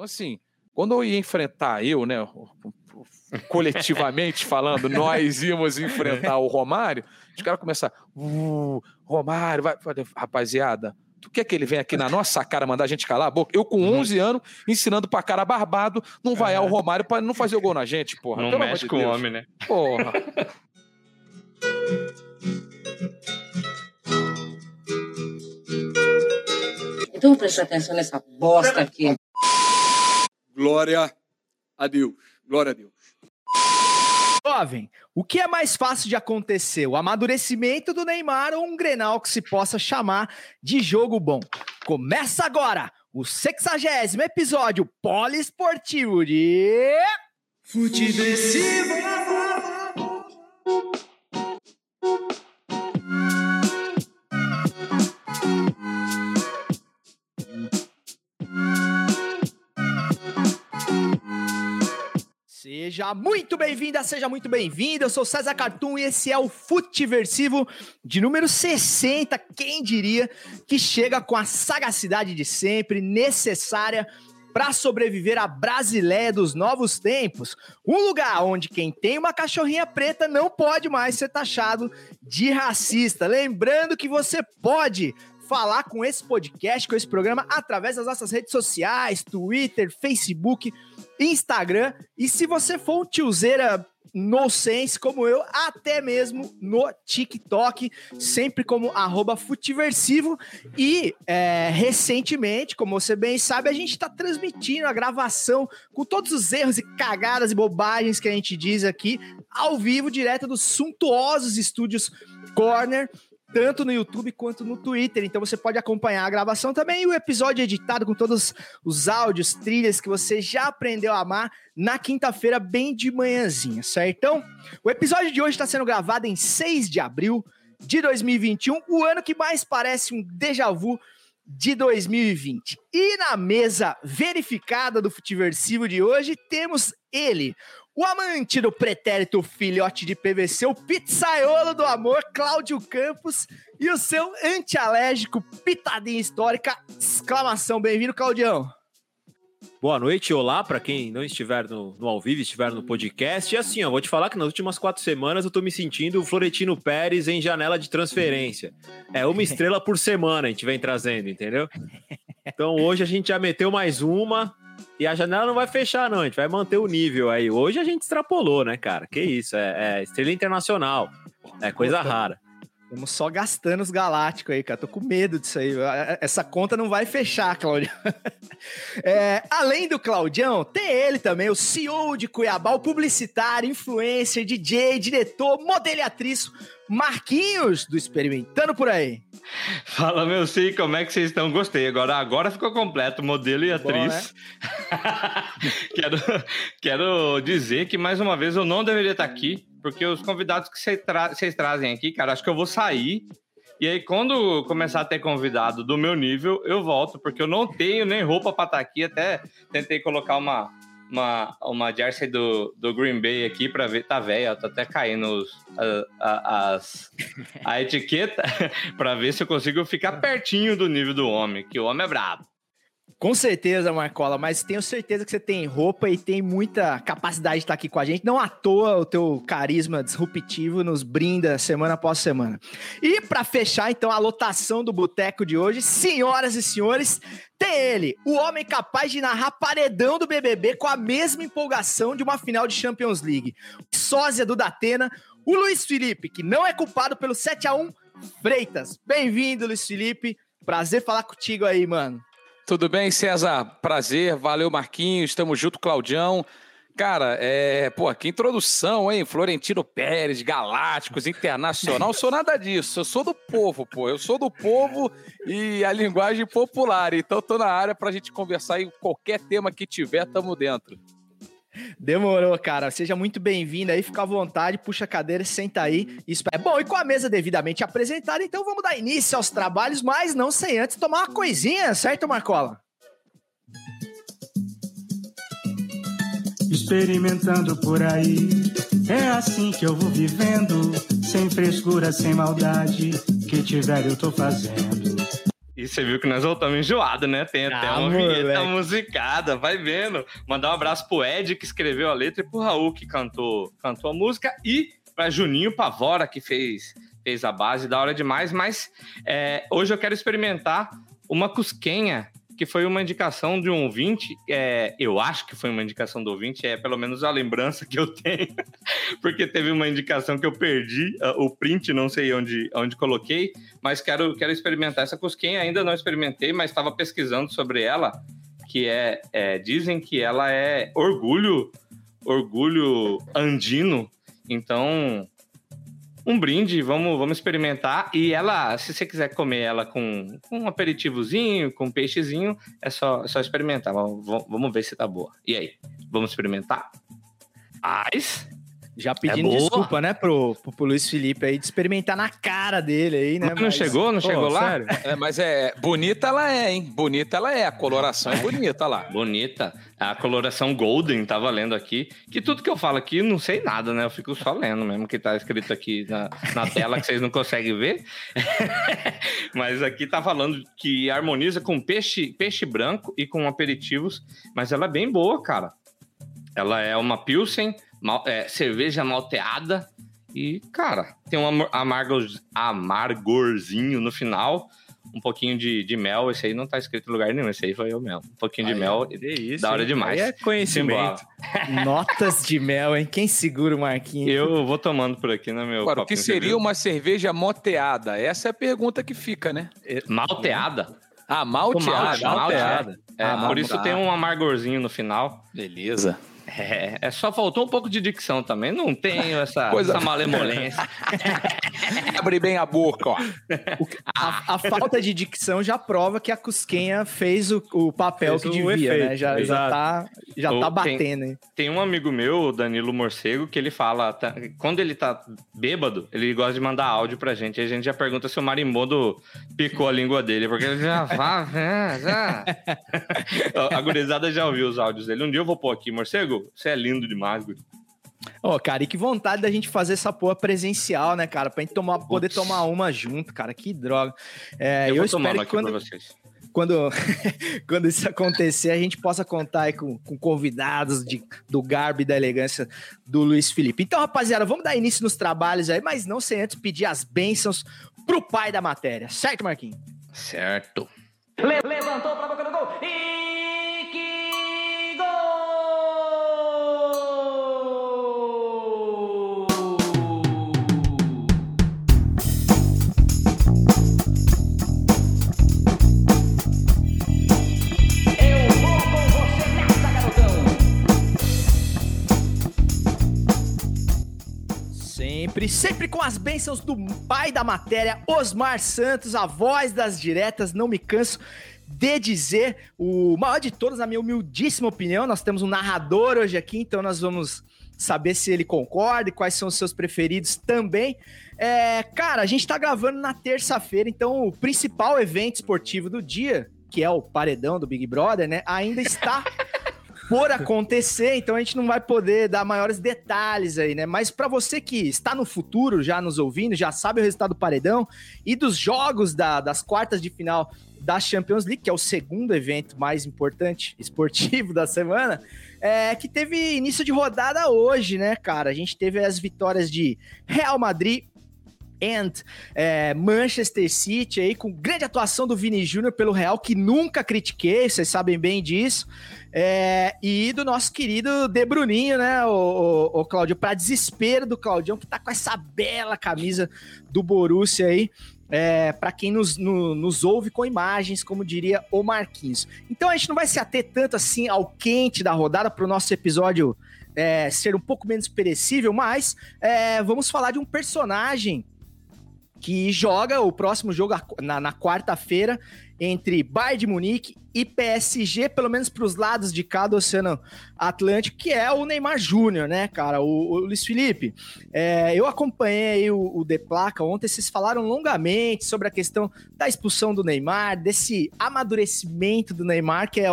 Então, assim, quando eu ia enfrentar eu, né, coletivamente falando, nós íamos enfrentar o Romário, os caras começaram, uh, Romário, vai, rapaziada, tu quer que ele venha aqui na nossa cara mandar a gente calar a boca? Eu com 11 uhum. anos, ensinando pra cara barbado, não vai ao Romário pra não fazer o gol na gente, porra. Não Pelo mexe com o homem, né? Porra. Então preste atenção nessa bosta aqui. Glória a Deus. Glória a Deus. Jovem, o que é mais fácil de acontecer? O amadurecimento do Neymar ou um Grenal que se possa chamar de jogo bom? Começa agora o 60 episódio poliesportivo de. Futebol. Seja muito bem-vinda, seja muito bem-vindo. Eu sou César Cartoon e esse é o Futiversivo de número 60. Quem diria que chega com a sagacidade de sempre necessária para sobreviver à Brasileia dos novos tempos. Um lugar onde quem tem uma cachorrinha preta não pode mais ser taxado de racista. Lembrando que você pode falar com esse podcast, com esse programa, através das nossas redes sociais, Twitter, Facebook, Instagram. E se você for um tiozeira no sense, como eu, até mesmo no TikTok, sempre como arroba futiversivo. E é, recentemente, como você bem sabe, a gente está transmitindo a gravação com todos os erros e cagadas e bobagens que a gente diz aqui, ao vivo, direto dos suntuosos estúdios Corner tanto no YouTube quanto no Twitter. Então você pode acompanhar a gravação também e o episódio editado com todos os áudios, trilhas que você já aprendeu a amar na quinta-feira, bem de manhãzinha, certo? Então, o episódio de hoje está sendo gravado em 6 de abril de 2021, o ano que mais parece um déjà vu de 2020. E na mesa verificada do Futiversivo de hoje temos ele, o amante do pretérito filhote de PVC, o pizzaiolo do amor, Cláudio Campos, e o seu antialérgico pitadinha histórica, exclamação, bem-vindo, Claudião. Boa noite, olá para quem não estiver no, no, ao vivo, estiver no podcast. E assim, ó, vou te falar que nas últimas quatro semanas eu tô me sentindo o Florentino Pérez em janela de transferência. É uma estrela por semana a gente vem trazendo, entendeu? Então hoje a gente já meteu mais uma, e a janela não vai fechar, não. A gente vai manter o nível aí. Hoje a gente extrapolou, né, cara? Que isso, é, é estrela internacional. É coisa rara. Estamos só gastando os galácticos aí, cara. Tô com medo disso aí. Essa conta não vai fechar, Claudião. É, além do Claudião, tem ele também, o CEO de Cuiabá, o publicitário, influencer, DJ, diretor, modelo e atriz, Marquinhos do Experimentando por aí. Fala, meu sim, como é que vocês estão? Gostei. Agora, agora ficou completo, modelo e atriz. Bom, né? quero, quero dizer que, mais uma vez, eu não deveria estar aqui, porque os convidados que vocês tra trazem aqui, cara, acho que eu vou sair. E aí, quando começar a ter convidado do meu nível, eu volto, porque eu não tenho nem roupa para estar aqui. Até tentei colocar uma, uma, uma jersey do, do Green Bay aqui para ver. Tá velho, tá até caindo os, a, a, as, a etiqueta para ver se eu consigo ficar pertinho do nível do homem, que o homem é brabo. Com certeza, Marcola, mas tenho certeza que você tem roupa e tem muita capacidade de estar aqui com a gente. Não à toa o teu carisma disruptivo nos brinda semana após semana. E para fechar, então, a lotação do boteco de hoje, senhoras e senhores, tem ele, o homem capaz de narrar paredão do BBB com a mesma empolgação de uma final de Champions League. Sósia do Datena, o Luiz Felipe, que não é culpado pelo 7 a 1 Freitas. Bem-vindo, Luiz Felipe. Prazer falar contigo aí, mano. Tudo bem, César? Prazer, valeu, Marquinhos, estamos junto, Claudião. Cara, é. Pô, que introdução, hein? Florentino Pérez, Galácticos, Internacional. Eu sou nada disso. Eu sou do povo, pô. Eu sou do povo e a linguagem popular. Então, tô na área pra gente conversar em qualquer tema que tiver, tamo dentro. Demorou, cara. Seja muito bem-vindo aí, fica à vontade, puxa a cadeira, senta aí. Isso é bom. E com a mesa devidamente apresentada, então vamos dar início aos trabalhos, mas não sem antes tomar uma coisinha, certo, Marcola? Experimentando por aí, é assim que eu vou vivendo, sem frescura, sem maldade, que tiver eu tô fazendo. Você viu que nós voltamos enjoado, né? Tem até Ah, uma vinheta moleque. musicada, vai vendo. Mandar um abraço pro Ed, que escreveu a letra, e pro Raul, que cantou, cantou a música, e pra Juninho Pavora, que fez, fez a base, da hora demais. Mas é, hoje eu quero experimentar uma cusquenha, que foi uma indicação de um ouvinte. é, eu acho que foi uma indicação do ouvinte, é pelo menos a lembrança que eu tenho, porque teve uma indicação que eu perdi, ah, o print, não sei onde, onde coloquei, mas quero, quero experimentar essa cusquinha. Ainda não experimentei, mas estava pesquisando sobre ela, que é, é, dizem que ela é orgulho, orgulho andino. Então, um brinde, vamos, vamos experimentar. E ela, se você quiser comer ela com, com um aperitivozinho, com um peixezinho, é só, é só experimentar. Vamos, vamos ver se tá boa. E aí, vamos experimentar? Mas Já pedindo boa. desculpa, né, pro, pro, pro Luiz Felipe aí, de experimentar na cara dele aí, né? Mas não chegou? Não chegou lá? sério? É, mas é bonita ela é, hein? Bonita ela é. A coloração é bonita lá. Bonita. A coloração golden, tá valendo aqui. Que tudo que eu falo aqui, não sei nada, né? Eu fico só lendo mesmo, que tá escrito aqui na, na tela, que vocês não conseguem ver. mas aqui tá falando que harmoniza com peixe, peixe branco e com aperitivos. Mas ela é bem boa, cara. Ela é uma Pilsen, mal- é, cerveja malteada. E, cara, tem um amargor, amargorzinho no final. Um pouquinho de, de mel. Esse aí não tá escrito em lugar nenhum. Esse aí foi eu mesmo. Um pouquinho de Aí, mel. Que isso, Da hora hein? demais. Aí é conhecimento. Notas de mel, hein? Quem segura o Marquinhos? Eu vou tomando por aqui no meu. Agora, o que seria uma cerveja moteada? Essa é a pergunta que fica, né? malteada? Ah, Malte, malteada. malteada. É, Ah, por isso malteada. tem um amargorzinho no final. Beleza. É, é só faltou um pouco de dicção também. Não tenho essa, Coisa- essa malemolência. Abre bem a boca, ó. A, a falta de dicção já prova que a Cusquenha fez o, o papel Fez que o devia, efeito, né? Já, já tá, já Ou tá tem- batendo, hein? Tem um amigo meu, o Danilo Morcego, que ele fala, tá- quando ele tá bêbado, ele gosta de mandar áudio pra gente. Aí a gente já pergunta se o marimbondo picou a língua dele, porque ele já fala, já. a gurizada já ouviu os áudios dele. Um dia eu vou pôr aqui, Morcego, você é lindo demais, guri. Ô, cara, e que vontade da gente fazer essa porra presencial, né, cara? Pra gente tomar, poder tomar uma junto, cara. Que droga. É, eu eu, vou tomar espero aqui que quando, pra vocês. quando, quando isso acontecer, a gente possa contar aí com, com convidados de, do garbo e da elegância do Luiz Felipe. Então, rapaziada, vamos dar início nos trabalhos aí, mas não sem antes pedir as bênçãos pro pai da matéria. Certo, Marquinhos? Certo. Levantou pra boca do gol. E Sempre, sempre com as bênçãos do pai da matéria, Osmar Santos, a voz das diretas, não me canso de dizer, o maior de todos, na minha humildíssima opinião. Nós temos um narrador hoje aqui, então nós vamos saber se ele concorda e quais são os seus preferidos também. É, cara, a gente tá gravando na terça-feira, então o principal evento esportivo do dia, que é o paredão do Big Brother, né, ainda está por acontecer, então a gente não vai poder dar maiores detalhes aí, né? Mas para você que está no futuro, já nos ouvindo, já sabe o resultado do paredão e dos jogos da- das quartas de final da Champions League, que é o segundo evento mais importante esportivo da semana, é, que teve início de rodada hoje, né, cara? A gente teve as vitórias de Real Madrid and é, Manchester City aí, com grande atuação do Vini Júnior pelo Real, que nunca critiquei, vocês sabem bem disso. É, e do nosso querido De Bruninho, né, o, o, o Claudio, para desespero do Claudião, que tá com essa bela camisa do Borussia aí, é, para quem nos, no- nos ouve com imagens, como diria o Marquinhos. Então a gente não vai se ater tanto assim ao quente da rodada para o nosso episódio é, ser um pouco menos perecível, mas é, vamos falar de um personagem que joga o próximo jogo na, na quarta-feira entre Bayern de Munique e PSG, pelo menos para os lados de cá do Oceano Atlântico, que é o Neymar Júnior, né, cara? O, o Luiz Felipe, é, eu acompanhei o, o De Placa ontem, vocês falaram longamente sobre a questão da expulsão do Neymar, desse amadurecimento do Neymar, que é,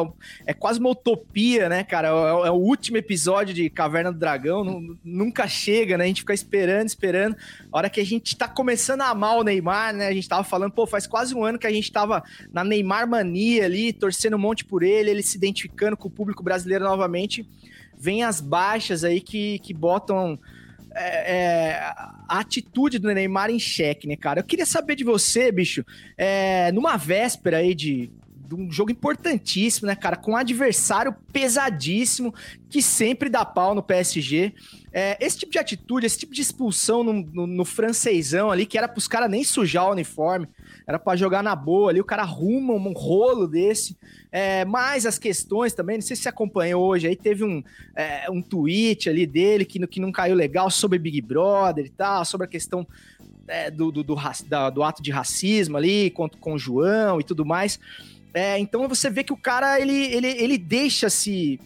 é quase uma utopia, né, cara? É, é o último episódio de Caverna do Dragão, nunca chega, né? A gente fica esperando, esperando. A hora que a gente tá começando a amar o Neymar, né? A gente tava falando, pô, faz quase um ano que a gente tava na Neymar mania ali, torcendo um monte por ele, ele se identificando com o público brasileiro novamente. Vem as baixas aí que, que botam é, é, a atitude do Neymar em xeque, né, cara? Eu queria saber de você, bicho, é, numa véspera aí de, de um jogo importantíssimo, né, cara? Com um adversário pesadíssimo que sempre dá pau no PSG. É, esse tipo de atitude, esse tipo de expulsão no, no, no francesão ali, que era pros caras nem sujar o uniforme, era para jogar na boa ali, o cara arruma um rolo desse. É, mais as questões também, não sei se você acompanhou hoje, aí teve um, é, um tweet ali dele que, que não caiu legal sobre Big Brother e tal, sobre a questão é, do, do, do, da, do, ato de racismo ali com, com João e tudo mais. É, então você vê que o cara ele, ele, ele deixa se,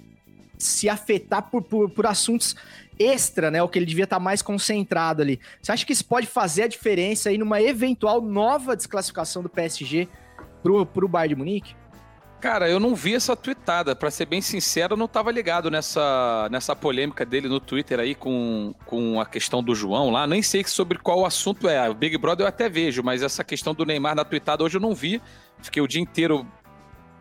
se afetar por, por, por assuntos extra, né? O que ele devia estar mais concentrado ali. Você acha que isso pode fazer a diferença aí numa eventual nova desclassificação do PSG pro, pro Bayern de Munique? Cara, eu não vi essa tweetada. Para ser bem sincero, eu não tava ligado nessa, nessa polêmica dele no Twitter aí com, com a questão do João lá. Nem sei sobre qual assunto é. O Big Brother eu até vejo, mas essa questão do Neymar na tweetada hoje eu não vi. Fiquei o dia inteiro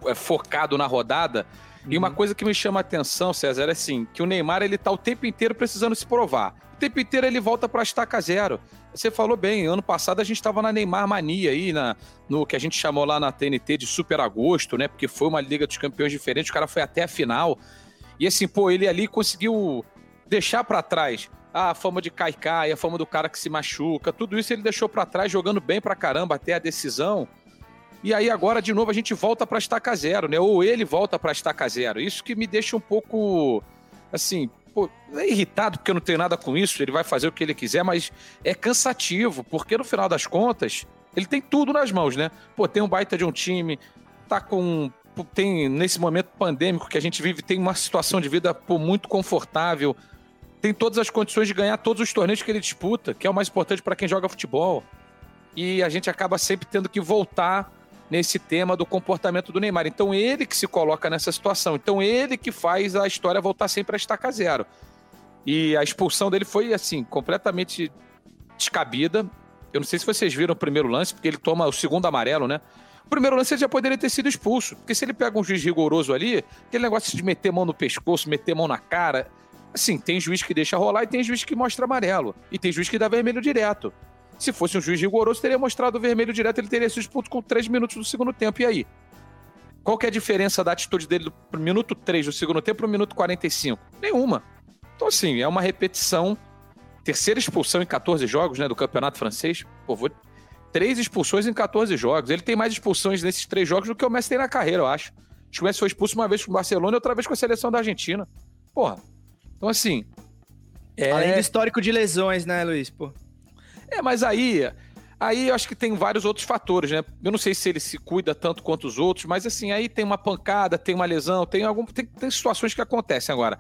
é, focado na rodada. Uhum. E uma uhum. coisa que me chama a atenção, César, é assim, que o Neymar ele tá o tempo inteiro precisando se provar. O tempo inteiro ele volta para estaca zero. Você falou bem, ano passado a gente estava na Neymar mania aí, na, no que a gente chamou lá na TNT de Super Agosto, né? Porque foi uma Liga dos Campeões diferente, o cara foi até a final. E assim, pô, ele ali conseguiu deixar para trás a fama de Kaikai, a fama do cara que se machuca, tudo isso ele deixou para trás, jogando bem pra caramba até a decisão. E aí agora, de novo, a gente volta para estaca zero, né? Ou ele volta para estaca zero. Isso que me deixa um pouco, assim, pô, é irritado porque eu não tenho nada com isso, ele vai fazer o que ele quiser, mas é cansativo, porque no final das contas, ele tem tudo nas mãos, né? Pô, tem um baita de um time, tá com. Tem, nesse momento pandêmico que a gente vive, tem uma situação de vida pô, muito confortável, tem todas as condições de ganhar todos os torneios que ele disputa, que é o mais importante para quem joga futebol. E a gente acaba sempre tendo que voltar nesse tema do comportamento do Neymar. Então ele que se coloca nessa situação. Então ele que faz a história voltar sempre a estaca zero. E a expulsão dele foi assim, completamente descabida. Eu não sei se vocês viram o primeiro lance, porque ele toma o segundo amarelo, né? O primeiro lance ele já poderia ter sido expulso. Porque se ele pega um juiz rigoroso ali, aquele negócio de meter mão no pescoço, meter mão na cara. Assim, tem juiz que deixa rolar e tem juiz que mostra amarelo. E tem juiz que dá vermelho direto. Se fosse um juiz rigoroso, teria mostrado o vermelho direto, ele teria sido expulso com 3 minutos do segundo tempo. E aí? Qual que é a diferença da atitude dele do minuto 3 do segundo tempo para o minuto 45? Nenhuma. Então, assim, é uma repetição. Terceira expulsão em 14 jogos, né, do campeonato francês. Pô, vou... Três expulsões em 14 jogos. Ele tem mais expulsões nesses três jogos do que o Messi tem na carreira, eu acho. Acho que o Messi foi expulso uma vez com o Barcelona e outra vez com a seleção da Argentina. Porra. Então, assim. É... Além do histórico de lesões, né, Luiz? Pô. É, mas aí, aí eu acho que tem vários outros fatores, né? Eu não sei se ele se cuida tanto quanto os outros, mas assim, aí tem uma pancada, tem uma lesão, tem algum, tem, tem situações que acontecem agora.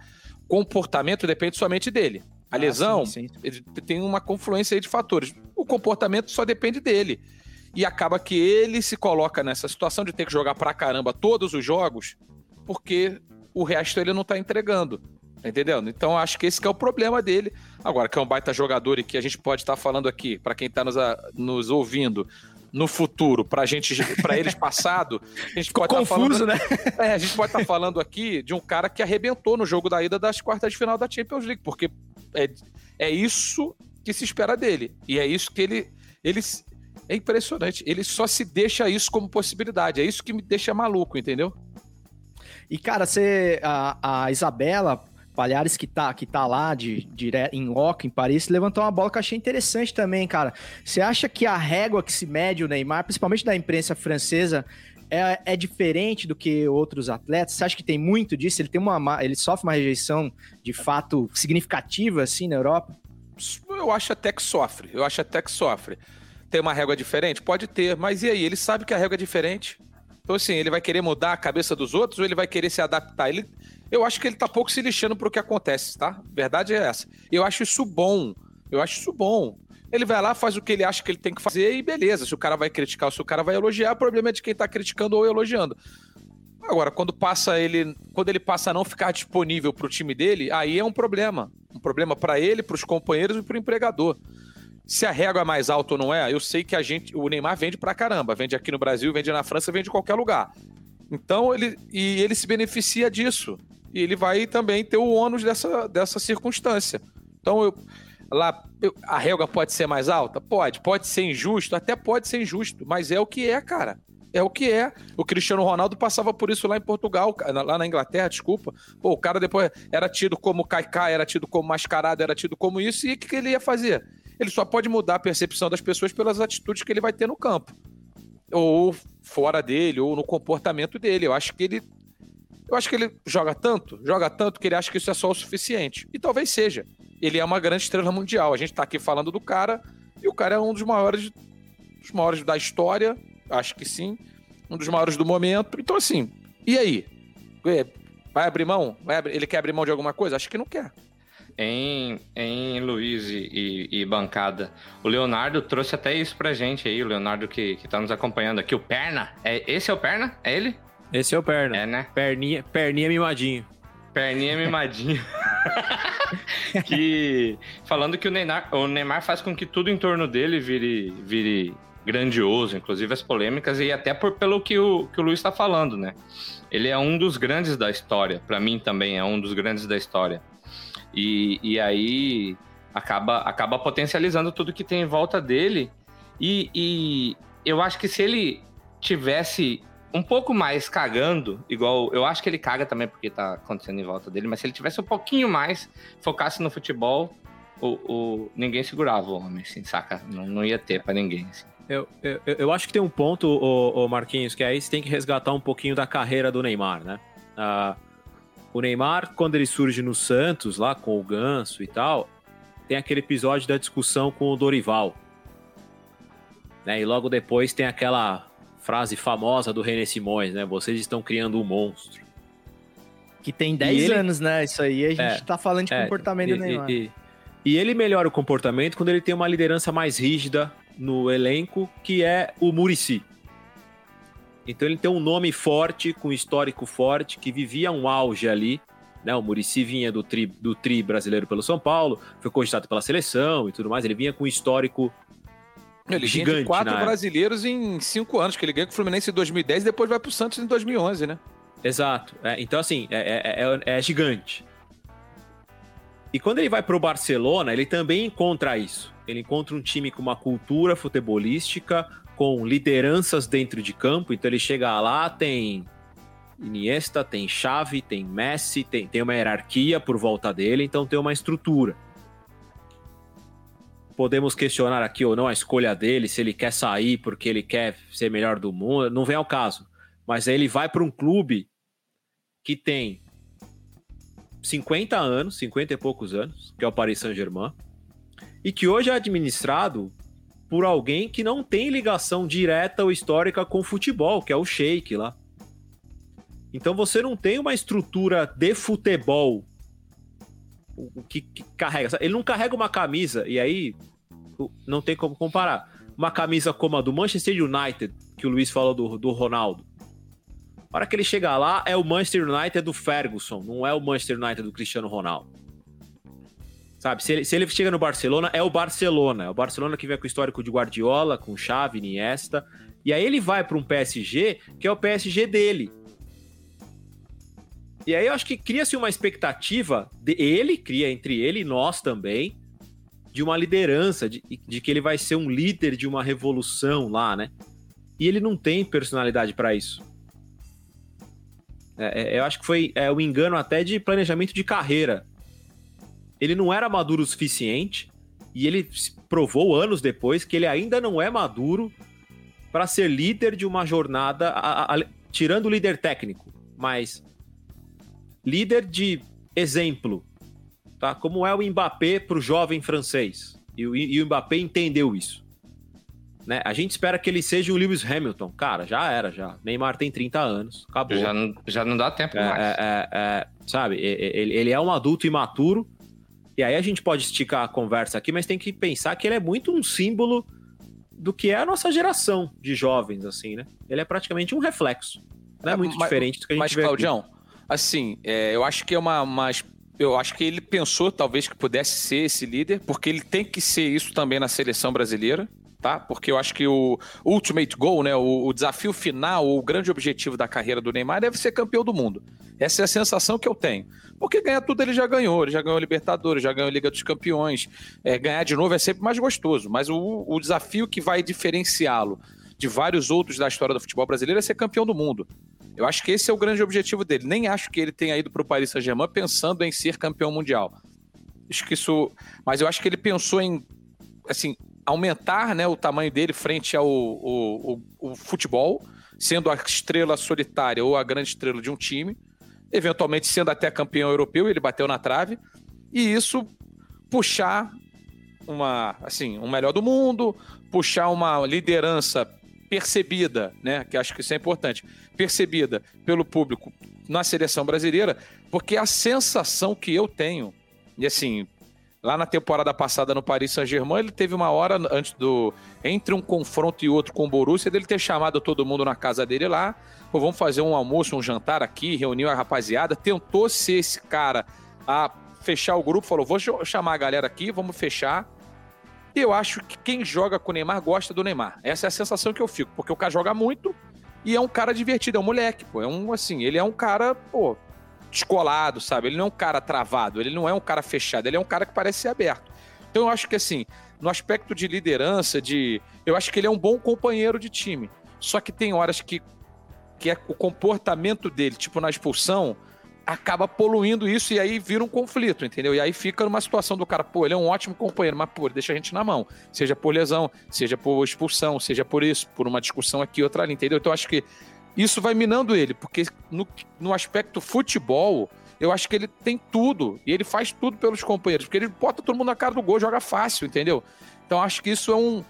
Comportamento depende somente dele. A ah, lesão sim, sim. tem uma confluência aí de fatores. O comportamento só depende dele. E acaba que ele se coloca nessa situação de ter que jogar pra caramba todos os jogos, porque o resto ele não tá entregando. Tá entendendo? Então acho que esse que é o problema dele. Agora, que é um baita jogador e que a gente pode estar tá falando aqui, para quem está nos, nos ouvindo, no futuro, pra gente, para eles passado, a gente pode estar tá falando, né? É, a gente pode estar tá falando aqui de um cara que arrebentou no jogo da ida das quartas de final da Champions League, porque é, é isso que se espera dele. E é isso que ele ele é impressionante, ele só se deixa isso como possibilidade. É isso que me deixa maluco, entendeu? E cara, você a, a Isabela Palhares que tá, que tá lá de, de, em loco, em Paris, levantou uma bola que eu achei interessante também, cara. Você acha que a régua que se mede o Neymar, principalmente da imprensa francesa, é, é, diferente do que outros atletas? Você acha que tem muito disso? Ele tem uma, ele sofre uma rejeição de fato significativa assim na Europa? Eu acho até que sofre. Eu acho até que sofre. Tem uma régua diferente? Pode ter, mas e aí? Ele sabe que a régua é diferente. Então, assim, ele vai querer mudar a cabeça dos outros ou ele vai querer se adaptar? Ele, eu acho que ele tá pouco se lixando pro que acontece, tá? Verdade é essa. Eu acho isso bom. Eu acho isso bom. Ele vai lá, faz o que ele acha que ele tem que fazer e beleza. Se o cara vai criticar ou se o cara vai elogiar, o problema é de quem tá criticando ou elogiando. Agora, quando passa ele, quando ele passa a não ficar disponível pro time dele, aí é um problema. Um problema para ele, para os companheiros e pro empregador. Se a régua é mais alta ou não é, eu sei que a gente, o Neymar vende pra caramba, vende aqui no Brasil, vende na França, vende em qualquer lugar. Então ele e ele se beneficia disso. E ele vai também ter o ônus dessa, dessa circunstância. Então eu, lá eu- a régua pode ser mais alta? Pode. Pode ser injusto? Até pode ser injusto. Mas é o que é, cara. É o que é. O Cristiano Ronaldo passava por isso lá em Portugal, lá na Inglaterra, desculpa. Pô, o cara depois era tido como caicá, era tido como mascarado, era tido como isso. E o que, que ele ia fazer? Ele só pode mudar a percepção das pessoas pelas atitudes que ele vai ter no campo. Ou fora dele, ou no comportamento dele. Eu acho que ele. Eu acho que ele joga tanto, joga tanto que ele acha que isso é só o suficiente. E talvez seja. Ele é uma grande estrela mundial. A gente tá aqui falando do cara, e o cara é um dos maiores, dos maiores da história, acho que sim. Um dos maiores do momento. Então, assim, e aí? É, Vai abrir mão? Vai abrir- Ele quer abrir mão de alguma coisa? Acho que não quer. Em, em Luiz e, e- e bancada, o Leonardo trouxe até isso pra gente aí, o Leonardo que, que tá nos acompanhando aqui, o Perna. É, esse é o Perna? É ele? Esse é o Perna. É, né? Perninha, perninha mimadinho. Perninha mimadinho. que falando que o Neymar, o Neymar faz com que tudo em torno dele vire, vire grandioso, inclusive as polêmicas e até por, pelo que o, que o Luiz está falando, né? Ele é um dos grandes da história, para mim também é um dos grandes da história. E, e aí acaba, acaba potencializando tudo que tem em volta dele. E, e eu acho que se ele tivesse um pouco mais cagando, igual eu acho que ele caga também porque tá acontecendo em volta dele, mas se ele tivesse um pouquinho mais, focasse no futebol, o, o- ninguém segurava o homem, assim, saca? Não, não ia ter pra ninguém. Assim. Eu, eu, eu acho que tem um ponto, ô Marquinhos, que aí você tem que resgatar um pouquinho da carreira do Neymar, né? Ah, o Neymar, quando ele surge no Santos, lá com o Ganso e tal, tem aquele episódio da discussão com o Dorival. Né? E logo depois tem aquela frase famosa do René Simões, né? Vocês estão criando um monstro. Que tem 10 ele- anos, né? Isso aí a gente É, tá falando de É, comportamento e, Neymar. E, e- e ele melhora o comportamento quando ele tem uma liderança mais rígida no elenco, que é o Murici. Então ele tem um nome forte, com histórico forte, que vivia um auge ali. Né? O Murici vinha do tri, do tri brasileiro pelo São Paulo, foi cogitado pela seleção e tudo mais. Ele vinha com um histórico Ele gigante. ganha de quatro brasileiros em cinco anos, que ele ganha com o Fluminense em 2010 e depois vai pro Santos em 2011, né? Exato. É, então, assim, é, é- é- é gigante. E quando ele vai pro Barcelona, ele também encontra isso. Ele encontra um time com uma cultura futebolística, com lideranças dentro de campo. Então ele chega lá, tem Iniesta, tem Xavi, tem Messi, tem, tem uma hierarquia por volta dele, então tem uma estrutura. Podemos questionar aqui ou não a escolha dele, se ele quer sair porque ele quer ser melhor do mundo, não vem ao caso. Mas aí ele vai para um clube que tem 50 anos, 50 e poucos anos, que é o Paris Saint-Germain, e que hoje é administrado por alguém que não tem ligação direta ou histórica com o futebol, que é o Sheik lá. Então você não tem uma estrutura de futebol o- que, que carrega. Ele não carrega uma camisa, e aí não tem como comparar. Uma camisa como a do Manchester United, que o Luiz falou do, do Ronaldo. A hora que ele chega lá, é o Manchester United do Ferguson, não é o Manchester United do Cristiano Ronaldo. Sabe, se ele, se ele chega no Barcelona, é o Barcelona. É o Barcelona que vem com o histórico de Guardiola, com Xavi, Iniesta. E aí ele vai para um PSG, que é o PSG dele. E aí eu acho que cria-se uma expectativa de ele, cria entre ele e nós também, de uma liderança, de, de que ele vai ser um líder de uma revolução lá, né? E ele não tem personalidade para isso. É, é, eu acho que foi é, um engano até de planejamento de carreira. Ele não era maduro o suficiente e ele provou anos depois que ele ainda não é maduro para ser líder de uma jornada, a- a- a- tirando o líder técnico, mas líder de exemplo, tá? Como é o Mbappé para o jovem francês. E o, e o Mbappé entendeu isso. né? A gente espera que ele seja o Lewis Hamilton. Cara, já era, já. Neymar tem 30 anos, acabou. Já não, já não dá tempo É, mais. é, é, é, sabe, ele, ele é um adulto imaturo. E aí a gente pode esticar a conversa aqui, mas tem que pensar que ele é muito um símbolo do que é a nossa geração de jovens, assim, né? Ele é praticamente um reflexo. Não é muito Mas- diferente do que a gente Mas, vê aqui. Claudião, assim, é, eu acho que é uma, uma. Eu acho que ele pensou, talvez, que pudesse ser esse líder, porque ele tem que ser isso também na seleção brasileira, tá? Porque eu acho que o ultimate goal, né? O, o desafio final, o grande objetivo da carreira do Neymar deve ser campeão do mundo. Essa é a sensação que eu tenho. Porque ganhar tudo ele já ganhou, ele já ganhou Libertadores, já ganhou Liga dos Campeões. É, ganhar de novo é sempre mais gostoso, mas o, o desafio que vai diferenciá-lo de vários outros da história do futebol brasileiro é ser campeão do mundo. Eu acho que esse é o grande objetivo dele. Nem acho que ele tenha ido para o Paris Saint-Germain pensando em ser campeão mundial. Acho que isso, mas eu acho que ele pensou em, assim, aumentar, né, o tamanho dele frente ao o, o- o futebol, sendo a estrela solitária ou a grande estrela de um time, eventualmente sendo até campeão europeu, ele bateu na trave, e isso puxar uma, assim, um melhor do mundo, puxar uma liderança percebida, né? Que acho que isso é importante, percebida pelo público na seleção brasileira, porque a sensação que eu tenho, e assim, lá na temporada passada no Paris Saint-Germain, ele teve uma hora antes do entre um confronto e outro com o Borussia dele ter chamado todo mundo na casa dele lá, pô, vamos fazer um almoço, um jantar aqui, reuniu a rapaziada, tentou ser esse cara a fechar o grupo, falou, vou ch- chamar a galera aqui, vamos fechar. Eu acho que quem joga com o Neymar gosta do Neymar. Essa é a sensação que eu fico, porque o cara joga muito e é um cara divertido, é um moleque, pô. É um, assim, ele é um cara, pô, descolado, sabe? Ele não é um cara travado, ele não é um cara fechado, ele é um cara que parece ser aberto. Então eu acho que, assim, no aspecto de liderança, de. Eu acho que ele é um bom companheiro de time. Só que tem horas que, que é o comportamento dele, tipo na expulsão, acaba poluindo isso e aí vira um conflito, entendeu? E aí fica numa situação do cara, pô, ele é um ótimo companheiro, mas pô, deixa a gente na mão. Seja por lesão, seja por expulsão, seja por isso, por uma discussão aqui, outra ali, entendeu? Então acho que isso vai minando ele, porque no, no aspecto futebol, eu acho que ele tem tudo e ele faz tudo pelos companheiros, porque ele bota todo mundo na cara do gol, joga fácil, entendeu? Então acho que isso é um.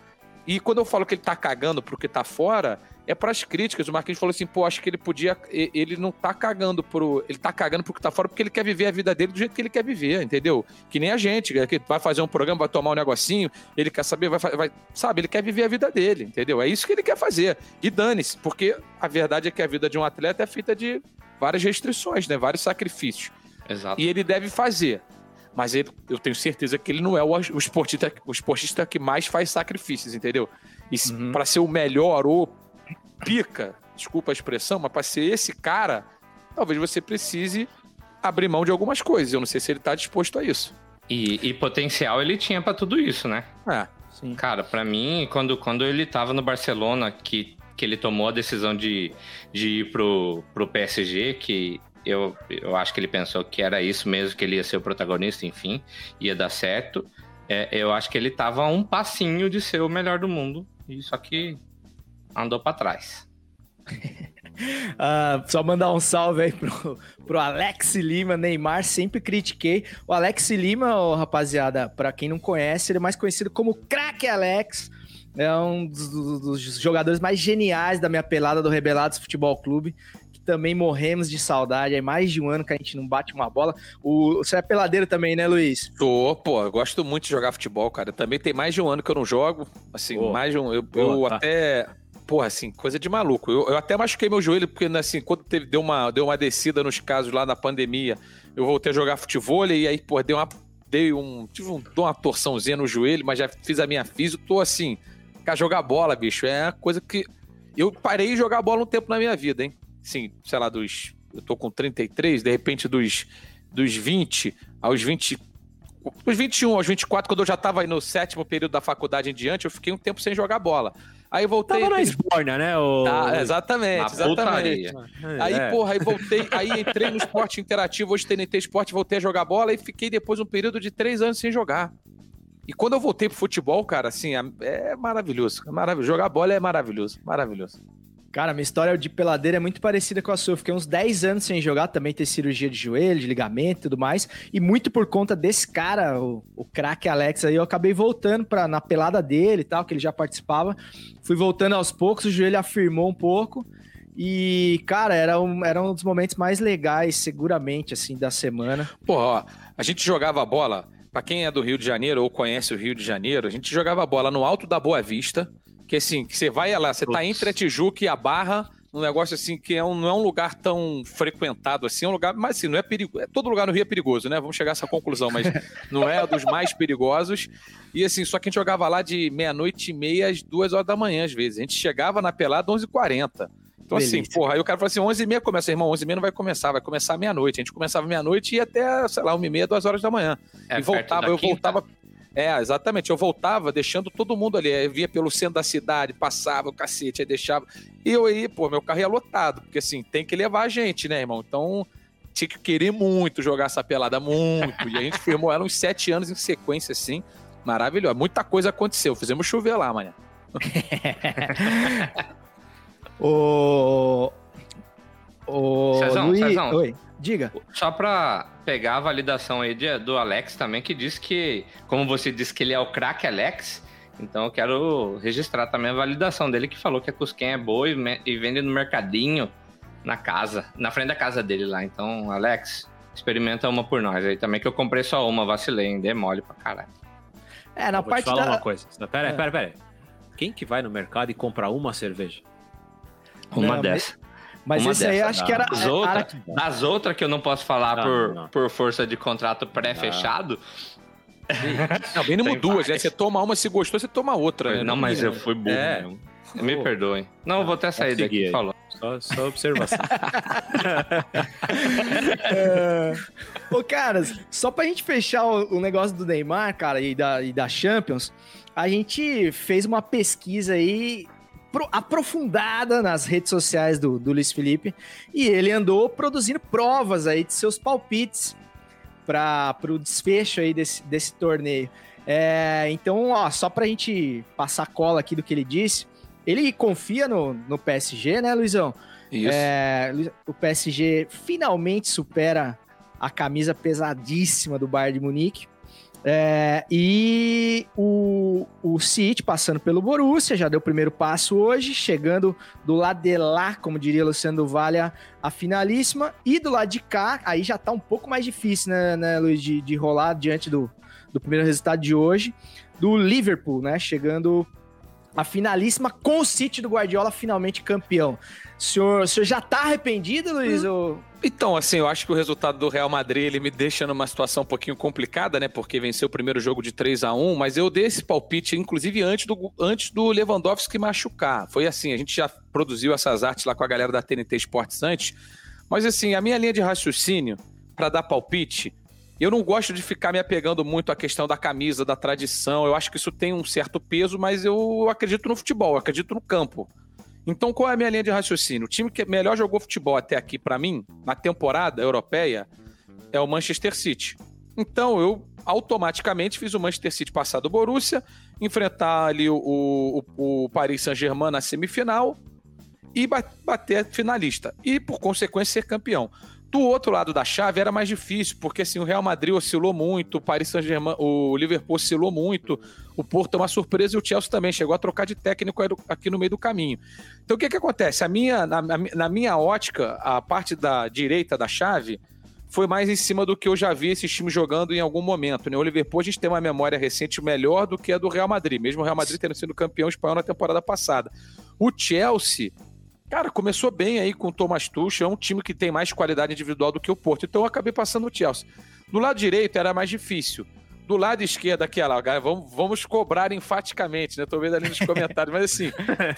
E quando eu falo que ele tá cagando pro que tá fora, é pras críticas. O Marquinhos falou assim, pô, acho que ele podia. Ele não tá cagando pro. Ele tá cagando pro que tá fora porque ele quer viver a vida dele do jeito que ele quer viver, entendeu? Que nem a gente, que vai fazer um programa, vai tomar um negocinho, ele quer saber, vai, vai. Sabe, ele quer viver a vida dele, entendeu? É isso que ele quer fazer. E dane-se, porque a verdade é que a vida de um atleta é feita de várias restrições, né? Vários sacrifícios. Exato. E ele deve fazer. Mas ele- eu tenho certeza que ele não é o, o esportista, o esportista que mais faz sacrifícios, entendeu? E Uhum. pra ser o melhor ou pica, desculpa a expressão, mas pra ser esse cara, talvez você precise abrir mão de algumas coisas. Eu não sei se ele tá disposto a isso. E, e potencial ele tinha pra tudo isso, né? É. Sim. Cara, pra mim, quando, quando ele tava no Barcelona, que, que ele tomou a decisão de, de ir pro, pro PSG, que eu, eu acho que ele pensou que era isso mesmo, que ele ia ser o protagonista, enfim, ia dar certo. É, eu acho que ele tava a um passinho de ser o melhor do mundo, e só que andou pra trás. Ah, só mandar um salve aí pro, pro Alex Lima, Neymar, sempre critiquei. O Alex Lima, ô, rapaziada, pra quem não conhece, ele é mais conhecido como Crack Alex. É um dos, dos- dos jogadores mais geniais da minha pelada do Rebelados Futebol Clube. Que também morremos de saudade. É mais de um ano que a gente não bate uma bola. O, você é peladeiro também, né, Luiz? Tô, pô, eu gosto muito de jogar futebol, cara. Também tem mais de um ano que eu não jogo. Assim, Pô. mais de um. Eu, Pô, eu tá. até. Porra, assim, coisa de maluco. Eu, eu até machuquei meu joelho, porque, assim, quando teve, deu, uma, deu uma descida nos casos lá na pandemia, eu voltei a jogar futebol e aí, pô, deu uma. Dei um. Tive um, uma torçãozinha no joelho, mas já fiz a minha física, tô assim. Cara, jogar bola, bicho, é uma coisa que. Eu parei de jogar bola um tempo na minha vida, hein? Sim, sei lá, dos. Eu tô com 33, de repente dos, dos 20 aos 20. Dos 21 aos 24, quando eu já tava aí no sétimo período da faculdade em diante, eu fiquei um tempo sem jogar bola. Aí eu voltei. Tava na esborna, né? O... Tá, exatamente, Na exatamente. putaria. Aí, É. porra, aí voltei, aí entrei no esporte interativo, hoje TNT Esporte, voltei a jogar bola e fiquei depois um período de três anos sem jogar. E quando eu voltei pro futebol, cara, assim, é- é maravilhoso. É maravilhoso. Jogar bola é maravilhoso, maravilhoso. Cara, minha história de peladeira é muito parecida com a sua. Eu fiquei uns 10 anos sem jogar, também ter cirurgia de joelho, de ligamento e tudo mais. E muito por conta desse cara, o, o craque Alex aí, eu acabei voltando pra, na pelada dele e tal, que ele já participava. Fui voltando aos poucos, o joelho afirmou um pouco. E, cara, era um, era um dos momentos mais legais, seguramente, assim, da semana. Pô, ó, a gente jogava bola, pra quem é do Rio de Janeiro ou conhece o Rio de Janeiro, a gente jogava bola no alto da Boa Vista, que assim, que você vai lá, você tá entre a Tijuca e a Barra, um negócio assim que é um, não é um lugar tão frequentado assim, é um lugar, mas assim, não é perigoso. Todo lugar no Rio é perigoso, né? Vamos chegar a essa conclusão, mas não é dos mais perigosos. E assim, só que a gente jogava lá de meia-noite e meia às duas horas da manhã, às vezes. A gente chegava na pelada 11h40. Então, assim, porra, aí o cara falou assim: 11h30 começa, irmão, 11h30 não vai começar, vai começar meia-noite. A gente começava meia-noite e ia até, sei lá, 1h30, 2 horas da manhã. É e voltava, eu voltava. É, exatamente. Eu voltava deixando todo mundo ali. Eu via pelo centro da cidade, passava o cacete, aí deixava. E eu aí, pô, meu carro ia lotado, porque assim, tem que levar a gente, né, irmão? Então tinha que querer muito jogar essa pelada, muito. E a gente firmou ela uns sete anos em sequência, assim. Maravilhoso. Muita coisa aconteceu. Fizemos chover lá, mané. O. O. Cezão, Luiz... Cezão. Oi, diga. Só pra pegar a validação aí de- do Alex também, que diz que, como você disse que ele é o craque Alex, então eu quero registrar também a validação dele, que falou que a Cusquinha é boa e, e vende no mercadinho, na casa, na frente da casa dele lá. Então, Alex, experimenta uma por nós aí também, que eu comprei só uma, vacilei, hein? Dei mole pra caralho. É, na Vou te parte falar da. uma coisa. Pera, É. pera, pera. Quem que vai no mercado e compra uma cerveja? Uma Não, dessa. Mas uma esse aí dessa. acho que era. As era- outras, das outras que eu não posso falar Não, por, não. por força de contrato pré-fechado, Não, mínimo duas, né? Você toma uma, se gostou, você toma outra, né? não, mas eu fui burro É. mesmo. Me perdoem. Não, eu vou até sair daqui, aí. falou. Só, só observação. É. Ô, caras, só pra gente fechar o, o negócio do Neymar, cara, e da, e da Champions, a gente fez uma pesquisa aí aprofundada nas redes sociais do, do Luiz Felipe e ele andou produzindo provas aí de seus palpites para o desfecho aí desse, desse torneio. É, então, ó, só pra gente passar cola aqui do que ele disse, ele confia no, no PSG, né, Luizão? Isso. É, o PSG finalmente supera a camisa pesadíssima do Bayern de Munique. É, e o, o City passando pelo Borussia, já deu o primeiro passo hoje, chegando do lado de lá, como diria Luciano do Vale, a, a finalíssima. E do lado de cá, aí já tá um pouco mais difícil, né, né Luiz, de, de rolar diante do, do primeiro resultado de hoje. Do Liverpool, né, chegando a finalíssima com o City do Guardiola finalmente campeão. O senhor, o senhor já tá arrependido, Luiz? ou- Então, assim, eu acho que o resultado do Real Madrid ele me deixa numa situação um pouquinho complicada, né? Porque venceu o primeiro jogo de 3 a 1 mas eu dei esse palpite, inclusive, antes do, antes do Lewandowski machucar. Foi assim, a gente já produziu essas artes lá com a galera da TNT Esportes antes, mas assim, a minha linha de raciocínio para dar palpite, eu não gosto de ficar me apegando muito à questão da camisa, da tradição. Eu acho que isso tem um certo peso, mas eu acredito no futebol, eu acredito no campo. Então, qual é a minha linha de raciocínio? O time que melhor jogou futebol até aqui, pra mim, na temporada europeia, é o Manchester City. Então, eu automaticamente fiz o Manchester City passar do Borussia, enfrentar ali o, o, o Paris Saint-Germain na semifinal e ba- bater finalista. E, por consequência, ser campeão. Do outro lado da chave era mais difícil, porque assim, o Real Madrid oscilou muito, o Paris Saint-Germain, o Liverpool oscilou muito, o Porto é uma surpresa e o Chelsea também chegou a trocar de técnico aqui no meio do caminho. Então o que que acontece? A minha, na, na- na minha ótica, a parte da direita da chave foi mais em cima do que eu já vi esses times jogando em algum momento. Né? O Liverpool a gente tem uma memória recente melhor do que a do Real Madrid, mesmo o Real Madrid tendo sido campeão espanhol na temporada passada. O Chelsea, cara, começou bem aí com o Thomas Tuchel, é um time que tem mais qualidade individual do que o Porto, então eu acabei passando o Chelsea. Do lado direito era mais difícil. Do lado esquerdo aqui, olha lá, vamos, vamos cobrar enfaticamente, né? Tô vendo ali nos comentários, mas assim,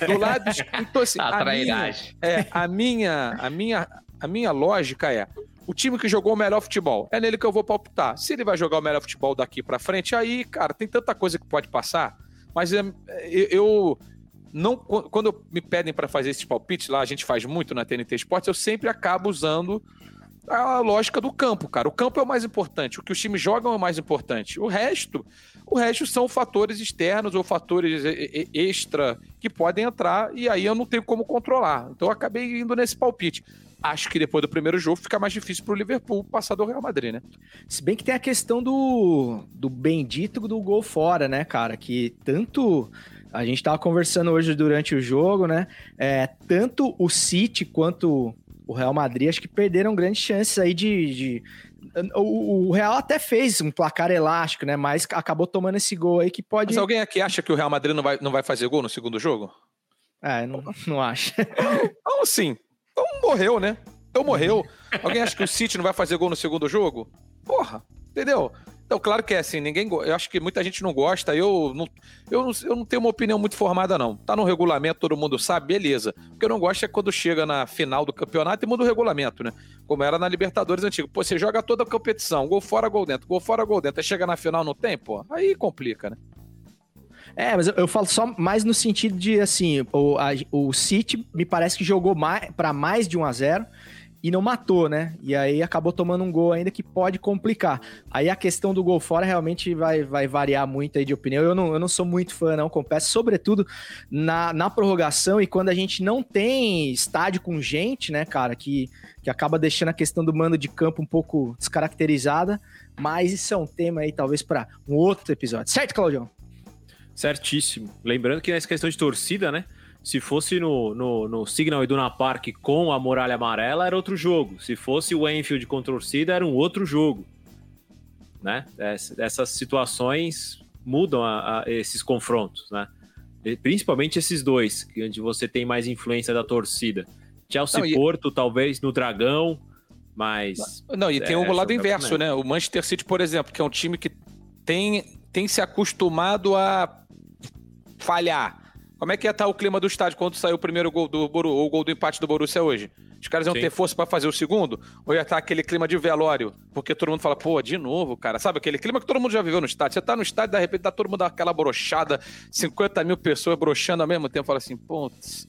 do lado esquerdo, então, assim, A a minha, é, a minha, a minha, a minha lógica é o time que jogou o melhor futebol. É nele que eu vou palpitar. Se ele vai jogar o melhor futebol daqui pra frente, aí, cara, tem tanta coisa que pode passar. Mas é, eu, eu não quando me pedem pra fazer esses palpites lá, a gente faz muito na TNT Esportes, eu sempre acabo usando a lógica do campo, cara. O campo é o mais importante, o que os times jogam é o mais importante. O resto, o resto são fatores externos ou fatores extra que podem entrar e aí eu não tenho como controlar. Então eu acabei indo nesse palpite. Acho que depois do primeiro jogo fica mais difícil pro Liverpool passar do Real Madrid, né? Se bem que tem a questão do, do bendito do gol fora, né, cara? Que tanto. A gente tava conversando hoje durante o jogo, né? É, tanto o City quanto o Real Madrid, acho que perderam grandes chances aí de. de- o, o Real até fez um placar elástico, né? Mas acabou tomando esse gol aí que pode. Mas alguém aqui acha que o Real Madrid não vai, não vai fazer gol no segundo jogo? É, não, não acho. Então, assim, então morreu, né? Então morreu. Alguém acha que o City não vai fazer gol no segundo jogo? Porra, entendeu? Então, claro que é assim, ninguém. Eu acho que muita gente não gosta. Eu não, eu, não, eu não tenho uma opinião muito formada, não. Tá no regulamento, todo mundo sabe, beleza. O que eu não gosto é quando chega na final do campeonato e muda o regulamento, né? Como era na Libertadores antigo. Pô, você joga toda a competição, gol fora, gol dentro, gol fora, gol dentro. Aí chega na final, não tem, pô? Aí complica, né? É, mas eu, eu falo só mais no sentido de, assim, o, a- o City me parece que jogou mais, para mais de 1 a 0 e não matou, né? E aí acabou tomando um gol ainda que pode complicar. Aí a questão do gol fora realmente vai, vai variar muito aí de opinião. Eu não, eu não sou muito fã, não, confesso, sobretudo na, na prorrogação e quando a gente não tem estádio com gente, né, cara, que, que acaba deixando a questão do mando de campo um pouco descaracterizada. Mas isso é um tema aí, talvez, para um outro episódio. Certo, Claudião? Certíssimo. Lembrando que nessa questão de torcida, né? Se fosse no, no, no Signal Iduna Park com a muralha amarela, era outro jogo. Se fosse o Enfield com torcida, era um outro jogo. Né? Ess- Essas situações mudam a- a esses confrontos, né? E Principalmente esses dois, onde você tem mais influência da torcida. Chelsea Não, e- Porto, talvez no Dragão, mas. Não, e tem É, o lado joga inverso, né? O Manchester City, por exemplo, que é um time que tem, tem se acostumado a falhar. Como é que ia estar o clima do estádio quando saiu o primeiro gol do Boru, ou o gol do empate do Borussia hoje? Os caras iam Sim. ter força pra fazer o segundo? Ou ia estar aquele clima de velório? Porque todo mundo fala, pô, de novo, cara. Sabe aquele clima que todo mundo já viveu no estádio? Você tá no estádio, de repente tá todo mundo aquela brochada, 50 mil pessoas brochando ao mesmo tempo. Fala assim, putz,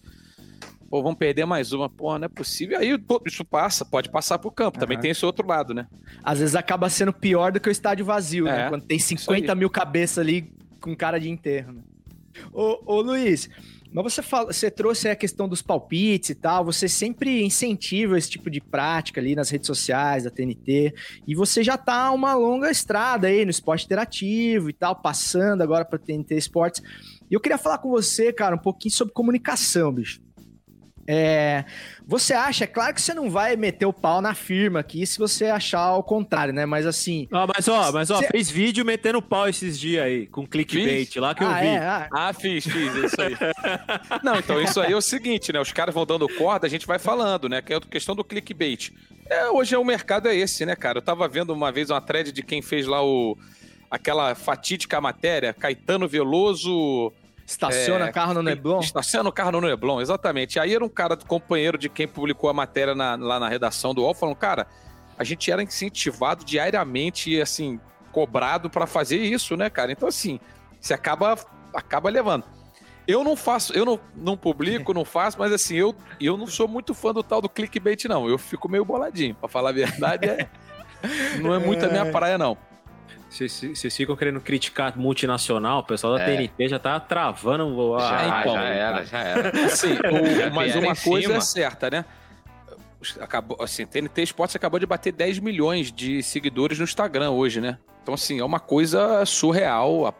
pô, vamos perder mais uma. Pô, não é possível. Aí pô, isso passa, pode passar pro campo. Também Aham. tem esse outro lado, né? às vezes acaba sendo pior do que o estádio vazio, né? É, Quando tem isso 50 aí. mil cabeças ali com cara de enterro, né? Ô, ô Luiz, mas você, fala, você trouxe a questão dos palpites e tal, você sempre incentiva esse tipo de prática ali nas redes sociais da TNT, e você já tá uma longa estrada aí no esporte interativo e tal, passando agora para TNT Esportes. E eu queria falar com você, cara, um pouquinho sobre comunicação, bicho. É, você acha, é claro que você não vai meter o pau na firma aqui se você achar ao contrário, né? Mas assim. Ah, mas ó, mas ó, Cê- fez vídeo metendo pau esses dias aí, com clickbait Fiz? lá que eu ah, vi. é, ah, Ah, fiz, fiz, isso aí. Não, então isso aí é o seguinte, né? Os caras vão dando corda, a gente vai falando, né? Que é a questão do clickbait. É, hoje é, o mercado é esse, né, cara? Eu tava vendo uma vez uma thread de quem fez lá o aquela fatídica matéria, Caetano Veloso estaciona É, carro no Neblon. Estaciona o carro no Neblon, exatamente. Aí era um cara do companheiro de quem publicou a matéria na- lá na redação do UOL, falando, cara, a gente era incentivado diariamente e, assim, cobrado pra fazer isso, né, cara? Então, assim, você acaba, acaba levando. Eu não faço, eu não, não publico, não faço, mas assim, eu, eu não sou muito fã do tal do clickbait, não. Eu fico meio boladinho, pra falar a verdade, é- não é muito a minha praia, não. Vocês ficam querendo criticar multinacional, o pessoal da É. TNT já tá travando a. Já, então, já era, já era. Assim, o- mas uma coisa cima. é certa, né? Acabou, assim, TNT Esportes acabou de bater 10 milhões de seguidores no Instagram hoje, né? Então, assim, é uma coisa surreal, a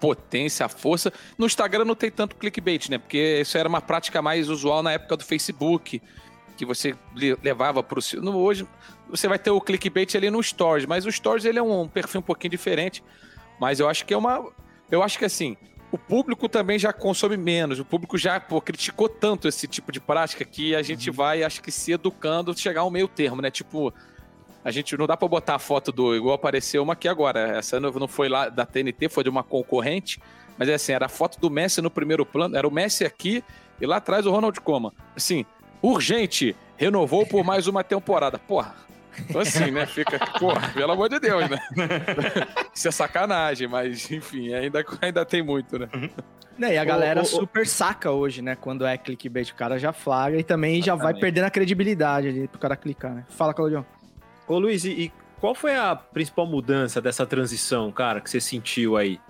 potência, a força. No Instagram não tem tanto clickbait, né? Porque isso era uma prática mais usual na época do Facebook, que você le- levava para o... Hoje você vai ter o clickbait ali no Stories, mas o Stories ele é um perfil um pouquinho diferente. Mas eu acho que é uma... Eu acho que, assim, o público também já consome menos. O público já pô, criticou tanto esse tipo de prática que a gente vai, acho que, se educando, chegar ao meio termo, né? Tipo, a gente não dá pra botar a foto do. Igual apareceu uma aqui agora. Essa não não foi lá da TNT, foi de uma concorrente. Mas é assim, era a foto do Messi no primeiro plano. Era o Messi aqui e lá atrás o Ronald Koeman. Assim, urgente, renovou por mais uma temporada. Porra. Então assim, né? Fica, porra, pelo amor de Deus, né? Isso é sacanagem, mas enfim, ainda, ainda tem muito, né? Né, e a galera ô, ô. super saca hoje, né? Quando é clickbait, o cara já flagra e também já vai Exatamente. perdendo a credibilidade ali pro cara clicar, né? Fala, Claudião. Ô Luiz, e, e qual foi a principal mudança dessa transição, cara, que você sentiu aí?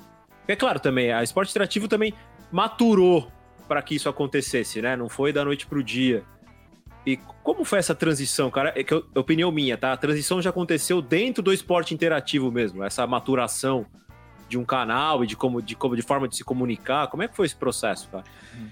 É claro também, a Esporte Interativo também maturou para que isso acontecesse, né? Não foi da noite pro dia. E como foi essa transição, cara? É que opinião minha, tá? A transição já aconteceu dentro do esporte interativo mesmo, essa maturação de um canal e de como de como de forma de se comunicar. Como é que foi esse processo, cara?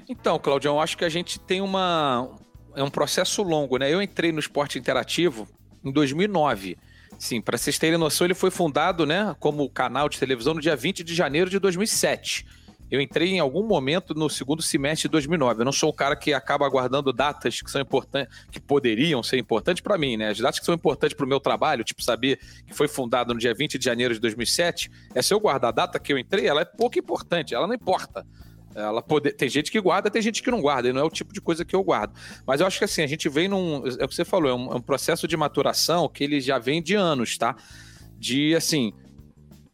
Então, Claudião, acho que a gente tem uma. É um processo longo, né? Eu entrei no esporte interativo em 2009. Sim, para vocês terem noção, ele foi fundado, né, como canal de televisão no dia 20 de janeiro de 2007. Eu entrei em algum momento no segundo semestre de 2009. Eu não sou um cara que acaba aguardando datas que são importantes, que poderiam ser importantes para mim, né? As datas que são importantes para o meu trabalho, tipo saber que foi fundado no dia 20 de janeiro de 2007, é se eu guardar a data que eu entrei, ela é pouco importante, ela não importa. Ela pode... Tem gente que guarda, tem gente que não guarda, e não é o tipo de coisa que eu guardo. Mas eu acho que assim, a gente vem num. É o que você falou, é um, é um processo de maturação que ele já vem de anos, tá? De assim.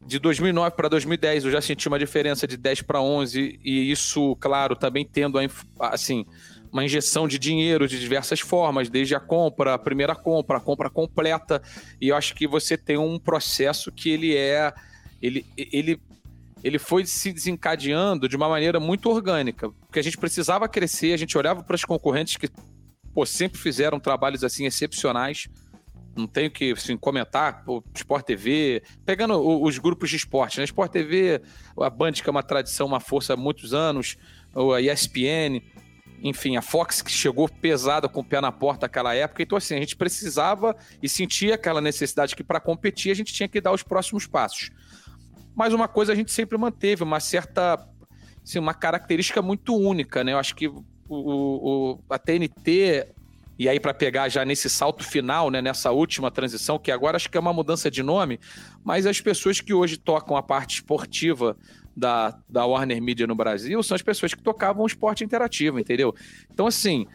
De 2009 para 2010, eu já senti uma diferença de 10 para 11, e isso, claro, também tendo a, assim, uma injeção de dinheiro de diversas formas, desde a compra, a primeira compra, a compra completa, e eu acho que você tem um processo que ele é. Ele, ele ele foi se desencadeando de uma maneira muito orgânica, porque a gente precisava crescer, a gente olhava para os concorrentes que pô, sempre fizeram trabalhos assim excepcionais. Não tenho que assim, comentar, o Sport TV, pegando os grupos de esporte, né? Sport TV, a Band, que é uma tradição, uma força há muitos anos, a ESPN, enfim, a Fox que chegou pesada com o pé na porta naquela época. Então, assim, a gente precisava e sentia aquela necessidade que para competir a gente tinha que dar os próximos passos. Mas uma coisa a gente sempre manteve, uma certa, assim, uma característica muito única, né? Eu acho que o- o- a TNT, e aí para pegar já nesse salto final, né, nessa última transição, que agora acho que é uma mudança de nome, mas as pessoas que hoje tocam a parte esportiva da, da Warner Media no Brasil são as pessoas que tocavam o esporte interativo, entendeu? Então, assim,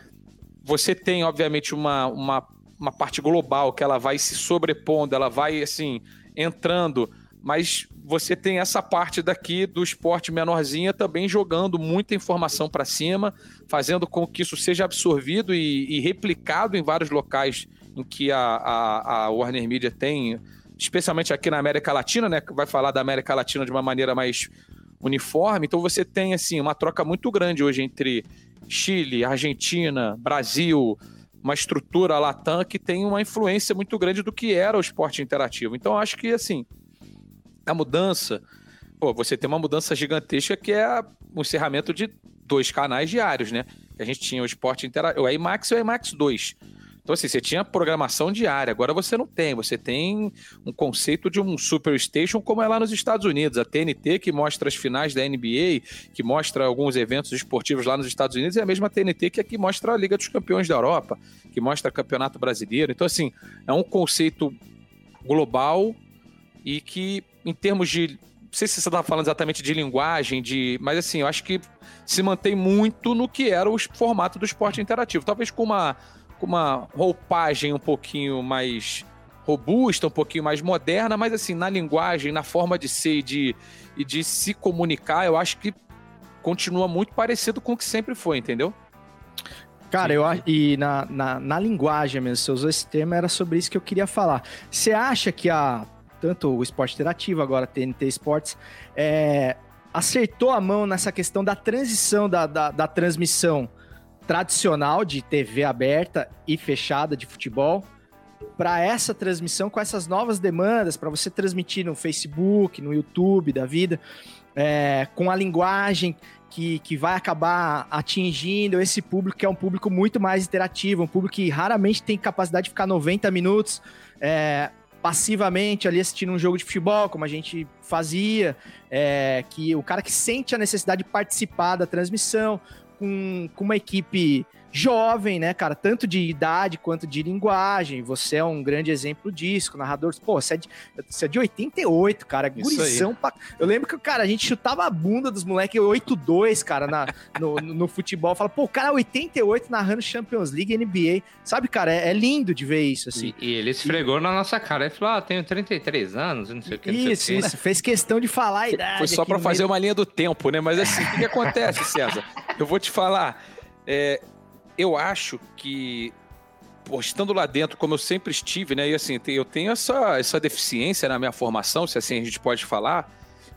você tem, obviamente, uma, uma, uma parte global que ela vai se sobrepondo, ela vai, assim, entrando, mas você tem essa parte daqui do esporte menorzinha também jogando muita informação para cima, fazendo com que isso seja absorvido e, e replicado em vários locais em que a, a, a Warner Media tem, especialmente aqui na América Latina, né? Vai falar da América Latina de uma maneira mais uniforme. Então você tem assim uma troca muito grande hoje entre Chile, Argentina, Brasil, uma estrutura latam que tem uma influência muito grande do que era o esporte interativo. Então acho que assim a mudança, pô, você tem uma mudança gigantesca que é o encerramento de dois canais diários, né? A gente tinha o esporte interativo, o IMAX e o IMAX 2. Então, assim, você tinha programação diária, agora você não tem. Você tem um conceito de um Superstation como é lá nos Estados Unidos. A TNT, que mostra as finais da NBA, que mostra alguns eventos esportivos lá nos Estados Unidos, é a mesma TNT que aqui mostra a Liga dos Campeões da Europa, que mostra o Campeonato Brasileiro. Então, assim, é um conceito global e que, em termos de. Não sei se você estava falando exatamente de linguagem, de, mas assim, eu acho que se mantém muito no que era o formato do esporte interativo. Talvez com uma, com uma roupagem um pouquinho mais robusta, um pouquinho mais moderna, mas assim, na linguagem, na forma de ser e de, e de se comunicar, eu acho que continua muito parecido com o que sempre foi, entendeu? Cara, eu. E na, na, na linguagem mesmo, você usou esse termo, era sobre isso que eu queria falar. Você acha que a. Tanto o esporte interativo, agora TNT Sports, é, acertou a mão nessa questão da transição da, da, da transmissão tradicional de TV aberta e fechada de futebol para essa transmissão com essas novas demandas, para você transmitir no Facebook, no YouTube da vida, é, com a linguagem que, que vai acabar atingindo esse público que é um público muito mais interativo, um público que raramente tem capacidade de ficar 90 minutos é, passivamente ali assistindo um jogo de futebol, como a gente fazia, é, que o cara que sente a necessidade de participar da transmissão com, com uma equipe jovem, né, cara, tanto de idade quanto de linguagem. Você é um grande exemplo disso, narrador. Pô, você é de, você é de 88, cara, gurizão. Pra... Eu lembro que, cara, a gente chutava a bunda dos moleques 8-2, cara, na, no, no, futebol. Fala, pô, o cara é 88 narrando Champions League, NBA. Sabe, cara, é, é lindo de ver isso, assim. E, e ele esfregou na nossa cara. Ele falou: Ah, tenho 33 anos, não sei o que. não sei o Isso, isso. Fez questão de falar a idade. Foi só para fazer meio. uma linha do tempo, né? Mas assim, o que, que acontece, César? Eu vou te falar. é, eu acho que pô, estando lá dentro, como eu sempre estive, né? E assim, eu tenho essa, essa deficiência na minha formação, se assim a gente pode falar.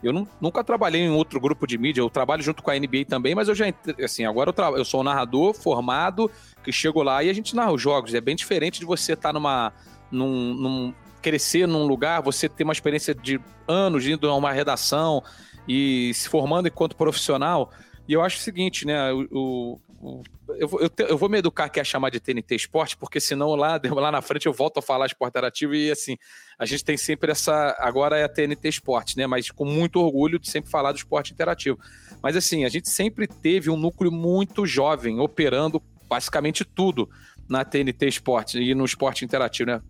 Eu não- nunca trabalhei em outro grupo de mídia, eu trabalho junto com a NBA também, mas eu já, assim, agora eu, tra- eu sou um narrador formado, que chego lá e a gente narra os jogos. É bem diferente de você estar numa, num, num- crescer num lugar, você ter uma experiência de anos indo a uma redação e se formando enquanto profissional. E eu acho o seguinte, né? O- o- eu, eu, eu vou me educar aqui a chamar de TNT Esporte, porque senão lá, lá na frente eu volto a falar esporte interativo e assim, a gente tem sempre essa. Agora é a TNT Esporte, né? Mas com muito orgulho de sempre falar do esporte interativo. Mas assim, a gente sempre teve um núcleo muito jovem, operando basicamente tudo na TNT Esporte e no esporte interativo, né?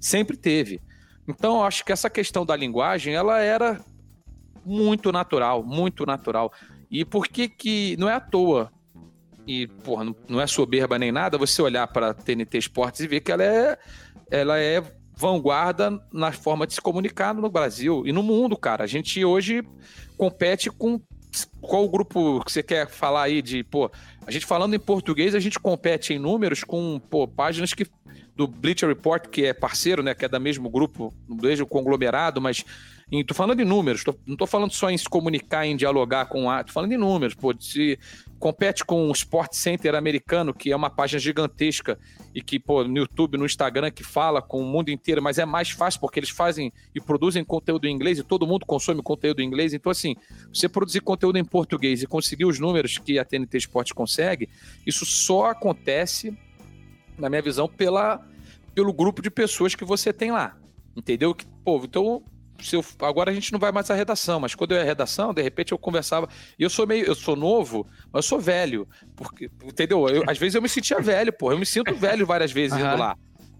Sempre teve. Então, eu acho que essa questão da linguagem, ela era muito natural, muito natural. E por que que não é à toa? E, porra, não- não é soberba nem nada você olhar para a TNT Esportes e ver que ela é, ela é vanguarda na forma de se comunicar no Brasil e no mundo, cara. A gente hoje compete com qual o grupo que você quer falar aí de, pô, a gente falando em português, a gente compete em números com, pô, páginas que do Bleacher Report, que é parceiro, né, que é da mesmo grupo, do mesmo conglomerado, mas em, tô falando em números, tô- não tô falando só em se comunicar, em dialogar com a, tô falando em números, pô, se compete com o Sport Center americano, que é uma página gigantesca e que, pô, no YouTube, no Instagram, que fala com o mundo inteiro, mas é mais fácil porque eles fazem e produzem conteúdo em inglês e todo mundo consome conteúdo em inglês. Então, assim, você produzir conteúdo em português e conseguir os números que a TNT Esporte consegue, isso só acontece, na minha visão, pela, pelo grupo de pessoas que você tem lá. Entendeu? Que, pô, então. Se eu, agora a gente não vai mais à redação, mas quando eu ia à redação, de repente eu conversava. E eu sou meio. Eu sou novo, mas eu sou velho. Porque, entendeu? Eu- às vezes eu me sentia velho, pô. Eu me sinto velho várias vezes Aham. indo lá.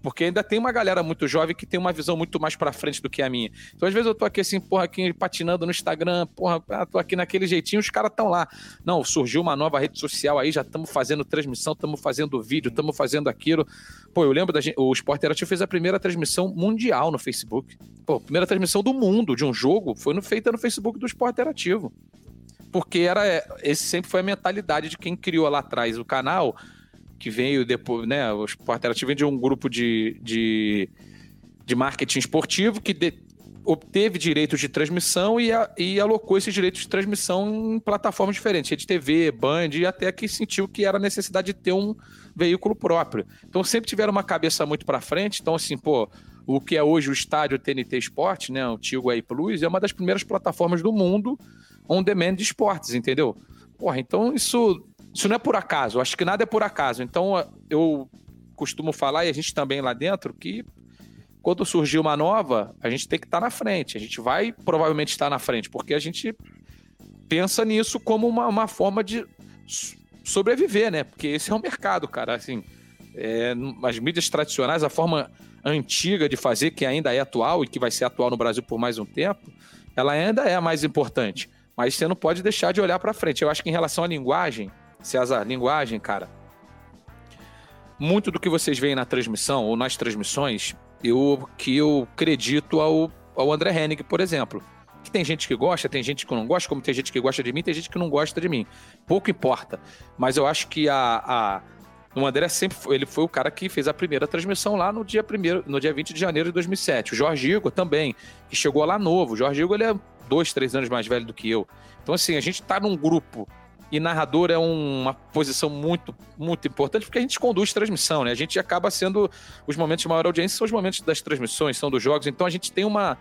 Porque ainda tem uma galera muito jovem que tem uma visão muito mais pra frente do que a minha. Então, às vezes, eu tô aqui assim, porra, aqui patinando no Instagram, porra, ah, tô aqui naquele jeitinho, os caras estão lá. Não, surgiu uma nova rede social aí, já estamos fazendo transmissão, estamos fazendo vídeo, estamos fazendo aquilo. Pô, eu lembro da gente, o Sport Interativo fez a primeira transmissão mundial no Facebook. Pô, primeira transmissão do mundo de um jogo foi no- feita no Facebook do Sport Interativo. Porque era, esse sempre foi a mentalidade de quem criou lá atrás o canal, que veio depois, né? O Sport Interativo vem de um grupo de, de, de marketing esportivo que de- obteve direitos de transmissão e, a- e alocou esses direitos de transmissão em plataformas diferentes, rede TV, Band, e até que sentiu que era necessidade de ter um veículo próprio. Então sempre tiveram uma cabeça muito para frente. Então, assim, pô, o que é hoje o estádio TNT Esporte, né? O antigo aí Plus, é uma das primeiras plataformas do mundo on demand de esportes, entendeu? Porra, então isso, isso não é por acaso. Eu acho que nada é por acaso. Então eu costumo falar, e a gente também lá dentro, que quando surgir uma nova, a gente tem que estar na frente. A gente vai provavelmente estar na frente, porque a gente pensa nisso como uma, uma forma de so- sobreviver, né? Porque esse é o mercado, cara. Assim, é, as mídias tradicionais, a forma antiga de fazer, que ainda é atual e que vai ser atual no Brasil por mais um tempo, ela ainda é a mais importante. Mas você não pode deixar de olhar para frente. Eu acho que em relação à linguagem, César, linguagem, cara, muito do que vocês veem na transmissão ou nas transmissões, eu que eu acredito ao, ao André Hennig, por exemplo. Que tem gente que gosta, tem gente que não gosta, como tem gente que gosta de mim, tem gente que não gosta de mim. Pouco importa. Mas eu acho que a, a o André sempre foi, ele foi o cara que fez a primeira transmissão lá no dia primeiro, no dia 20 de janeiro de 2007. O Jorge Igor também, que chegou lá novo. O Jorge Igor ele é dois, três anos mais velho do que eu. Então assim, a gente tá num grupo e narrador é uma posição muito, muito importante porque a gente conduz transmissão, né? A gente acaba sendo os momentos de maior audiência são os momentos das transmissões, são dos jogos. Então a gente tem uma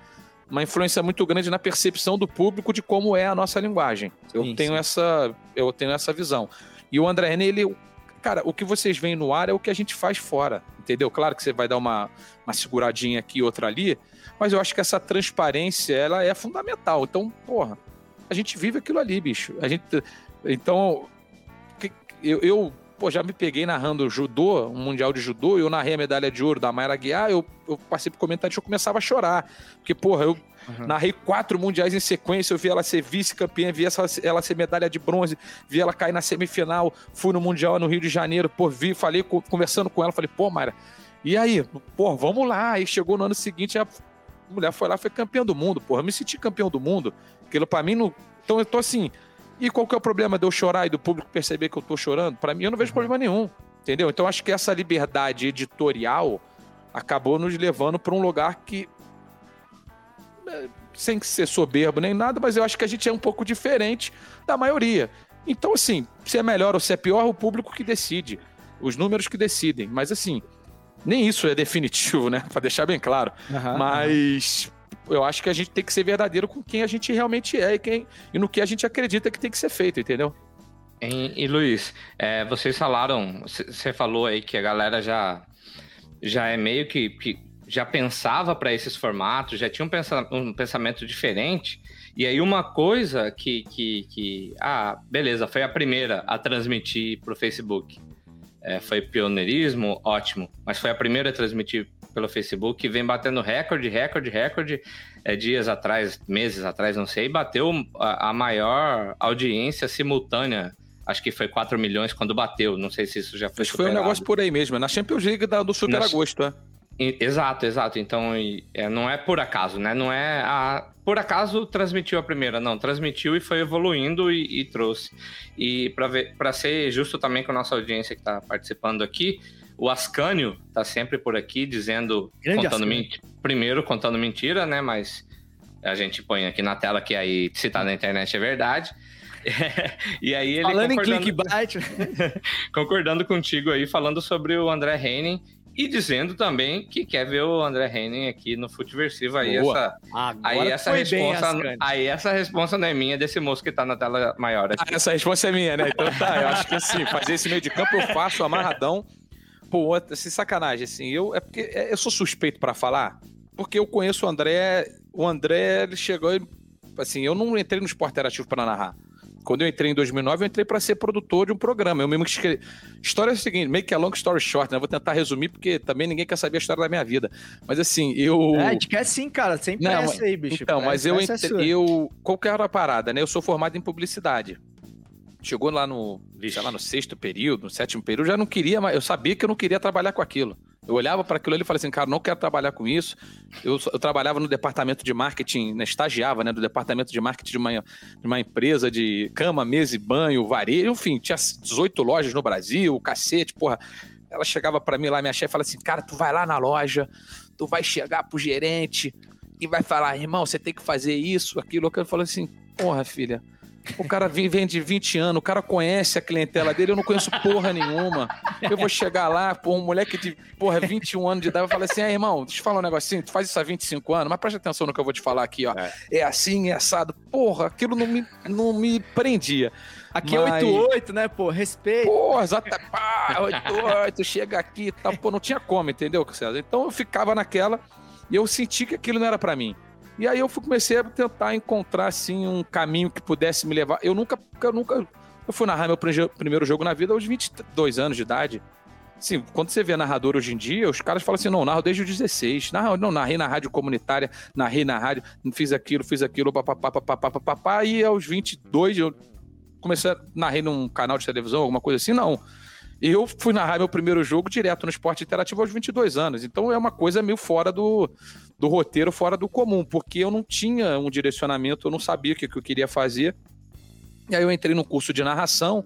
uma influência muito grande na percepção do público de como é a nossa linguagem. Eu Sim, tenho sim. essa eu tenho essa visão. E o André René, ele cara, o que vocês veem no ar é o que a gente faz fora, entendeu? Claro que você vai dar uma, uma seguradinha aqui, outra ali, mas eu acho que essa transparência, ela é fundamental. Então, porra, a gente vive aquilo ali, bicho. A gente, então, eu, eu pô, já me peguei narrando judô, um mundial de judô, eu narrei a medalha de ouro da Mayra Guiar, eu, eu passei pro comentário e eu começava a chorar. Porque, porra, eu narrei quatro mundiais em sequência, eu vi ela ser vice-campeã, vi essa- ela ser medalha de bronze, vi ela cair na semifinal, fui no Mundial no Rio de Janeiro, pô, vi, falei, co- conversando com ela, falei, pô, Mayra, e aí? Pô, vamos lá. Aí chegou no ano seguinte, a mulher foi lá, foi campeã do mundo, porra, eu me senti campeão do mundo. Aquilo pra mim não. Então eu tô assim. E qual que é o problema de eu chorar e do público perceber que eu tô chorando? Pra mim, eu não vejo problema nenhum. Entendeu? Então acho que essa liberdade editorial acabou nos levando para um lugar que é, sem ser soberbo nem nada, mas eu acho que a gente é um pouco diferente da maioria. Então, assim, se é melhor ou se é pior, é o público que decide. Os números que decidem. Mas, assim, nem isso é definitivo, né? Para deixar bem claro. Aham, mas eu acho que a gente tem que ser verdadeiro com quem a gente realmente é e, quem, e no que a gente acredita que tem que ser feito, entendeu? Hein, E, Luiz, é, vocês falaram, você falou aí que a galera já, já é meio que, que já pensava para esses formatos, já tinha um, pensa- um pensamento diferente. E aí uma coisa que, que, que, ah, beleza, foi a primeira a transmitir para o Facebook. É, foi pioneirismo, ótimo. Mas foi a primeira a transmitir pelo Facebook, vem batendo recorde, recorde, recorde. É, dias atrás, meses atrás, não sei, bateu a, a maior audiência simultânea. Acho que foi 4 milhões quando bateu. Não sei se isso já foi Acho que foi um negócio por aí mesmo, é na Champions League da- do Super Na- Agosto, é. E- Exato, exato. Então, e- é, não é por acaso, né? Não é a... Por acaso transmitiu a primeira, não. Transmitiu e foi evoluindo e, e trouxe. E para ser justo também com a nossa audiência que está participando aqui, o Ascânio tá sempre por aqui dizendo, Grande contando Ascânio. menti- primeiro contando mentira, né? Mas a gente põe aqui na tela que aí se tá na internet é verdade. e aí ele Falando em concordando- clickbait, concordando contigo aí, falando sobre o André Henning e dizendo também que quer ver o André Henning aqui no Futeversivo. Aí Boa. essa, agora aí essa resposta, aí essa resposta não é minha, é desse moço que tá na tela maior. Ah, essa resposta é minha, né? Então tá, eu acho que assim, fazer esse meio de campo eu faço amarradão. Pô, assim, sacanagem, assim, eu, é porque é, eu sou suspeito pra falar, porque eu conheço o André, o André, ele chegou, e, assim, eu não entrei no esporte interativo pra narrar. Quando eu entrei em 2009, eu entrei pra ser produtor de um programa. Eu mesmo que escrevi. História é o seguinte, meio que é long story short, né? Vou tentar resumir, porque também ninguém quer saber a história da minha vida. Mas assim, eu. É, a gente quer sim, cara. Sem Não, pressa aí, bicho. Então, mas eu, é entre- eu. Qual que era a parada, né? Eu sou formado em publicidade. Chegou lá no, sei lá, no sexto período, no sétimo período, já não queria, mais- eu sabia que eu não queria trabalhar com aquilo. Eu olhava para aquilo ali e falei assim, cara, não quero trabalhar com isso. Eu, eu trabalhava no departamento de marketing, né, estagiava, né, do departamento de marketing de uma, de uma empresa de cama, mesa e banho, varejo, enfim, tinha 18 lojas no Brasil, cacete, porra. Ela chegava para mim lá, minha chefe, fala assim, cara, tu vai lá na loja, tu vai chegar pro gerente e vai falar, irmão, você tem que fazer isso, aquilo. Eu falo assim, porra, filha, o cara vem, vem de 20 anos, o cara conhece a clientela dele, eu não conheço porra nenhuma. Eu vou chegar lá, pô, um moleque de, porra, 21 anos de idade, eu falo assim, ah, irmão, deixa eu te falar um negocinho, tu faz isso há 25 anos, mas presta atenção no que eu vou te falar aqui, ó. É, assim, é assado. Porra, aquilo não me, não me prendia. Aqui é mas- 88, né, pô? Respeito. Pô, exato, pá, 88, chega aqui e tal. Pô, não tinha como, entendeu, César? Então eu ficava naquela e eu senti que aquilo não era pra mim. E aí eu comecei a tentar encontrar, assim, um caminho que pudesse me levar. Eu nunca, eu nunca, eu fui narrar meu prime- primeiro jogo na vida aos 22 anos de idade. Assim, quando você vê narrador hoje em dia, os caras falam assim, não, narro desde os 16. Narro, não, narrei na rádio comunitária, narrei na rádio, fiz aquilo, fiz aquilo, papapá, papapá, papapá, e aos 22 eu comecei a narrei num canal de televisão, alguma coisa assim, não. Eu fui narrar meu primeiro jogo direto no esporte interativo aos 22 anos. Então é uma coisa meio fora do, do roteiro, fora do comum, porque eu não tinha um direcionamento, eu não sabia o que, que eu queria fazer. E aí eu entrei num curso de narração,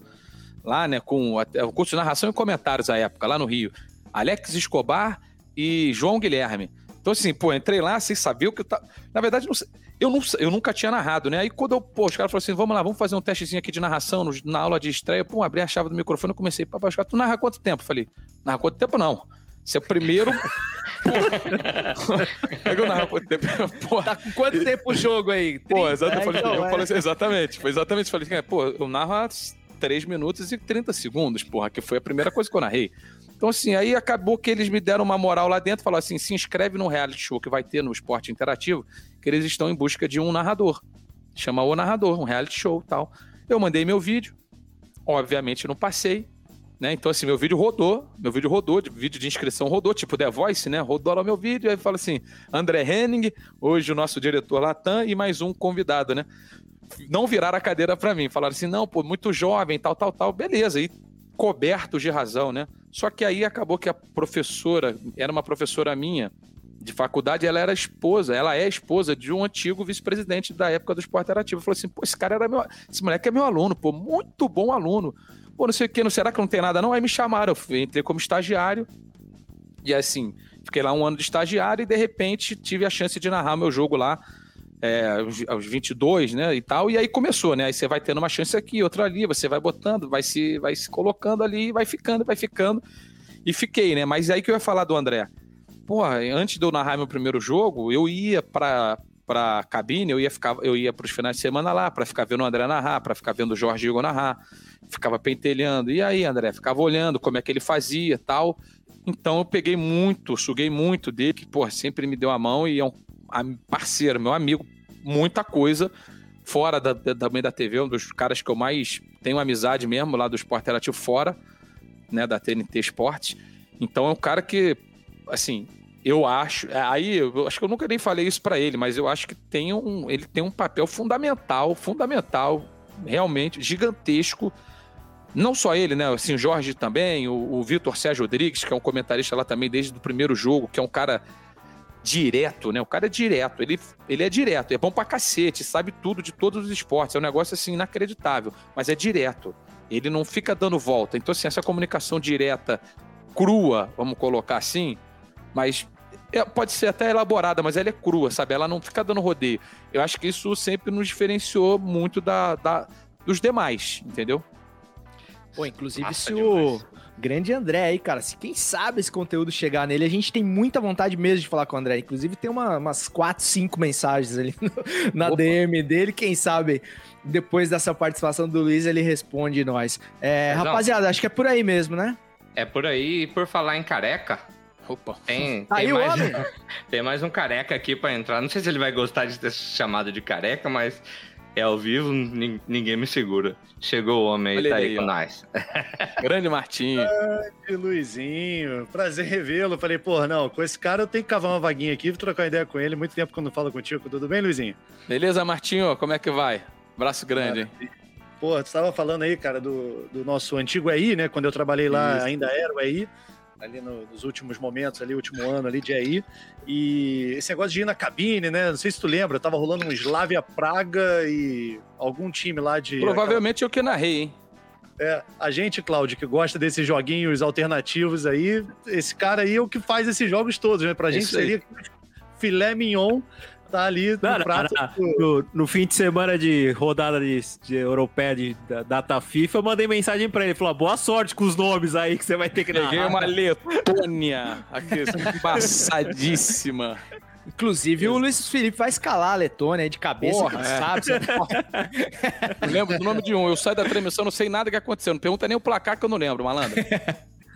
lá, né, com o curso de narração e comentários à época, lá no Rio. Alex Escobar e João Guilherme. Então, assim, pô, entrei lá sem saber o que eu tava. Na verdade, não sei- eu, não, eu nunca tinha narrado, né? Aí quando eu, pô, os caras falaram assim: vamos lá, vamos fazer um testezinho aqui de narração no- na aula de estreia. Pô, abri a chave do microfone e comecei, papai, os caras, tu narra quanto tempo? Eu Falei, narra quanto tempo não? Você é o primeiro. Pô, eu narro quanto tempo? Pô, Tá com quanto tempo o jogo aí? Pô, 30? exato, eu falei, Então, eu é. falei assim, exatamente, foi exatamente, falei assim, é, pô, eu narro há 3 minutos e 30 segundos, porra, que foi a primeira coisa que eu narrei. Então, assim, aí acabou que eles me deram uma moral lá dentro, falaram assim, se inscreve num reality show que vai ter no esporte interativo, que eles estão em busca de um narrador. Chama o narrador, um reality show tal. Eu mandei meu vídeo, obviamente não passei, né? Então, assim, meu vídeo rodou, meu vídeo rodou, de- vídeo de inscrição rodou, tipo The Voice, né? Rodou lá o meu vídeo, aí fala assim, André Henning, hoje o nosso diretor Latam e mais um convidado, né? Não viraram a cadeira pra mim, falaram assim, não, pô, muito jovem, tal, tal, tal, beleza, e cobertos de razão, né? Só que aí acabou que a professora, era uma professora minha, de faculdade, ela era esposa, ela é esposa de um antigo vice-presidente da época do esporte interativo. Falou assim: pô, esse cara era meu. Esse moleque é meu aluno, pô, muito bom aluno. Pô, não sei o que, não será que não tem nada não? Aí me chamaram, eu entrei como estagiário. E assim, fiquei lá um ano de estagiário e de repente tive a chance de narrar meu jogo lá é, aos- aos 22, né, e tal. E aí começou, né? Aí você vai tendo uma chance aqui, outra ali, você vai botando, vai se, vai se colocando ali, vai ficando, vai ficando. E fiquei, né? Mas aí que eu ia falar do André. Porra, antes de eu narrar meu primeiro jogo, eu ia pra, pra cabine, eu ia ficar, eu ia pros finais de semana lá pra ficar vendo o André narrar, pra ficar vendo o Jorge Hugo narrar. Ficava pentelhando. E aí, André? Ficava olhando como é que ele fazia tal. Então eu peguei muito, suguei muito dele, que, porra, sempre me deu a mão e é um parceiro, meu amigo, muita coisa. Fora da, da, também da TV, um dos caras que eu mais tenho amizade mesmo, lá do Esporte Interativo, fora, né, da TNT Esporte. Então é um cara que, assim, eu acho. Aí eu acho que eu nunca nem falei isso pra ele, mas eu acho que tem um, ele tem um papel fundamental, fundamental, realmente gigantesco. Não só ele, né? Assim, o Jorge também, o, o Vitor Sérgio Rodrigues, que é um comentarista lá também desde o primeiro jogo, que é um cara direto, né? O cara é direto, ele, ele é direto, é bom pra cacete, sabe tudo de todos os esportes, é um negócio assim inacreditável, mas é direto. Ele não fica dando volta. Então, assim, essa comunicação direta, crua, vamos colocar assim, mas é- pode ser até elaborada, mas ela é crua, sabe? Ela não fica dando rodeio. Eu acho que isso sempre nos diferenciou muito da, da- dos demais, entendeu? Pô, inclusive Massa se demais. o grande André aí, cara, se quem sabe esse conteúdo chegar nele, a gente tem muita vontade mesmo de falar com o André. Inclusive tem uma- umas quatro, cinco mensagens ali no- na Opa. DM dele, quem sabe depois dessa participação do Luiz ele responde nós. É, rapaziada, acho que é por aí mesmo, né? É por aí, e por falar em careca, Opa. tem, Aí tem, mais, homem. tem mais um careca aqui pra entrar. Não sei se ele vai gostar de ter chamado de careca, mas é ao vivo, nin- ninguém me segura. Chegou o homem aí, Olha tá aí aí, com nós. Grande Martinho. E Luizinho, prazer revê-lo. Falei, porra, não, com esse cara eu tenho que cavar uma vaguinha aqui, vou trocar ideia com ele. Muito tempo que eu não falo contigo. Tudo bem, Luizinho? Beleza, Martinho? Como é que vai? Braço grande, hein? Pô, tu estava falando aí, cara, do, do nosso antigo EI, né? Quando eu trabalhei lá, Isso. ainda era o EI, ali no- nos últimos momentos, ali, último ano ali de EI. E esse negócio de ir na cabine, né? Não sei se tu lembra, tava rolando um Slavia Praga e algum time lá de. Provavelmente eu que narrei, hein? É, a gente, Cláudio, que gosta desses joguinhos alternativos aí, esse cara aí é o que faz esses jogos todos, né? Pra gente isso aí. seria filé mignon, tá ali no Não, não, prato. não. No, no fim de semana de rodada de, de europeia de da, data FIFA, eu mandei mensagem pra ele. Falou: boa sorte com os nomes aí que você vai ter que Peguei narrar. uma Letônia aqui, embaçadíssima. Inclusive o Luiz Felipe vai escalar a Letônia aí de cabeça, Porra, é. sabe? Você- Não lembro do nome de um. Eu saio da transmissão, não sei nada que aconteceu. Não pergunta nem o placar que eu não lembro, malandro.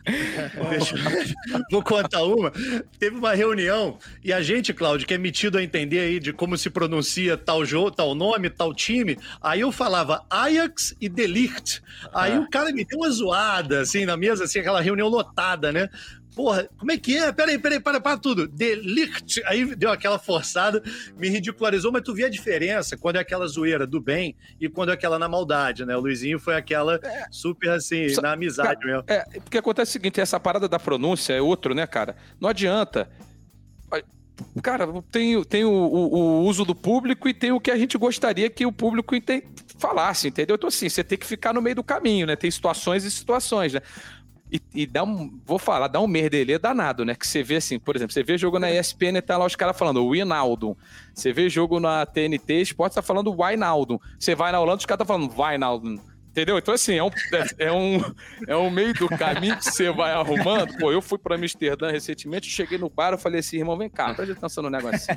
Vou contar uma. Teve uma reunião e a gente, Cláudio, que é metido a entender aí de como se pronuncia tal jogo, tal nome, tal time. Aí eu falava Ajax e Delicht. Aí Ah. o cara me deu uma zoada, assim, na mesa, assim, aquela reunião lotada, né? Porra, como é que é? Peraí, peraí, para, para tudo. Delicht. Aí deu aquela forçada, me ridicularizou, mas tu vê a diferença quando é aquela zoeira do bem e quando é aquela na maldade, né? O Luizinho foi aquela super, assim, Só- na amizade mesmo. É, porque acontece o seguinte, essa parada da pronúncia é outro, né, cara? Não adianta. Cara, tem, tem o, o- o uso do público e tem o que a gente gostaria que o público ente- falasse, entendeu? Então, assim, você tem que ficar no meio do caminho, né? Tem situações e situações, né? E, e dá um, vou falar, dá um merdelê danado, né? Que você vê assim, por exemplo, você vê jogo na ESPN e tá lá os caras falando Winaldum. Você vê jogo na TNT, Esporte tá falando Wijnaldum. Você vai na Holanda, os caras tá falando Wijnaldum. Entendeu? Então, assim, é um, é, é um, é um meio do caminho que você vai arrumando. Pô, eu fui pra Amsterdã recentemente, cheguei no bar, eu falei assim, irmão, vem cá, presta atenção no negócio.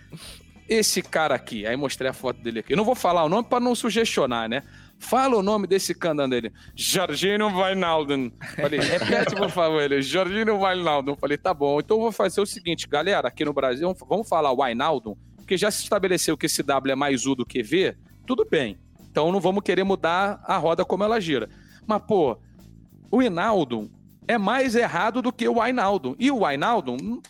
Esse cara aqui, aí mostrei a foto dele aqui. Eu não vou falar o nome pra não sugestionar, né? Fala o nome desse candando dele. Jorginho Wijnaldum. Falei, repete, por favor. Ele, Jorginho Wijnaldum. Falei, tá bom. Então eu vou fazer o seguinte, galera, aqui no Brasil, vamos falar Wijnaldum, porque já se estabeleceu que esse W é mais U do que V, tudo bem. Então não vamos querer mudar a roda como ela gira. Mas, pô, o Hinaldo é mais errado do que o Wijnaldum. E o Wijnaldum...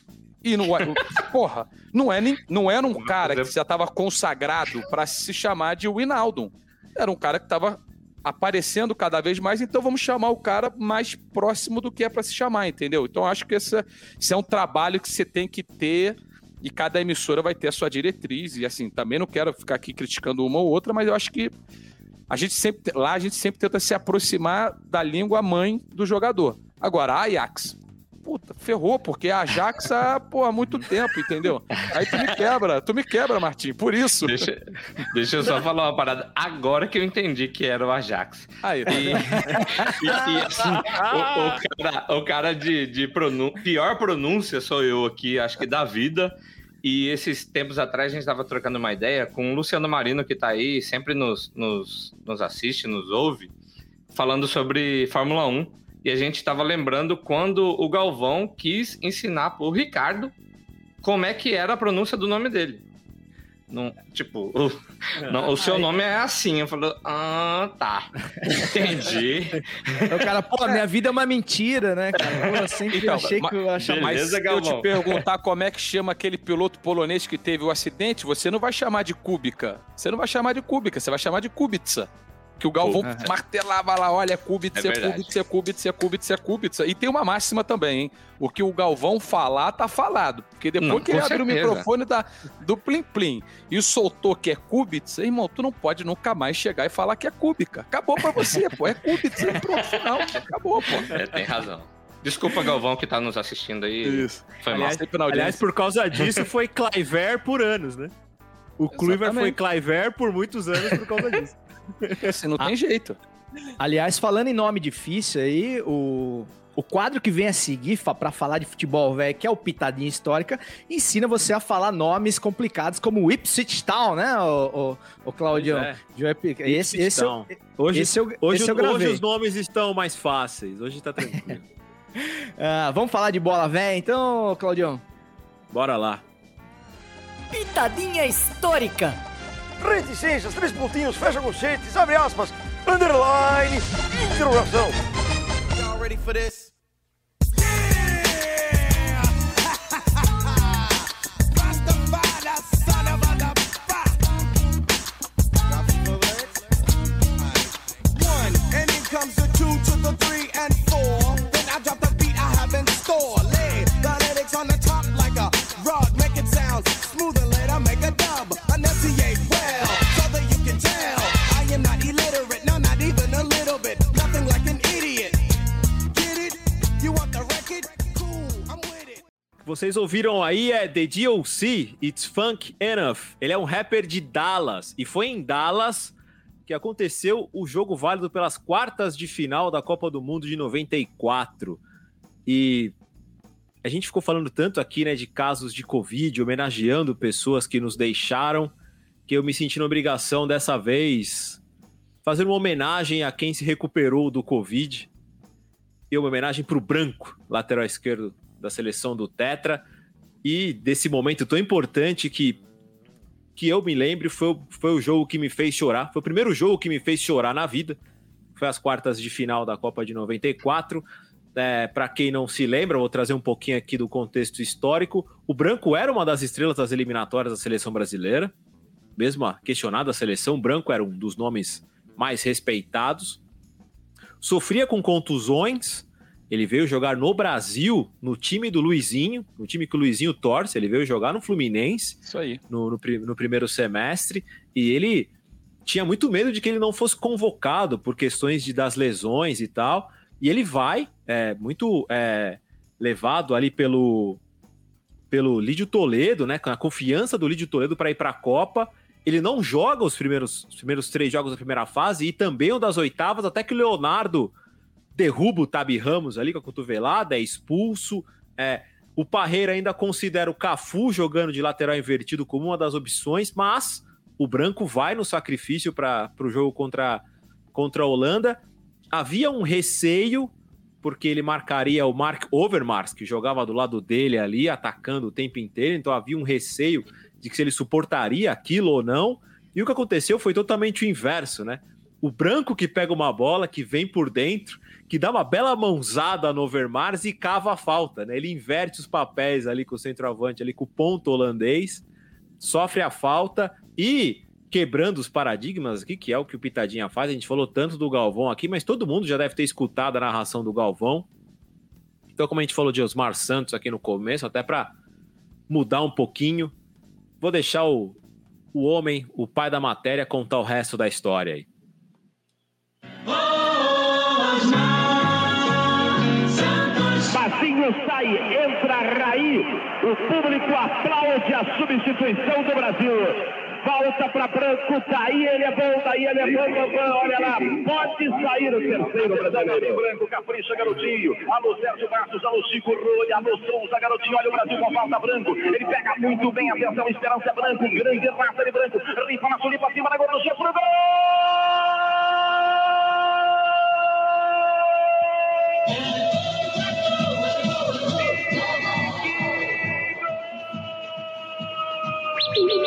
E no, porra, não, é nem, não era um cara que já estava consagrado para se chamar de Winaldum. Era um cara que estava aparecendo cada vez mais, então vamos chamar o cara mais próximo do que é para se chamar, entendeu? Então acho que esse, esse é um trabalho que você tem que ter e cada emissora vai ter a sua diretriz. E assim, também não quero ficar aqui criticando uma ou outra, mas eu acho que a gente sempre, lá a gente sempre tenta se aproximar da língua mãe do jogador. Agora, Ajax, puta, ferrou, porque a Ajax há, pô, há muito tempo, entendeu? Aí tu me quebra, tu me quebra, Martim, por isso. Deixa, deixa eu só falar uma parada. Agora que eu entendi que era o Ajax. Aí, E, e- e, assim, o, o cara, o cara de, de pior pronúncia sou eu aqui, acho que da vida. E esses tempos atrás a gente estava trocando uma ideia com o Luciano Marino, que tá aí, sempre nos, nos, nos assiste, nos ouve, falando sobre Fórmula 1. E a gente estava lembrando quando o Galvão quis ensinar pro Ricardo como é que era a pronúncia do nome dele. Não, tipo, o, não, o seu nome é assim. Eu falei, ah, tá. Entendi. O cara, pô, minha vida é uma mentira, né, cara? Pô, eu sempre Então, achei que eu. Mas Beleza, se eu te perguntar como é que chama aquele piloto polonês que teve o acidente, você não vai chamar de Kubica. Você não vai chamar de Kubica, você vai chamar de Kubica. Que o Galvão Aham. martelava lá, olha, é Kubica, É é verdade. Kubica, é é Kubica, é Kubica. E tem uma máxima também, hein? O que o Galvão falar, tá falado. Porque depois Não, que ele abre o microfone da, do Plim Plim e soltou que é Kubica, irmão, tu não pode nunca mais chegar e falar que é Kubica. Acabou pra você, pô. É Kubica. Pronto, final. Acabou, pô. É, tem razão. Desculpa, Galvão, que tá nos assistindo aí. Isso. Foi mal. Aliás, na aliás, por causa disso, foi Cliver por anos, né? O Kluivert foi. Cliver por muitos anos por causa disso. Assim, não Ah. tem jeito. Aliás, falando em nome difícil aí, o, o quadro que vem a seguir fa- pra falar de futebol, velho, que é o Pitadinha Histórica, ensina você a falar nomes complicados como Ipswich Town, né, o, o, o Claudião? É. É. Esse, esse, eu, hoje, esse eu, hoje, esse eu hoje os nomes estão mais fáceis. Hoje tá tranquilo. Ah, vamos falar de bola velha, então, Claudião? Bora lá. Pitadinha histórica. Reticências, três pontinhos, fecha conchetes, abre aspas, underline, interrogação. Y'all ready for this? One, and in comes the two to the three and four. Then I drop the beat I have in store. Vocês ouviram aí é The D.O.C. It's Funk Enough. Ele é um rapper de Dallas. E foi em Dallas que aconteceu o jogo válido pelas quartas de final da Copa do Mundo de 94. E a gente ficou falando tanto aqui, né, de casos de Covid, homenageando pessoas que nos deixaram, que eu me senti na obrigação dessa vez fazer uma homenagem a quem se recuperou do Covid. E uma homenagem para o Branco, lateral esquerdo da seleção do Tetra. E desse momento tão importante que, que eu me lembro, foi, foi o jogo que me fez chorar. Foi o primeiro jogo que me fez chorar na vida. Foi as quartas de final da Copa de 94. É, Para quem não se lembra, vou trazer um pouquinho aqui do contexto histórico. O Branco era uma das estrelas das eliminatórias da seleção brasileira. Mesmo a questionada seleção, o Branco era um dos nomes mais respeitados. Sofria com contusões. Ele veio jogar no Brasil, no time do Luizinho, no time que o Luizinho torce. Ele veio jogar no Fluminense Isso aí. no, no no primeiro semestre e ele tinha muito medo de que ele não fosse convocado por questões de, das lesões e tal. E ele vai, é, muito é, levado ali pelo, pelo Lídio Toledo, né? Com a confiança do Lídio Toledo para ir para a Copa. Ele não joga os primeiros, os primeiros três jogos da primeira fase e também o das oitavas, até que o Leonardo derruba o Tabi Ramos ali com a cotovelada, é expulso. É, o Parreira ainda considera o Cafu jogando de lateral invertido como uma das opções, mas o Branco vai no sacrifício para o jogo contra, contra a Holanda. Havia um receio, porque ele marcaria o Mark Overmars, que jogava do lado dele ali, atacando o tempo inteiro, então havia um receio de que se ele suportaria aquilo ou não. E o que aconteceu foi totalmente o inverso, né? O Branco que pega uma bola, que vem por dentro, que dá uma bela mãozada no Overmars e cava a falta, né? Ele inverte os papéis ali com o centroavante, ali com o ponto holandês, sofre a falta e quebrando os paradigmas aqui, que é o que o Pitadinha faz. A gente falou tanto do Galvão aqui, mas todo mundo já deve ter escutado a narração do Galvão. Então, como a gente falou de Osmar Santos aqui no começo, até para mudar um pouquinho, vou deixar o, o homem, o pai da matéria, contar o resto da história aí. Entra Raí. O público aplaude a substituição do Brasil. Volta para Branco, daí ele é bom, daí ele é bom, bom, bom, olha lá, pode sair o terceiro brasileiro. Branco, capricha, garotinho. Alô, Sérgio Bastos, alô, Chico Rolha, alô, Souza, garotinho, olha o Brasil com falta branco. Ele pega muito bem, atenção, esperança branco, grande raça de branco. Rifa na sulipa, cima da gol, pro gol!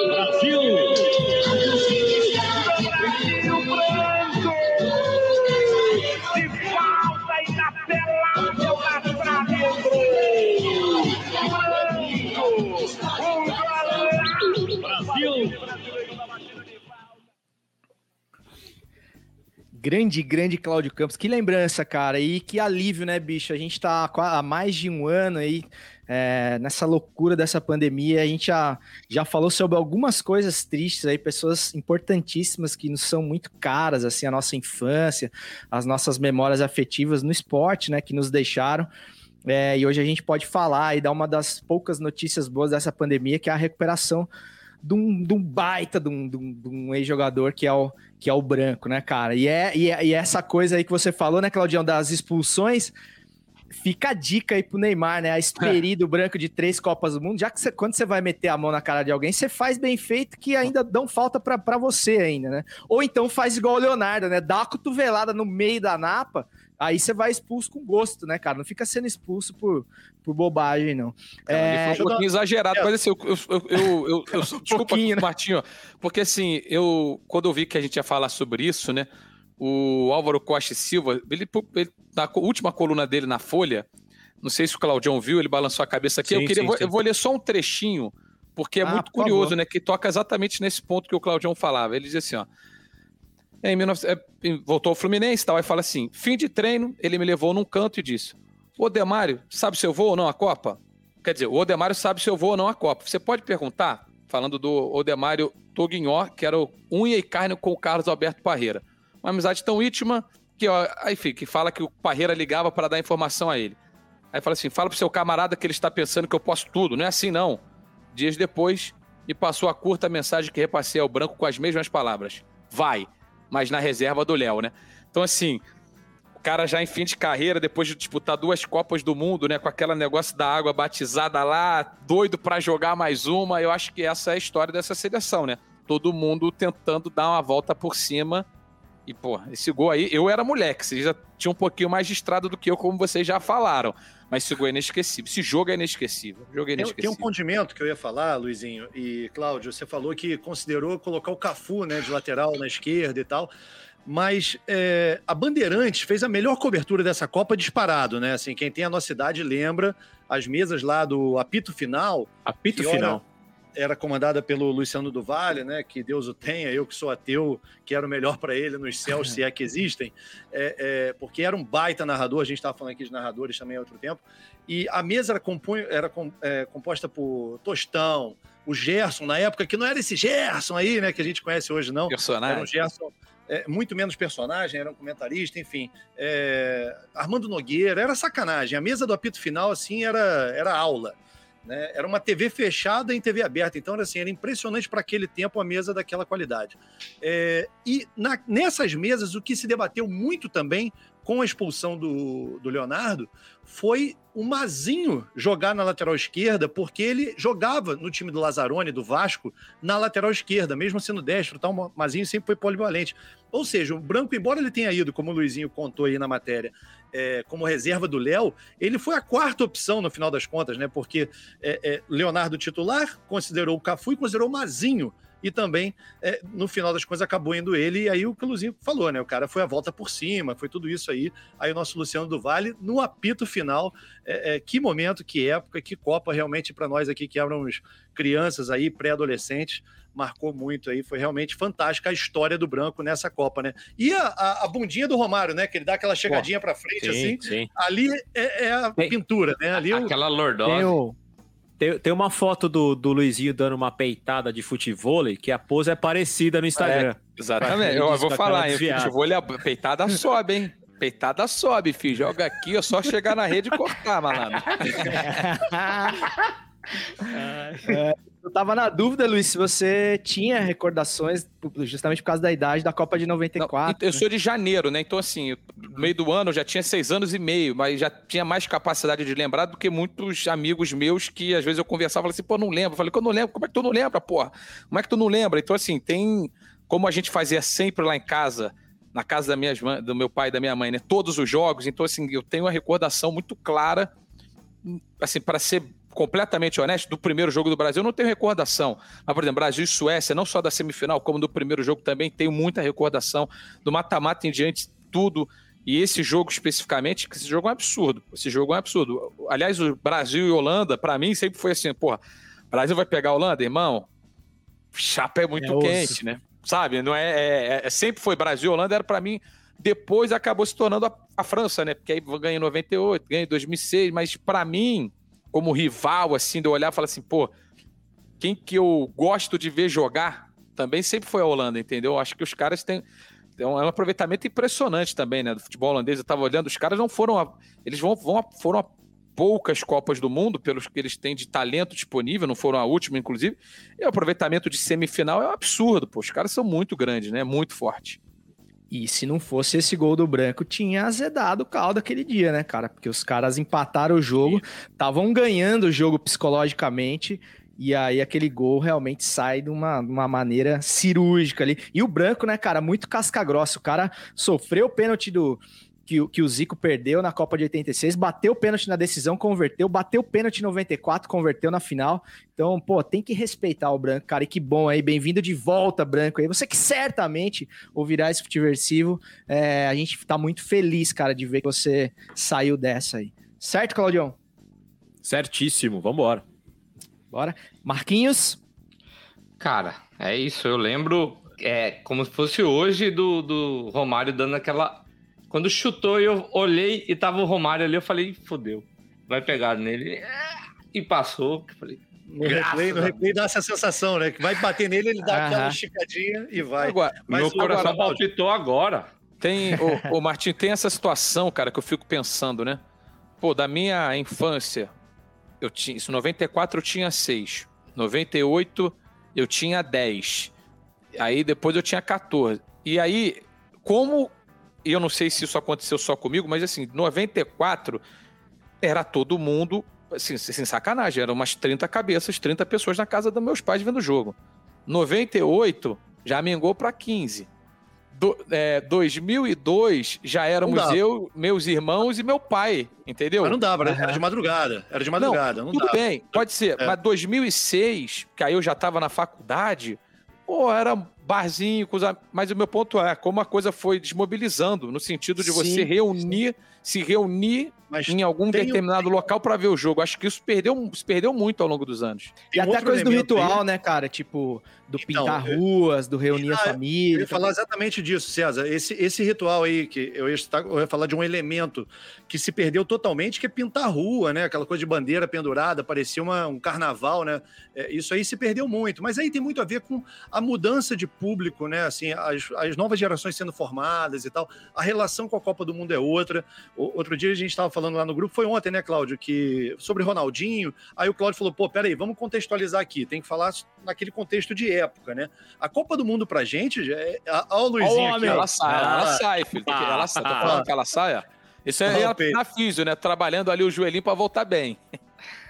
Brasil! Brasil branco! De falta e na trave! Branco! Um golaço! Brasil! Grande, grande Cláudio Campos. Que lembrança, cara. E que alívio, né, bicho? A gente tá qua- há mais de um ano aí é, nessa loucura dessa pandemia. A gente já, já falou sobre algumas coisas tristes aí, pessoas importantíssimas que nos são muito caras, assim, a nossa infância, as nossas memórias afetivas no esporte, né, que nos deixaram. É, e hoje a gente pode falar e dar uma das poucas notícias boas dessa pandemia, que é a recuperação de um, de um baita de um, um- ex-jogador que é o que é o branco, né, cara? E é, e é e essa coisa aí que você falou, né, Claudião, das expulsões. Fica a dica aí pro Neymar, né? A Esperi do branco de três Copas do Mundo. Já que você, quando você vai meter a mão na cara de alguém, você faz bem feito que ainda dão falta pra pra você ainda, né? Ou então faz igual o Leonardo, né? Dá uma cotovelada no meio da napa, aí você vai expulso com gosto, né, cara? Não fica sendo expulso por, por bobagem, não. É, ele foi um pouquinho exagerado, mas assim, eu, eu, eu, eu, eu- eu- desculpa, né? Martinho, porque assim, eu, quando eu vi que a gente ia falar sobre isso, né, o Álvaro Costa Silva, ele, ele- na última coluna dele na Folha, não sei se o Claudião viu, ele balançou a cabeça aqui, eu, Sim, queria, sim, vou- sim. eu vou ler só um trechinho, porque é Ah, muito curioso, favor. né, que toca exatamente nesse ponto que o Claudião falava, ele diz assim, ó, em 19... é, voltou ao Fluminense e tal, aí fala assim, fim de treino, ele me levou num canto e disse, Ô Demário, sabe se eu vou ou não à Copa? Quer dizer, o Odemário sabe se eu vou ou não à Copa. Você pode perguntar, falando do Odemário Toguinhó, que era o unha e carne com o Carlos Alberto Parreira. Uma amizade tão íntima que, ó, aí fica, que fala que o Parreira ligava para dar informação a ele. Aí fala assim: fala pro seu camarada que ele está pensando que eu posso tudo. Não é assim, não. Dias depois, me passou a curta mensagem que repassei ao branco com as mesmas palavras. Vai, mas na reserva do Léo, né? Então, assim, o cara já em fim de carreira, depois de disputar duas Copas do Mundo, né? Com aquele negócio da água batizada lá, doido pra jogar mais uma. Eu acho que essa é a história dessa seleção, né? Todo mundo tentando dar uma volta por cima. E, pô, esse gol aí, eu era moleque, vocês já tinham um pouquinho mais de estrada do que eu, como vocês já falaram. Mas esse gol é inesquecível. Esse jogo é inesquecível. Jogo é Tem, tem inesquecível. um condimento que eu ia falar, Luizinho e Cláudio. Você falou que considerou colocar o Cafu né, de lateral na esquerda e tal. Mas é, a Bandeirantes fez a melhor cobertura dessa Copa disparado, né? Assim, quem tem a nossa idade lembra as mesas lá do apito final. Apito final. Era comandada pelo Luciano do Vale, né? Que Deus o tenha, eu que sou ateu, quero o melhor para ele nos céus, se é que existem. É, é, porque era um baita narrador, a gente estava falando aqui de narradores também há outro tempo. E a mesa era, era é, composta por Tostão, o Gerson, na época, que não era esse Gerson aí, né, que a gente conhece hoje, não. Personagem. Era um Gerson é, muito menos personagem, era um comentarista, enfim. É, Armando Nogueira, era sacanagem. A mesa do apito final, assim, era, era aula. Né? Era uma TV fechada em TV aberta. Então, era, assim, era impressionante para aquele tempo a mesa daquela qualidade. É, e na- nessas mesas, o que se debateu muito também com a expulsão do, do Leonardo foi o Mazinho jogar na lateral esquerda, porque ele jogava no time do Lazzaroni, do Vasco, na lateral esquerda, mesmo sendo destro, tal, o Mazinho sempre foi polivalente. Ou seja, o Branco, embora ele tenha ido, como o Luizinho contou aí na matéria, é, como reserva do Léo, ele foi a quarta opção no final das contas, né? Porque é, é, Leonardo titular, considerou o Cafu e considerou o Mazinho. E também, é, no final das contas, acabou indo ele. E aí o que o Luzinho falou, né? O cara foi a volta por cima, foi tudo isso aí. Aí o nosso Luciano do Vale, no apito final, é, é, que momento, que época, que Copa realmente para nós aqui que éramos crianças aí, pré-adolescentes, marcou muito aí. Foi realmente fantástica a história do Branco nessa Copa, né? E a, a- a bundinha do Romário, né? Que ele dá aquela chegadinha para frente sim, assim. sim. Ali é, é a pintura, né? Ali o- Aquela Tem, lordose. Tem, tem uma foto do, do Luizinho dando uma peitada de futevôlei que a pose é parecida no Instagram. Exatamente. Ele Eu diz vou falar, hein? Futebol, a peitada sobe, hein? Peitada sobe, filho. Joga aqui, é só chegar na rede e cortar, malandro. É, eu tava na dúvida, Luiz, se você tinha recordações, justamente por causa da idade da Copa de 94. Não, eu sou de janeiro, né? Então, assim, no meio do ano eu já tinha seis anos e meio, mas já tinha mais capacidade de lembrar do que muitos amigos meus que às vezes eu conversava e assim, pô, não lembro. Eu falei que eu não lembro. Como é que tu não lembra, porra? Como é que tu não lembra? Então, assim, tem. Como a gente fazia sempre lá em casa, na casa da minha, do meu pai e da minha mãe, né? Todos os jogos. Então, assim, eu tenho uma recordação muito clara, assim, para ser completamente honesto, do primeiro jogo do Brasil, eu não tenho recordação. Mas, por exemplo, Brasil e Suécia, não só da semifinal, como do primeiro jogo também, tenho muita recordação. Do mata-mata em diante, tudo. E esse jogo especificamente, esse jogo é um absurdo. Esse jogo é um absurdo. Aliás, o Brasil e Holanda, para mim, sempre foi assim, porra, Brasil vai pegar a Holanda, irmão? Chapa é muito É quente, osso. né? Sabe? Não é, é- é- sempre foi Brasil e Holanda, era para mim. Depois acabou se tornando a, a França, né? Porque aí ganha em 98, ganha em 2006, mas para mim, como rival, assim, de eu olhar e falar assim, pô, quem que eu gosto de ver jogar também sempre foi a Holanda, entendeu? Acho que os caras têm. É um aproveitamento impressionante também, né? Do futebol holandês. Eu tava olhando, os caras não foram. A, eles vão, vão a- foram a poucas Copas do Mundo, pelos que eles têm de talento disponível, não foram a última, inclusive. E o aproveitamento de semifinal é um absurdo, pô. Os caras são muito grandes, né? Muito forte. E se não fosse esse gol do Branco, tinha azedado o caldo aquele dia, né, cara? Porque os caras empataram o jogo, estavam ganhando o jogo psicologicamente, e aí aquele gol realmente sai de uma, de uma maneira cirúrgica ali. E o Branco, né, cara, muito casca-grossa. O cara sofreu o pênalti do. Que, o- que o Zico perdeu na Copa de 86, bateu o pênalti na decisão, converteu, bateu o pênalti em 94, converteu na final. Então, pô, tem que respeitar o Branco, cara. E que bom aí, bem-vindo de volta, Branco aí. Você que certamente ouvirá esse futiversivo. É, a gente tá muito feliz, cara, de ver que você saiu dessa aí. Certo, Claudião? Certíssimo, vambora. Bora. Marquinhos? Cara, é isso. Eu lembro é, como se fosse hoje do, do Romário dando aquela. Quando chutou, eu olhei e tava o Romário ali, eu falei, fodeu. Vai pegar nele. É, E passou. Eu falei, No replay, no Deus. replay dá essa sensação, né? Que vai bater nele, ele dá Aham. aquela esticadinha e vai. Agora, Mas Meu o- coração agora, palpitou agora. Tem, ô, ô Martim, tem essa situação, cara, que eu fico pensando, né? Pô, da minha infância, eu tinha, isso 94 eu tinha 6, 98 eu tinha 10. Aí depois eu tinha 14. E aí, como e eu não sei se isso aconteceu só comigo, mas assim, 94 era todo mundo, assim, sem sacanagem, eram umas 30 cabeças, 30 pessoas na casa dos meus pais vendo o jogo. 98 já mingou para 15. Do, é, 2002 já éramos Não eu, meus irmãos e meu pai, entendeu? Mas não dava, né? era de madrugada. Era de madrugada. Não, Tudo dava. bem, pode ser. É. Mas 2006, que aí eu já estava na faculdade, pô, era barzinho, mas o meu ponto é como a coisa foi desmobilizando, no sentido de você Sim, reunir, se reunir Mas em algum tem um- determinado local para ver o jogo. Acho que isso perdeu, se perdeu muito ao longo dos anos. E Tem até a coisa do ritual, né, cara? Tipo, do Então, pintar eu- ruas, do reunir a Ah, Eu família. ia falar exatamente disso, César. Esse, esse ritual aí, que eu ia, estar- eu ia falar de um elemento que se perdeu totalmente, que é pintar a rua, né? Aquela coisa de bandeira pendurada, parecia uma- um carnaval, né? É, isso aí se perdeu muito. Mas aí tem muito a ver com a mudança de público, né? Assim, as, as novas gerações sendo formadas e tal. A relação com a Copa do Mundo é outra. Outro dia a gente estava falando lá no grupo, foi ontem, né, Cláudio, que sobre Ronaldinho. Aí o Cláudio falou: pô, peraí, vamos contextualizar aqui. Tem que falar naquele contexto de época, né? A Copa do Mundo pra gente, é... Olha o Luizinho Ó, aqui, ó. ela sai, ela Ah, sai, filho. Ela sai, tô ah, falando que ela saia. Isso é ela na físio, né? Trabalhando ali o joelhinho para voltar bem.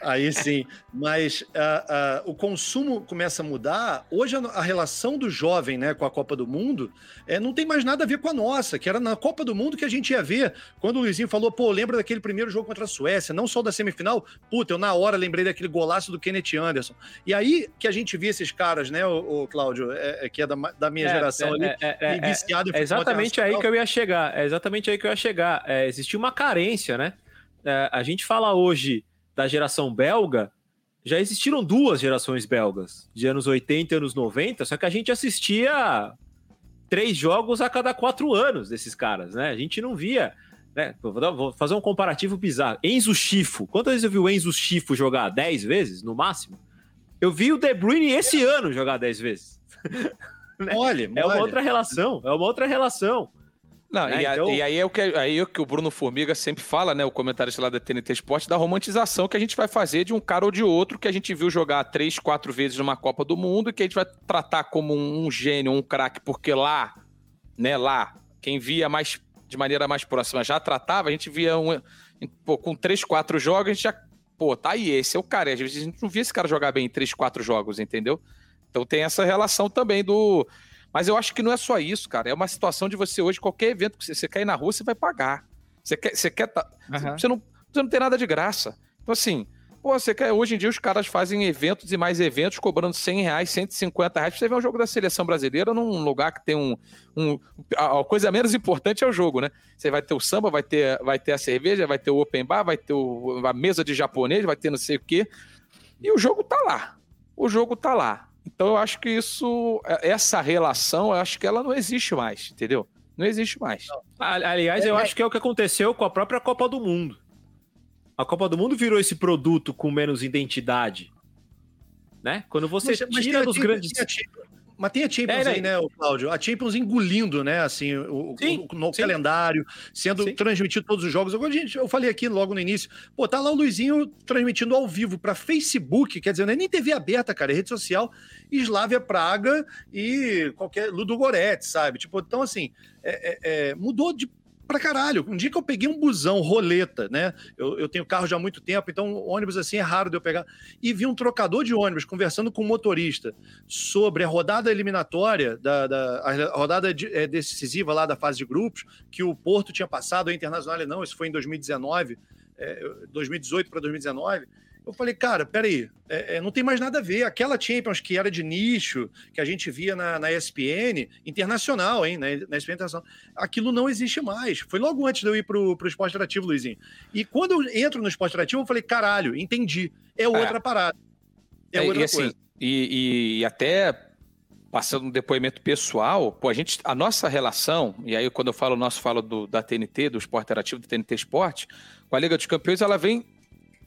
Aí sim, mas ah, ah, o consumo começa a mudar. Hoje a, a relação do jovem né, com a Copa do Mundo é, não tem mais nada a ver com a nossa, que era na Copa do Mundo que a gente ia ver. Quando o Luizinho falou, pô, lembra daquele primeiro jogo contra a Suécia, não só da semifinal, puta, eu na hora lembrei daquele golaço do Kenneth Anderson. E aí que a gente via esses caras, né, o, Cláudio, é, é, que é da, da minha É, geração ali, é, é, é, viciado em É exatamente aí que eu ia chegar. É exatamente aí que eu ia chegar. Existia uma carência, né? A gente fala hoje da geração belga, já existiram duas gerações belgas, de anos 80 e anos 90, só que a gente assistia três jogos a cada quatro anos desses caras, né? A gente não via. Né? Vou, fazer um comparativo bizarro. Enzo Chifo. Quantas vezes eu vi o Enzo Chifo jogar? Dez vezes, no máximo? Eu vi o De Bruyne esse ano jogar dez vezes. Mole, É uma outra relação, é uma outra relação. Não, né? e, a- Então- e aí é o que, aí é o que o Bruno Formiga sempre fala, né? O comentarista lá da TNT Esporte, da romantização que a gente vai fazer de um cara ou de outro que a gente viu jogar três, quatro vezes numa Copa do Mundo e que a gente vai tratar como um, um gênio, um craque, porque lá, né, lá, quem via mais de maneira mais próxima já tratava, a gente via um, pô, com três, quatro jogos, a gente já, pô, tá aí, esse é o cara. E às vezes a gente não via esse cara jogar bem em três, quatro jogos, entendeu? Então tem essa relação também do. Mas eu acho que não é só isso, cara. É uma situação de você hoje, qualquer evento que você, quer ir na rua, você vai pagar. Você quer. Você, quer tá- Aham. você, não, você não tem nada de graça. Então, assim, pô, você quer. Hoje em dia os caras fazem eventos e mais eventos cobrando 100 reais, 150 reais pra você ver um jogo da seleção brasileira num lugar que tem um. um a, a coisa menos importante é o jogo, né? Você vai ter o samba, vai ter, vai ter a cerveja, vai ter o open bar, vai ter o- a mesa de japonês, vai ter não sei o quê. E o jogo tá lá. O jogo tá lá. Então eu acho que isso, essa relação, eu acho que ela não existe mais, entendeu? Não existe mais. Ali- Aliás, eu acho que é o que aconteceu com a própria Copa do Mundo. A Copa do Mundo virou esse produto com menos identidade. Né? Quando você Mas- mas tira a dos grandes. tem a Champions- Mas tem a Champions É, aí, né, Cláudio? A Champions engolindo, né, assim, o, Sim, o- no sim. calendário, sendo Sim. transmitido todos os jogos. Agora, gente, eu falei aqui logo no início, pô, tá lá o Luizinho transmitindo ao vivo para Facebook, quer dizer, não é nem TV aberta, cara, é rede social, Slávia Praga e qualquer Ludo Goretti, sabe? Tipo, então, assim, é- é- é, mudou de pra caralho. Um dia que eu peguei um busão, roleta, né? Eu, eu tenho carro já há muito tempo, então ônibus assim é raro de eu pegar. E vi um trocador de ônibus conversando com um motorista sobre a rodada eliminatória, da, da- a rodada de- eh, decisiva lá da fase de grupos, que o Porto tinha passado, a Internacional não, isso foi em 2019, eh, 2018 para 2019. Eu falei, cara, peraí, é, é, não tem mais nada a ver. Aquela Champions que era de nicho, que a gente via na, na ESPN, internacional, hein? Na, na ESPN internacional, aquilo não existe mais. Foi logo antes de eu ir pro, pro esporte interativo, Luizinho. E quando eu entro no esporte interativo, eu falei, caralho, entendi. É outra parada. É, É, outra e assim, coisa. e, e até passando um depoimento pessoal, pô, a gente, a nossa relação, e aí quando eu falo nosso, falo do, da TNT, do Esporte Interativo, do TNT Esporte, com a Liga dos Campeões, ela vem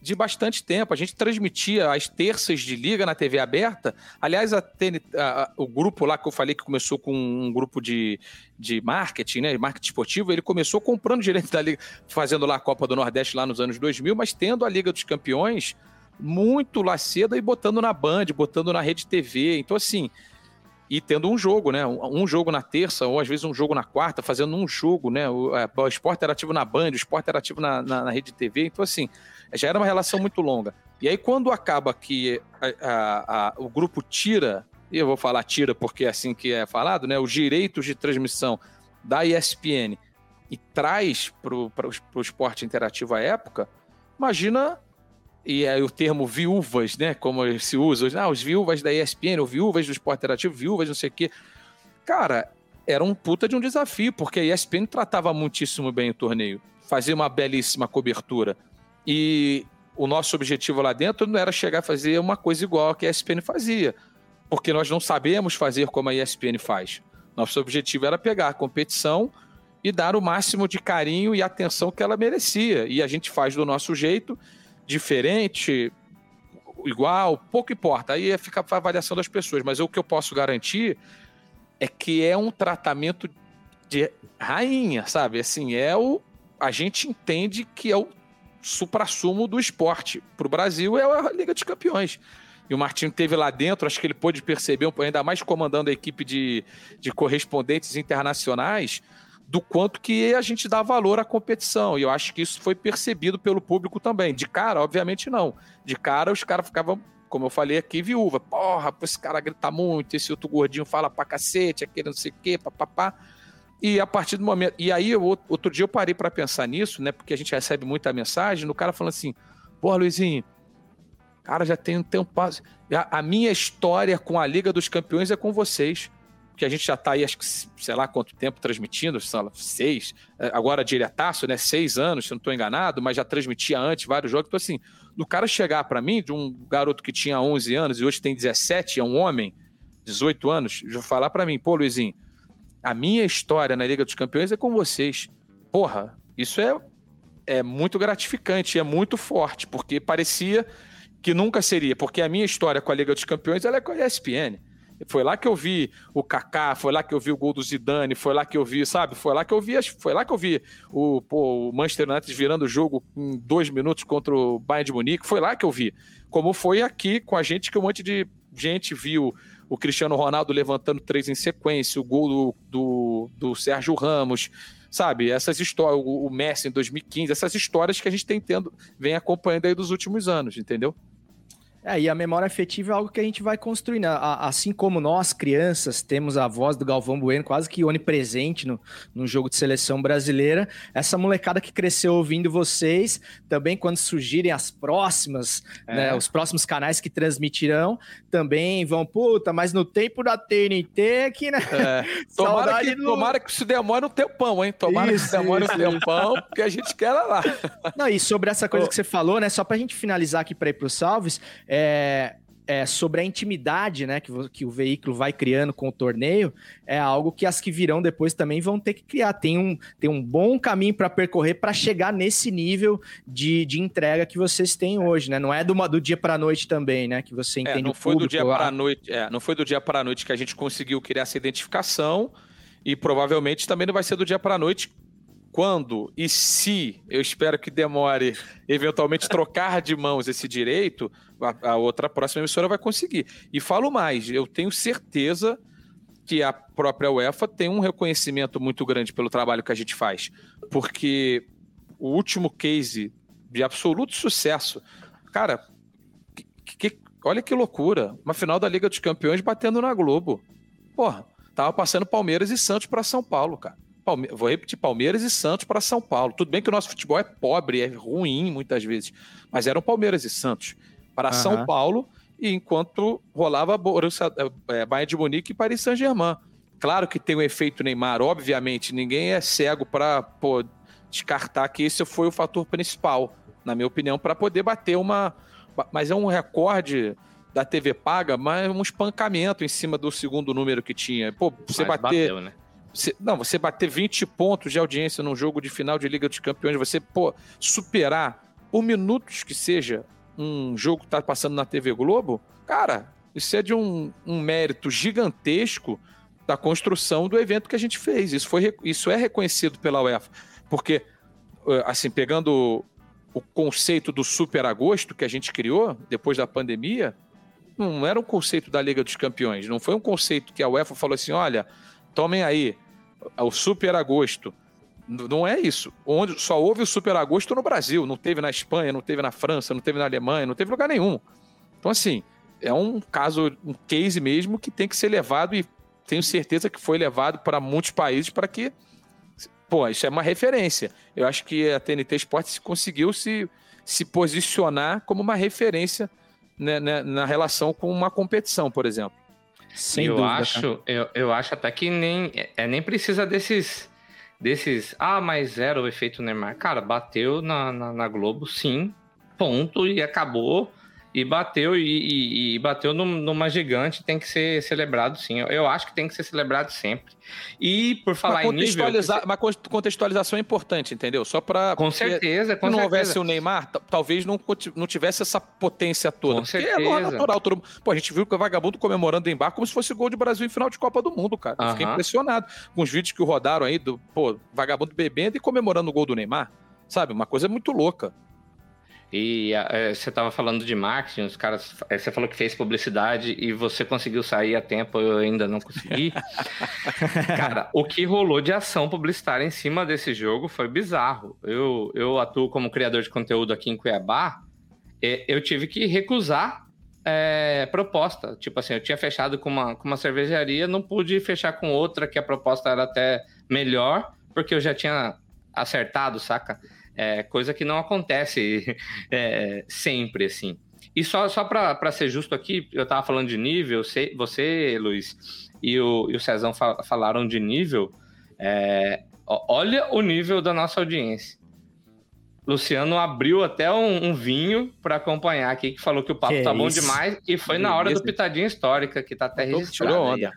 de bastante tempo. A gente transmitia as terças de liga na TV aberta. Aliás, a TN a- a- o grupo lá que eu falei que começou com um grupo de, de marketing, né? Marketing esportivo, ele começou comprando direito da liga, fazendo lá a Copa do Nordeste lá nos anos 2000, mas tendo a Liga dos Campeões muito lá cedo e botando na Band, botando na Rede TV. Então, assim, e tendo um jogo, né? Um jogo na terça, ou às vezes um jogo na quarta, fazendo um jogo, né? O, é, o esporte era ativo na Band, o esporte era ativo na, na, na Rede TV. Então, assim, já era uma relação muito longa. E aí, quando acaba que a- a- a- o grupo tira, e eu vou falar tira porque é assim que é falado, né? Os direitos de transmissão da ESPN e traz para o esporte interativo à época, imagina e aí o termo viúvas, né? Como se usa, ah, os viúvas da ESPN, ou viúvas do esporte interativo, viúvas, não sei o quê. Cara, era um puta de um desafio, porque a ESPN tratava muitíssimo bem o torneio, fazia uma belíssima cobertura. E o nosso objetivo lá dentro não era chegar a fazer uma coisa igual a que a ESPN fazia, porque nós não sabemos fazer como a ESPN faz. Nosso objetivo era pegar a competição e dar o máximo de carinho e atenção que ela merecia. E a gente faz do nosso jeito, diferente, igual, pouco importa. Aí fica a avaliação das pessoas. Mas o que eu posso garantir é que é um tratamento de rainha, sabe? Assim, é o. A gente entende que é o supra-sumo do esporte. Para o Brasil é a Liga dos Campeões. E o Martinho teve lá dentro, acho que ele pôde perceber, ainda mais comandando a equipe de, de correspondentes internacionais, do quanto que a gente dá valor à competição. E eu acho que isso foi percebido pelo público também. De cara, obviamente não. De cara, os caras ficavam, como eu falei aqui, viúva. Porra, esse cara grita muito, esse outro gordinho fala pra cacete, aquele não sei o quê, papapá. E a partir do momento. E aí, eu- outro dia eu parei pra pensar nisso, né? Porque a gente recebe muita mensagem, no cara falando assim: Pô, Luizinho, cara, já tem um tempo. A minha história com a Liga dos Campeões é com vocês. Que a gente já tá aí, acho que, sei lá quanto tempo transmitindo, lá, seis, eh, agora diretaço, né? Seis anos, se não estou enganado, mas já transmitia antes vários jogos. Então, assim, do cara chegar para mim, de um garoto que tinha 11 anos e hoje tem 17, é um homem, 18 anos, já falar para mim, pô, Luizinho, a minha história na Liga dos Campeões é com vocês. Porra, isso é, é muito gratificante, é muito forte, porque parecia que nunca seria, porque a minha história com a Liga dos Campeões ela é com a ESPN. Foi lá que eu vi o Kaká, foi lá que eu vi o gol do Zidane, foi lá que eu vi, sabe? Foi lá que eu vi, foi lá que eu vi o, pô, o Manchester United virando o jogo em dois minutos contra o Bayern de Munique. Foi lá que eu vi. Como foi aqui com a gente, que um monte de gente viu o Cristiano Ronaldo levantando três em sequência, o gol do, do, do Sérgio Ramos, sabe? Essas histórias, o, o Messi em 2015, essas histórias que a gente tem tendo, vem acompanhando aí dos últimos anos, entendeu? É, e a memória afetiva é algo que a gente vai construindo. A- a- Assim como nós, crianças, temos a voz do Galvão Bueno quase que onipresente no, no jogo de seleção brasileira, essa molecada que cresceu ouvindo vocês, também quando surgirem as próximas, É. né, os próximos canais que transmitirão, também vão, puta, mas no tempo da TNT que, né? É, tomara, que, do- tomara que isso demore um tempão, hein? Tomara que Isso, isso demore isso, um tempão, porque a gente quer ela lá. Não, e sobre essa coisa Ô. que você falou, né? Só pra gente finalizar aqui para ir pros salves, é, é sobre a intimidade, né? Que, que o veículo vai criando com o torneio, é algo que as que virão depois também vão ter que criar. Tem um, tem um bom caminho para percorrer para chegar nesse nível de, de entrega que vocês têm hoje, né? Não é do, do dia para noite também, né? Que você É, entende não o foi do dia a- para a noite, é, não foi do dia para a noite que a gente conseguiu criar essa identificação e provavelmente também não vai ser do dia para a noite quando e se eu espero que demore eventualmente trocar de mãos esse direito, a, a outra próxima emissora vai conseguir. E falo mais, eu tenho certeza que a própria UEFA tem um reconhecimento muito grande pelo trabalho que a gente faz, porque o último case de absoluto sucesso, cara, que- que- olha que loucura. Uma final da Liga dos Campeões batendo na Globo. Porra, tava passando Palmeiras e Santos para São Paulo, cara. Palme- Vou repetir, Palmeiras e Santos para São Paulo. Tudo bem que o nosso futebol é pobre, é ruim muitas vezes, mas eram Palmeiras e Santos para Aham. São Paulo, e enquanto rolava Borussia, é, Bayern de Munique e Paris Saint-Germain. Claro que tem o efeito Neymar, obviamente, ninguém é cego para descartar que esse foi o fator principal, na minha opinião, para poder bater uma. Mas é um recorde da TV paga, mas um espancamento em cima do segundo número que tinha. Pô, você Mas bater. bateu, né? você- não, você bater 20 pontos de audiência num jogo de final de Liga dos Campeões, você, pô, superar por minutos que seja um jogo que tá passando na TV Globo, cara, isso é de um, um mérito gigantesco da construção do evento que a gente fez. Isso, foi, isso é reconhecido pela UEFA. Porque, eh, assim, pegando o conceito do Super Agosto que a gente criou depois da pandemia, não era um conceito da Liga dos Campeões. Não foi um conceito que a UEFA falou assim: olha, tomem aí, o Super Agosto. Não é isso. Onde só houve o Super Agosto no Brasil, não teve na Espanha, não teve na França, não teve na Alemanha, não teve lugar nenhum. Então, assim, é um caso, um case mesmo que tem que ser levado e tenho certeza que foi levado para muitos países para que. Pô, isso é uma referência. Eu acho que a TNT Sports conseguiu se, se posicionar como uma referência né, né, na relação com uma competição, por exemplo. Sem eu dúvida, acho, eu, eu acho até que nem é, é, nem precisa desses desses ah, mas era o efeito Neymar. Cara, bateu na, na, na Globo, sim, ponto e acabou. E bateu e, e- e bateu num- numa gigante, tem que ser celebrado sim. Eu, eu acho que tem que ser celebrado sempre. E por falar em nível, uma con- contextualização é importante, entendeu? Só para Com certeza, com se não certeza. houvesse o Neymar, talvez não, não tivesse essa potência toda. Com é certeza. natural. Todo... Pô, a gente viu que o vagabundo comemorando em bar como se fosse gol de Brasil em final de Copa do Mundo, cara. Eu Fiquei Aham. impressionado com os vídeos que rodaram aí do pô, vagabundo bebendo e comemorando o gol do Neymar. Sabe? Uma coisa muito louca. E eh, você estava falando de marketing, os caras. eh, Você falou que fez publicidade e você conseguiu sair a tempo, eu ainda não consegui. Cara, o que rolou de ação publicitária em cima desse jogo foi bizarro. Eu, eu atuo como criador de conteúdo aqui em Cuiabá, eu tive que recusar eh, proposta. Tipo assim, eu tinha fechado com uma, com uma cervejaria, não pude fechar com outra que a proposta era até melhor, porque eu já tinha acertado, saca? É, coisa que não acontece é, sempre, assim. E só, só para ser justo aqui, eu tava falando de nível, você, você Luiz, e o, e o Cezão fa- falaram de nível. é, olha o nível da nossa audiência. Luciano abriu até um, um vinho para acompanhar aqui, que falou que o papo Que tá bom isso. demais, e foi na hora do Beleza. Pitadinha Histórica, que tá até Tirou registrado. aí, onda.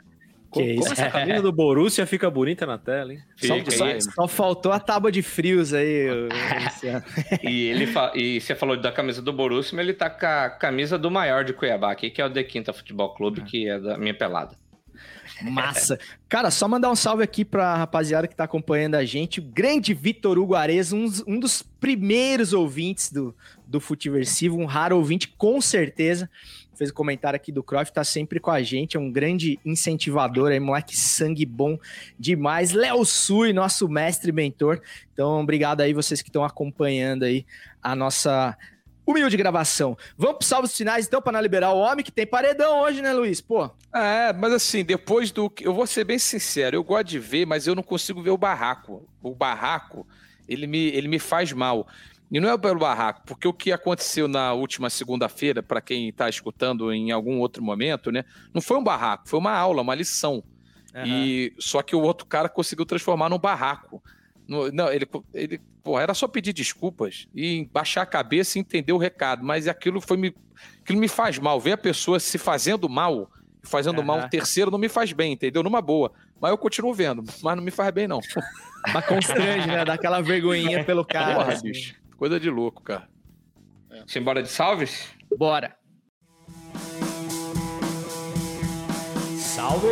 Como, como essa camisa do Borussia fica bonita na tela, hein? Só, Fica, só- só faltou a tábua de frios aí. E ele fa- e você falou da camisa do Borussia, mas ele tá com a camisa do maior de Cuiabá aqui, que é o The Quinta Futebol Clube, que é da minha pelada. Massa. Cara, só mandar um salve aqui pra rapaziada que tá acompanhando a gente. O grande Vitor Hugo Ares, um, um dos primeiros ouvintes do, do Futiversivo, um raro ouvinte, com certeza. Fez um comentário aqui do Cruyff, tá sempre com a gente, é um grande incentivador aí, moleque sangue bom demais. Léo Sui, nosso mestre e mentor. Então, obrigado aí vocês que estão acompanhando aí a nossa humilde gravação. Vamos pros salvos finais, então, pra não liberar o homem, que tem paredão hoje, né, Luiz? Pô, É, mas assim, depois do. Eu vou ser bem sincero, eu gosto de ver, mas eu não consigo ver o barraco. O barraco, ele me, ele me faz mal. E não é pelo barraco, porque o que aconteceu na última segunda-feira, para quem está escutando em algum outro momento, né? Não foi um barraco, foi uma aula, uma lição. E só que o outro cara conseguiu transformar num barraco. No- não, ele, ele pô, era só pedir desculpas e baixar a cabeça e entender o recado, mas aquilo foi me, aquilo me faz mal. Ver a pessoa se fazendo mal, fazendo mal um terceiro não me faz bem, entendeu? Numa boa. Mas eu continuo vendo, mas não me faz bem não. Mas constrange, né? Dá aquela vergonhinha pelo cara. Porra, assim. bicho. Coisa de louco, cara. Simbora de salves? Bora. Salve!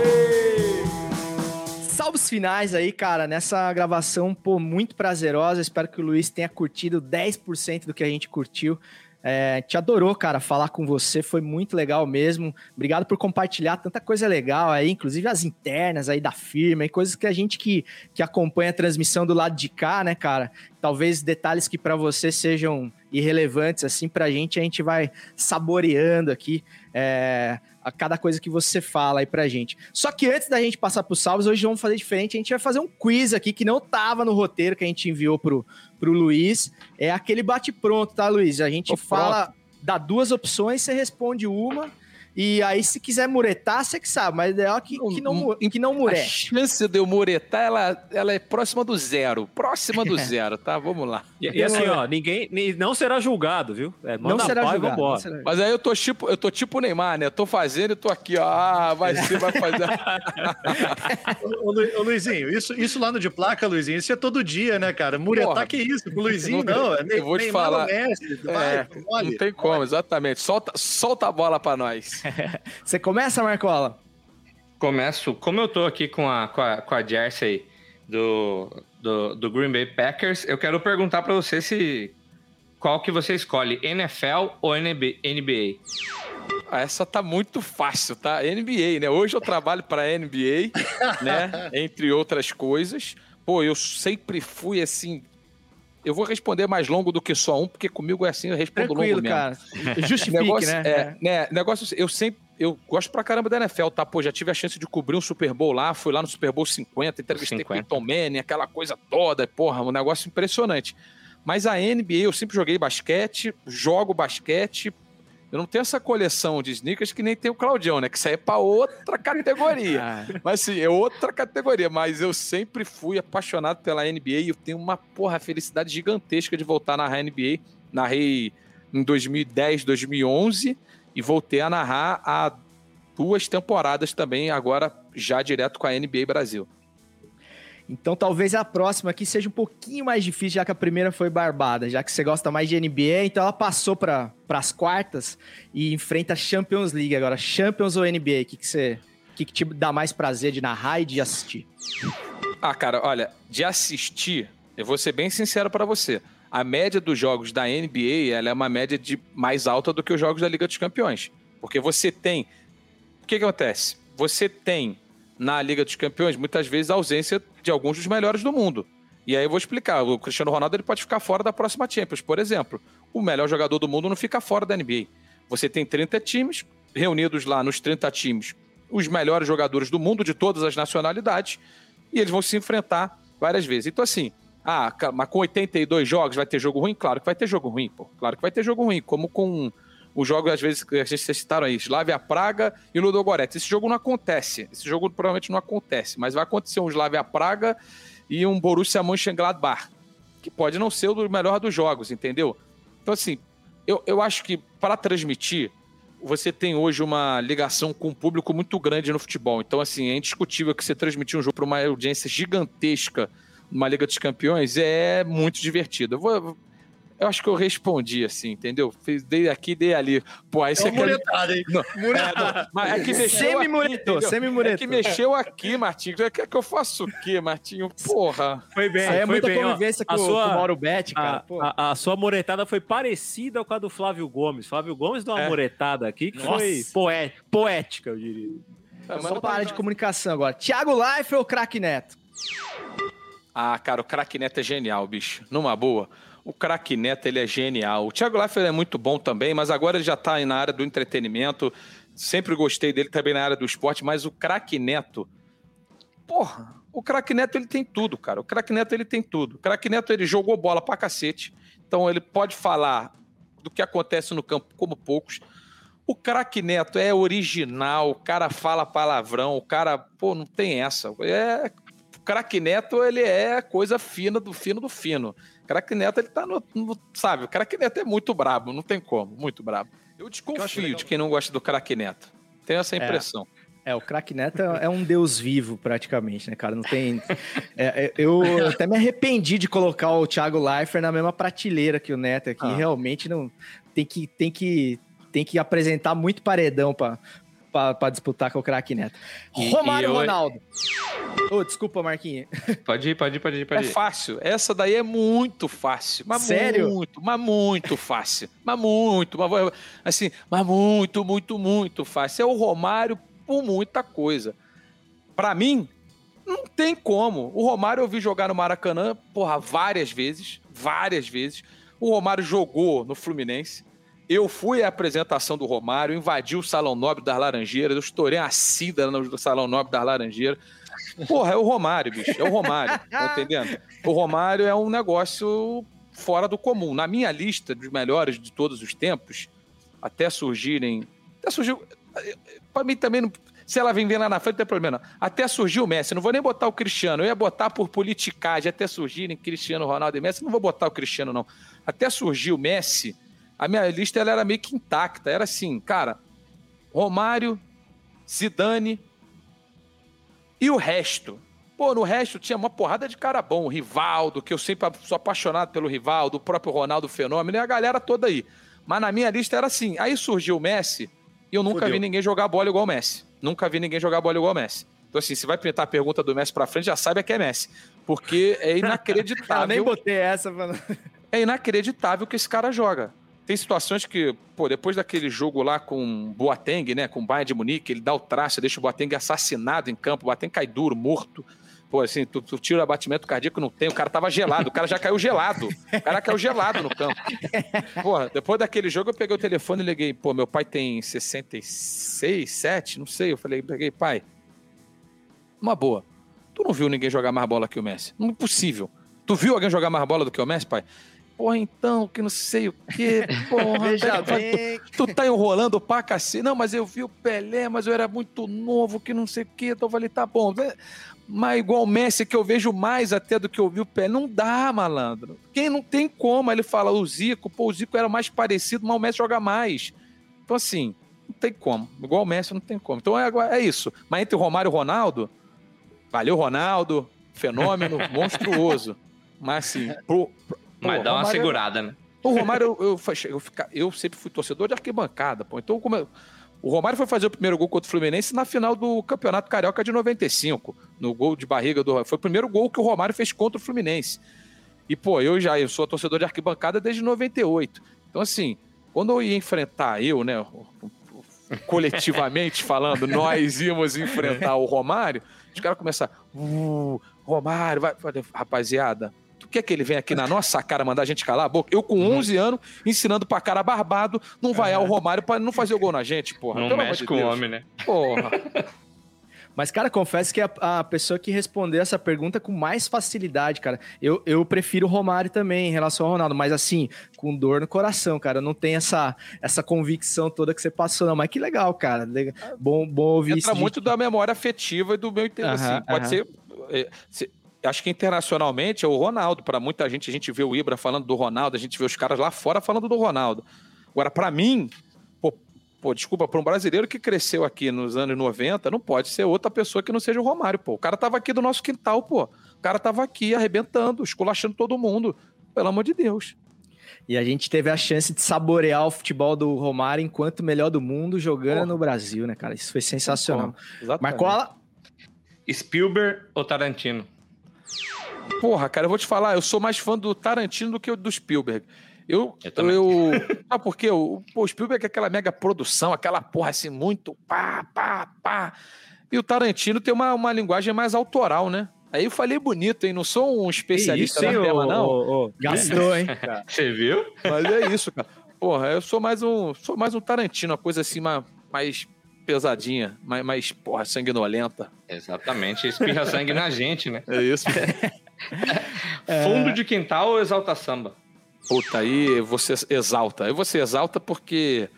Salves finais aí, cara, nessa gravação, pô, muito prazerosa. Espero que o Luiz tenha curtido 10% do que a gente curtiu. É, te adorou, cara, falar com você, foi muito legal mesmo. Obrigado por compartilhar tanta coisa legal aí, inclusive as internas aí da firma e coisas que a gente que, que acompanha a transmissão do lado de cá, né, cara? Talvez detalhes que pra você sejam irrelevantes, assim, pra gente, a gente vai saboreando aqui é, a cada coisa que você fala aí pra gente. Só que antes da gente passar pros salvos, hoje vamos fazer diferente, a gente vai fazer um quiz aqui que não tava no roteiro que a gente enviou pro, pro Luiz. É aquele bate-pronto, tá, Luiz? A gente Tô fala, dá duas opções, você responde uma. E aí, se quiser muretar, você que sabe, mas é ideal que, que, não, que não A murete. chance de eu muretar, ela, ela é próxima do zero. Próxima do zero, tá? Vamos lá. E, e assim, ó, ninguém nem- não será julgado, viu? É, manda Não será pau e julgado, vambora. não será Mas aí eu tô tipo, eu tô tipo o Neymar, né? Eu tô fazendo e tô aqui, ó. Ah, vai ser, vai fazer. Ô, Lu- ô, Luizinho, isso, isso lá no de placa, Luizinho, isso é todo dia, né, cara? Muretar Porra. que isso? O Luizinho, vou- não. É eu vou te Neymar falar. no Messi, vai, É, mole. não tem como, exatamente. Solta, solta a bola pra nós. Você começa, Marcola? Começo, como eu tô aqui com a, com a, com a jersey do, do, do Green Bay Packers, eu quero perguntar pra você se qual que você escolhe, NFL ou NB NBA? Ah, Essa tá muito fácil, tá? NBA, né? Hoje eu trabalho pra NBA, né? Entre outras coisas. Pô, eu sempre fui assim. Eu vou responder mais longo do que só um, porque comigo é assim, eu respondo Tranquilo, longo mesmo. cara. Justifique, negócio, né? É, né? Negócio, eu sempre. Eu gosto pra caramba da NFL, tá? Pô, já tive a chance de cobrir um Super Bowl lá, fui lá no Super Bowl 50, entrevistei 50. Peyton Manning, aquela coisa toda, porra, um negócio impressionante. Mas a NBA, eu sempre joguei basquete, jogo basquete. Eu não tenho essa coleção de sneakers que nem tem o Claudião, né? Que isso aí é pra outra categoria. Ah, Mas assim, é outra categoria. Mas eu sempre fui apaixonado pela NBA e eu tenho uma porra felicidade gigantesca de voltar a narrar NBA. Narrei em 2010, 2011 e voltei a narrar há duas temporadas também, agora já direto com a NBA Brasil. Então talvez a próxima aqui seja um pouquinho mais difícil, já que a primeira foi barbada. Já que você gosta mais de NBA, então ela passou para as quartas e enfrenta a Champions League agora. Champions ou NBA? O que, que você. Que, que te dá mais prazer de narrar e de assistir? Ah, cara, olha, de assistir, eu vou ser bem sincero pra você. A média dos jogos da NBA ela é uma média de mais alta do que os jogos da Liga dos Campeões. Porque você tem. O que, que acontece? Você tem na Liga dos Campeões muitas vezes a ausência de alguns dos melhores do mundo. E aí eu vou explicar. O Cristiano Ronaldo ele pode ficar fora da próxima Champions, por exemplo. O melhor jogador do mundo não fica fora da NBA. Você tem 30 times, reunidos lá nos 30 times, os melhores jogadores do mundo, de todas as nacionalidades, e eles vão se enfrentar várias vezes. Então, assim, ah, mas com 82 jogos vai ter jogo ruim? Claro que vai ter jogo ruim, pô. Claro que vai ter jogo ruim, como com os jogos, às vezes, que vocês citaram aí, Slavia Praga e Ludogorets. Esse jogo não acontece. Esse jogo provavelmente não acontece, mas vai acontecer um Slavia Praga e um Borussia Mönchengladbach, que pode não ser o melhor dos jogos, entendeu? Então, assim, eu, eu acho que para transmitir, você tem hoje uma ligação com o público muito grande no futebol. Então, assim, é indiscutível que você transmitir um jogo para uma audiência gigantesca numa Liga dos Campeões é muito divertido. Eu, vou, eu acho que eu respondi, assim, entendeu? Fiz, dei aqui, dei ali. Pô, aí você É um muretado, hein? Não, é, não, mas é que mexeu Semi-muretou, semi-muretou. É que mexeu aqui, Martinho. Quer que eu faça o quê, Martinho? Porra. Foi bem, Isso aí é foi muita bem. ó. convivência com, a o- sua, com o Mauro Betti, cara. a, a- a sua moretada foi parecida com a do Flávio Gomes. Flávio Gomes deu uma É. moretada aqui que Nossa. foi poé- poética, eu diria. É, Só não para tá- área de comunicação agora. Thiago Leifert ou Craque Neto? Ah, cara, o craque Neto é genial, bicho. Numa boa. O craque Neto, ele é genial. O Thiago Leifert é muito bom também, mas agora ele já tá aí na área do entretenimento. Sempre gostei dele também na área do esporte, mas o craque Neto... Porra, o craque Neto, ele tem tudo, cara. O craque Neto, ele tem tudo. O craque Neto, ele jogou bola pra cacete. Então, ele pode falar do que acontece no campo como poucos. O craque Neto é original, o cara fala palavrão, o cara, pô, não tem essa. É, o craque Neto, ele é coisa fina do fino do fino. O craque Neto, ele tá no, no- sabe, o craque Neto é muito brabo, não tem como, muito brabo. Eu desconfio de quem não gosta do craque Neto. Tenho essa impressão. É, o craque Neto é é um deus vivo, praticamente, né, cara? Não tem. É, é, eu até me arrependi de colocar o Thiago Leifert na mesma prateleira que o Neto aqui. Ah. Realmente não. Tem que, tem que, tem que apresentar muito paredão pra, pra, pra disputar com o craque Neto. E- Romário e eu- Ronaldo. Ô, desculpa, Marquinhos. Pode ir, pode ir, pode ir, pode É ir. fácil. Essa daí é muito fácil. Mas Sério? muito, mas muito fácil. Mas muito, mas, assim, mas muito, muito, muito fácil. É o Romário por muita coisa. Pra mim, não tem como. O Romário eu vi jogar no Maracanã, porra, várias vezes, várias vezes. O Romário jogou no Fluminense. Eu fui à apresentação do Romário, invadi o Salão Nobre das Laranjeiras, eu estourei a cida no Salão Nobre das Laranjeiras. Porra, é o Romário, bicho. É o Romário. Tá entendendo? O Romário é um negócio fora do comum. Na minha lista dos melhores de todos os tempos, até surgirem. Até surgiu. Pra mim também, não, se ela vem lá na frente, não tem problema. Não. Até surgiu o Messi. Não vou nem botar o Cristiano. Eu ia botar por politicagem, até surgirem Cristiano, Ronaldo e Messi. Não vou botar o Cristiano, não. Até surgiu o Messi, a minha lista ela era meio que intacta. Era assim, cara, Romário, Zidane e o resto. Pô, no resto tinha uma porrada de cara bom. O Rivaldo, que eu sempre sou apaixonado pelo Rivaldo, o próprio Ronaldo Fenômeno e a galera toda aí. Mas na minha lista era assim. Aí surgiu o Messi e eu nunca Fudeu. vi ninguém jogar bola igual o Messi. Nunca vi ninguém jogar bola igual o Messi. Então, assim, se vai pintar a pergunta do Messi pra frente, já saiba que é Messi. Porque é Eu nem inacreditável. botei essa. Mano. é inacreditável que esse cara joga. Tem situações que, pô, depois daquele jogo lá com Boateng, né, com o Bayern de Munique, ele dá o traço, deixa o Boateng assassinado em campo, o Boateng cai duro, morto. Pô, assim, tu, tu tira o abatimento cardíaco, não tem, o cara tava gelado, o cara já caiu gelado. O cara caiu gelado no campo. Porra, depois daquele jogo eu peguei o telefone e liguei, pô, meu pai tem 66, 7, não sei. Eu falei, peguei, pai, uma boa. Tu não viu ninguém jogar mais bola que o Messi? Não é. Tu viu alguém jogar mais bola do que o Messi, pai? Porra, então, que não sei o quê. Porra, Veja tá- bem. tu tá enrolando pra cacete. Não, mas eu vi o Pelé, mas eu era muito novo, que não sei o quê. Então eu falei, tá bom. né? Mas igual o Messi, que eu vejo mais até do que eu vi o Pelé. Não dá, malandro. Quem não tem como? Ele fala, o Zico, pô, o Zico era mais parecido, mas o Messi joga mais. Então, assim, não tem como. Igual o Messi, não tem como. Então é, é isso. Mas entre o Romário e o Ronaldo, valeu, Ronaldo. Fenômeno monstruoso. Mas assim, pro, pro- Mas pô, dá uma Romário- segurada, né? o Romário, eu, eu, eu, fica- eu sempre fui torcedor de arquibancada, pô. Então, como eu- o Romário foi fazer o primeiro gol contra o Fluminense na final do Campeonato Carioca de 95, no gol de barriga do. Foi o primeiro gol que o Romário fez contra o Fluminense. E, pô, eu já eu sou torcedor de arquibancada desde 98. Então, assim, quando eu ia enfrentar, eu, né, coletivamente falando, nós íamos enfrentar o Romário, os caras começaram, uh, Romário, vai. Rapaziada, tu quer que ele venha aqui na nossa cara mandar a gente calar a boca? Eu, com 11 anos, ensinando pra cara barbado, não vaiar o Romário pra não fazer o gol na gente, porra. Não Pelo mexe de com o homem, né? Porra. Mas, cara, confesso que a, a pessoa que respondeu essa pergunta com mais facilidade, cara, eu, eu prefiro o Romário também em relação ao Ronaldo, mas assim, com dor no coração, cara. Não tenho essa, essa convicção toda que você passou, não. Mas que legal, cara. Legal. Bom, bom ouvir Entra isso. de- muito da memória afetiva e do meu interesse. Assim, pode aham. ser. é, se- acho que internacionalmente é o Ronaldo. Para muita gente, a gente vê o Ibra falando do Ronaldo, a gente vê os caras lá fora falando do Ronaldo. Agora, para mim, pô, Pô, desculpa, para um brasileiro que cresceu aqui nos anos 90, não pode ser outra pessoa que não seja o Romário, pô. O cara tava aqui do nosso quintal, pô. O cara tava aqui arrebentando, esculachando todo mundo. Pelo amor de Deus. E a gente teve a chance de saborear o futebol do Romário enquanto melhor do mundo jogando Porra. no Brasil, né, cara? Isso foi sensacional. Exatamente. Marcola, Spielberg ou Tarantino? Porra, cara, eu vou te falar, eu sou mais fã do Tarantino do que do Spielberg. Eu, Eu eu, também. Sabe por quê? O, o Spielberg é aquela mega produção, aquela porra assim, muito pá, pá, pá. E o Tarantino tem uma, uma linguagem mais autoral, né? Aí eu falei bonito, hein? Não sou um especialista isso, tema, não. ô- ô, gastou, hein? Você viu? Mas é isso, cara. Porra, eu sou mais um, sou mais um Tarantino, uma coisa assim mais, mais pesadinha, mais, mais, porra, sanguinolenta. Exatamente, espirra sangue na gente, né? É isso. Fundo de quintal ou exalta samba? Puta, aí você exalta. Aí você exalta porque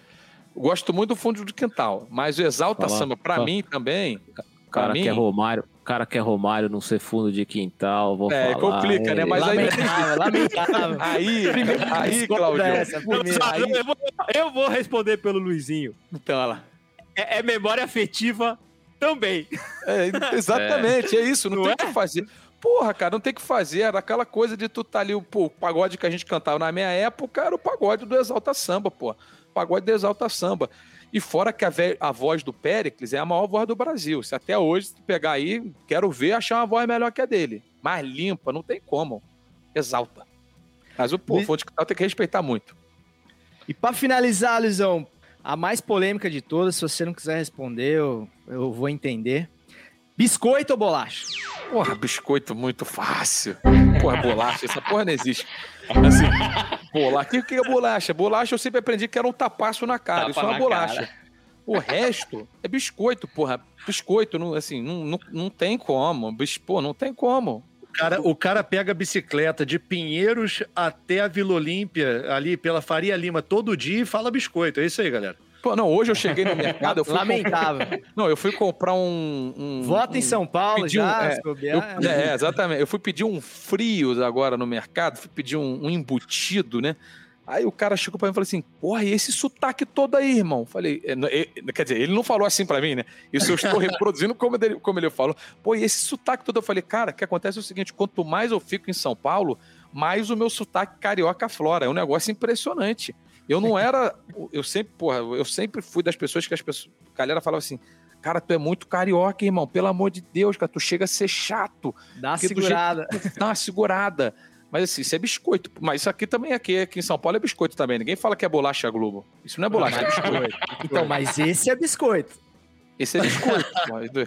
gosto muito do fundo de quintal, mas o exalta Fala- samba, pra fala- mim também. O cara mim, quer Romário, o cara quer Romário não ser fundo de quintal, vou É, falar. complica, né? Mas aí- Lamentável, lamentável. Aí, aí, Claudio. dessa, primeiro. Aí, eu, vou, eu vou responder pelo Luizinho. então, olha lá. É, é memória afetiva também. É, exatamente, é, isso, não, Não tem é? o que fazer. Porra, cara, não tem o que fazer. Era aquela coisa de tu tá ali, pô, o pagode que a gente cantava na minha época era o pagode do Exalta Samba, pô. Pagode do Exalta Samba. E fora que a, a voz do Péricles é a maior voz do Brasil. Se até hoje tu pegar aí, quero ver achar uma voz melhor que a dele. Mais limpa, não tem como. Exalta. Mas o fonte que tal tem que respeitar muito. E pra finalizar, Luizão, a mais polêmica de todas, se você não quiser responder, eu, eu vou entender. Biscoito ou bolacha? Porra, biscoito muito fácil. Porra, bolacha, essa porra não existe. Assim, bolacha. O que, que é bolacha? Bolacha eu sempre aprendi que era um tapaço na cara. Tapa Isso é uma bolacha. cara. O resto é biscoito, porra. Biscoito, não, assim, não, não, não tem como. Bis- Pô, não tem como. O cara, o cara pega a bicicleta de Pinheiros até a Vila Olímpia, ali pela Faria Lima, todo dia e fala biscoito. É isso aí, galera. Pô, não, hoje eu cheguei no mercado, eu fui Lamentável. comprar- Não, eu fui comprar um. um Vota em um- São Paulo pedi um- já, é, eu- é, exatamente. Eu fui pedir um frios agora no mercado, fui pedir um, um embutido, né? Aí o cara chegou pra mim e falou assim: Porra, e esse sotaque todo aí, irmão? Falei, é, quer dizer, ele não falou assim pra mim, né? Isso eu estou reproduzindo como ele, como ele falou. Pô, e esse sotaque todo? Eu falei, cara, o que acontece é o seguinte: quanto mais eu fico em São Paulo, mais o meu sotaque carioca flora. É um negócio impressionante. Eu não era. Eu sempre, porra, eu sempre fui das pessoas que as pessoas. A galera falava assim. Cara, tu é muito carioca, irmão. Pelo amor de Deus, cara, tu chega a ser chato. Dá uma segurada. Dá uma segurada. Mas assim, isso é biscoito. Mas isso aqui também, aqui, aqui em São Paulo, é biscoito também. Ninguém fala que é bolacha Globo. Isso não é bolacha, é biscoito. Então, mas esse é biscoito. Esse é biscoito.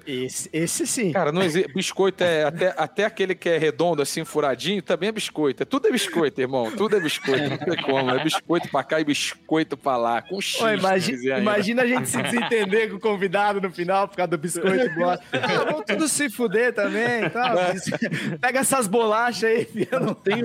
Esse, esse sim. Cara, não existe. Biscoito é até, até aquele que é redondo, assim, furadinho, também é biscoito. É, tudo é biscoito, irmão. Tudo é biscoito. Não tem como. É biscoito pra cá e biscoito pra lá. Com X. Ô, se imagi- quiser ainda. imagina a gente se desentender com o convidado no final por causa do biscoito. Ah, vamos tudo se fuder também. e tal. Pega essas bolachas aí, filho. Não Tem,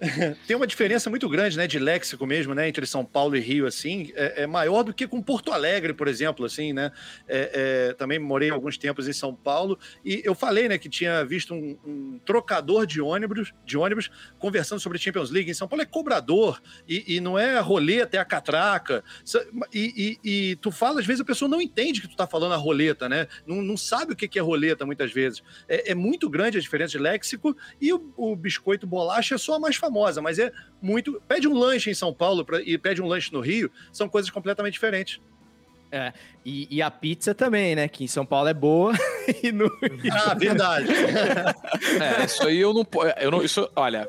tem uma diferença muito grande, né, de léxico mesmo, né, entre São Paulo e Rio, assim, é, é maior do que com Porto Alegre, por exemplo, assim, né, É, é, também morei alguns tempos em São Paulo e eu falei, né, que tinha visto um, um trocador de ônibus, de ônibus conversando sobre Champions League. Em São Paulo é cobrador e, e não é roleta, é a catraca. E, e- e tu fala, às vezes a pessoa não entende que tu tá falando a roleta, né, não, não sabe o que é roleta muitas vezes. É, é muito grande a diferença de léxico e o, o biscoito bolacha é só a mais famosa, mas é muito. Pede um lanche em São Paulo pra- e pede um lanche no Rio, são coisas completamente diferentes. É, e, e a pizza também, né? Que em São Paulo é boa e no Ah, verdade. É, isso aí eu não posso. Eu não, isso, olha,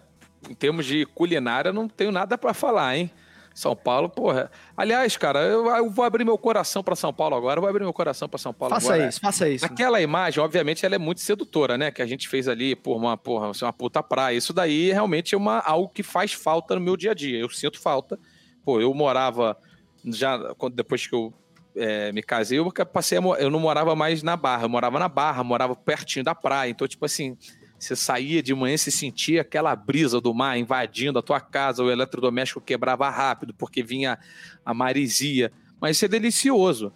em termos de culinária, eu não tenho nada pra falar, hein? São Paulo, porra. Aliás, cara, eu, eu vou abrir meu coração pra São Paulo agora. Eu vou abrir meu coração pra São Paulo Faça agora. isso, faça isso. Aquela imagem, obviamente, ela é muito sedutora, né? Que a gente fez ali, por uma, porra, assim, uma puta praia. Isso daí realmente é uma, algo que faz falta no meu dia a dia. Eu sinto falta. Pô, eu morava já depois que eu é, me casei, eu passei a, eu não morava mais na Barra, eu morava na Barra, morava pertinho da praia. Então, tipo assim, você saía de manhã e se sentia aquela brisa do mar invadindo a tua casa, o eletrodoméstico quebrava rápido porque vinha a marisia. Mas isso é delicioso.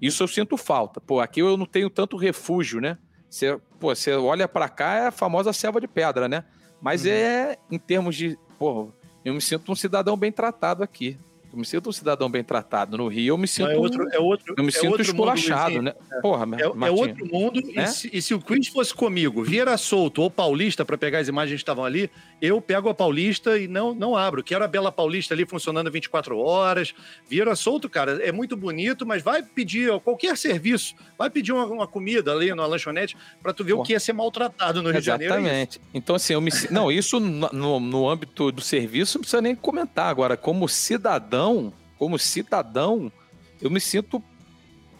Isso eu sinto falta. Pô, aqui eu não tenho tanto refúgio, né? Você, pô, você olha pra cá, é a famosa selva de pedra, né? Mas é, em termos de. Pô, eu me sinto um cidadão bem tratado aqui. Eu me sinto um cidadão bem tratado. No Rio, eu me sinto. é outro, é outro, eu me é sinto mundo, esculachado, né? É. Porra, É, é Martinho. outro mundo. É? E, se, e se o quiz fosse comigo, Vieira Solto ou Paulista, para pegar as imagens que estavam ali, eu pego a Paulista e não, não abro. Quero a Bela Paulista ali funcionando 24 horas. Vieira Solto, cara, é muito bonito, mas vai pedir qualquer serviço. Vai pedir uma, uma comida ali numa lanchonete para tu ver o que é ser maltratado no Rio de Janeiro. é. Exatamente. Então, assim, eu me. Não, isso no- no âmbito do serviço não precisa nem comentar. Agora, como cidadão, como cidadão, eu me sinto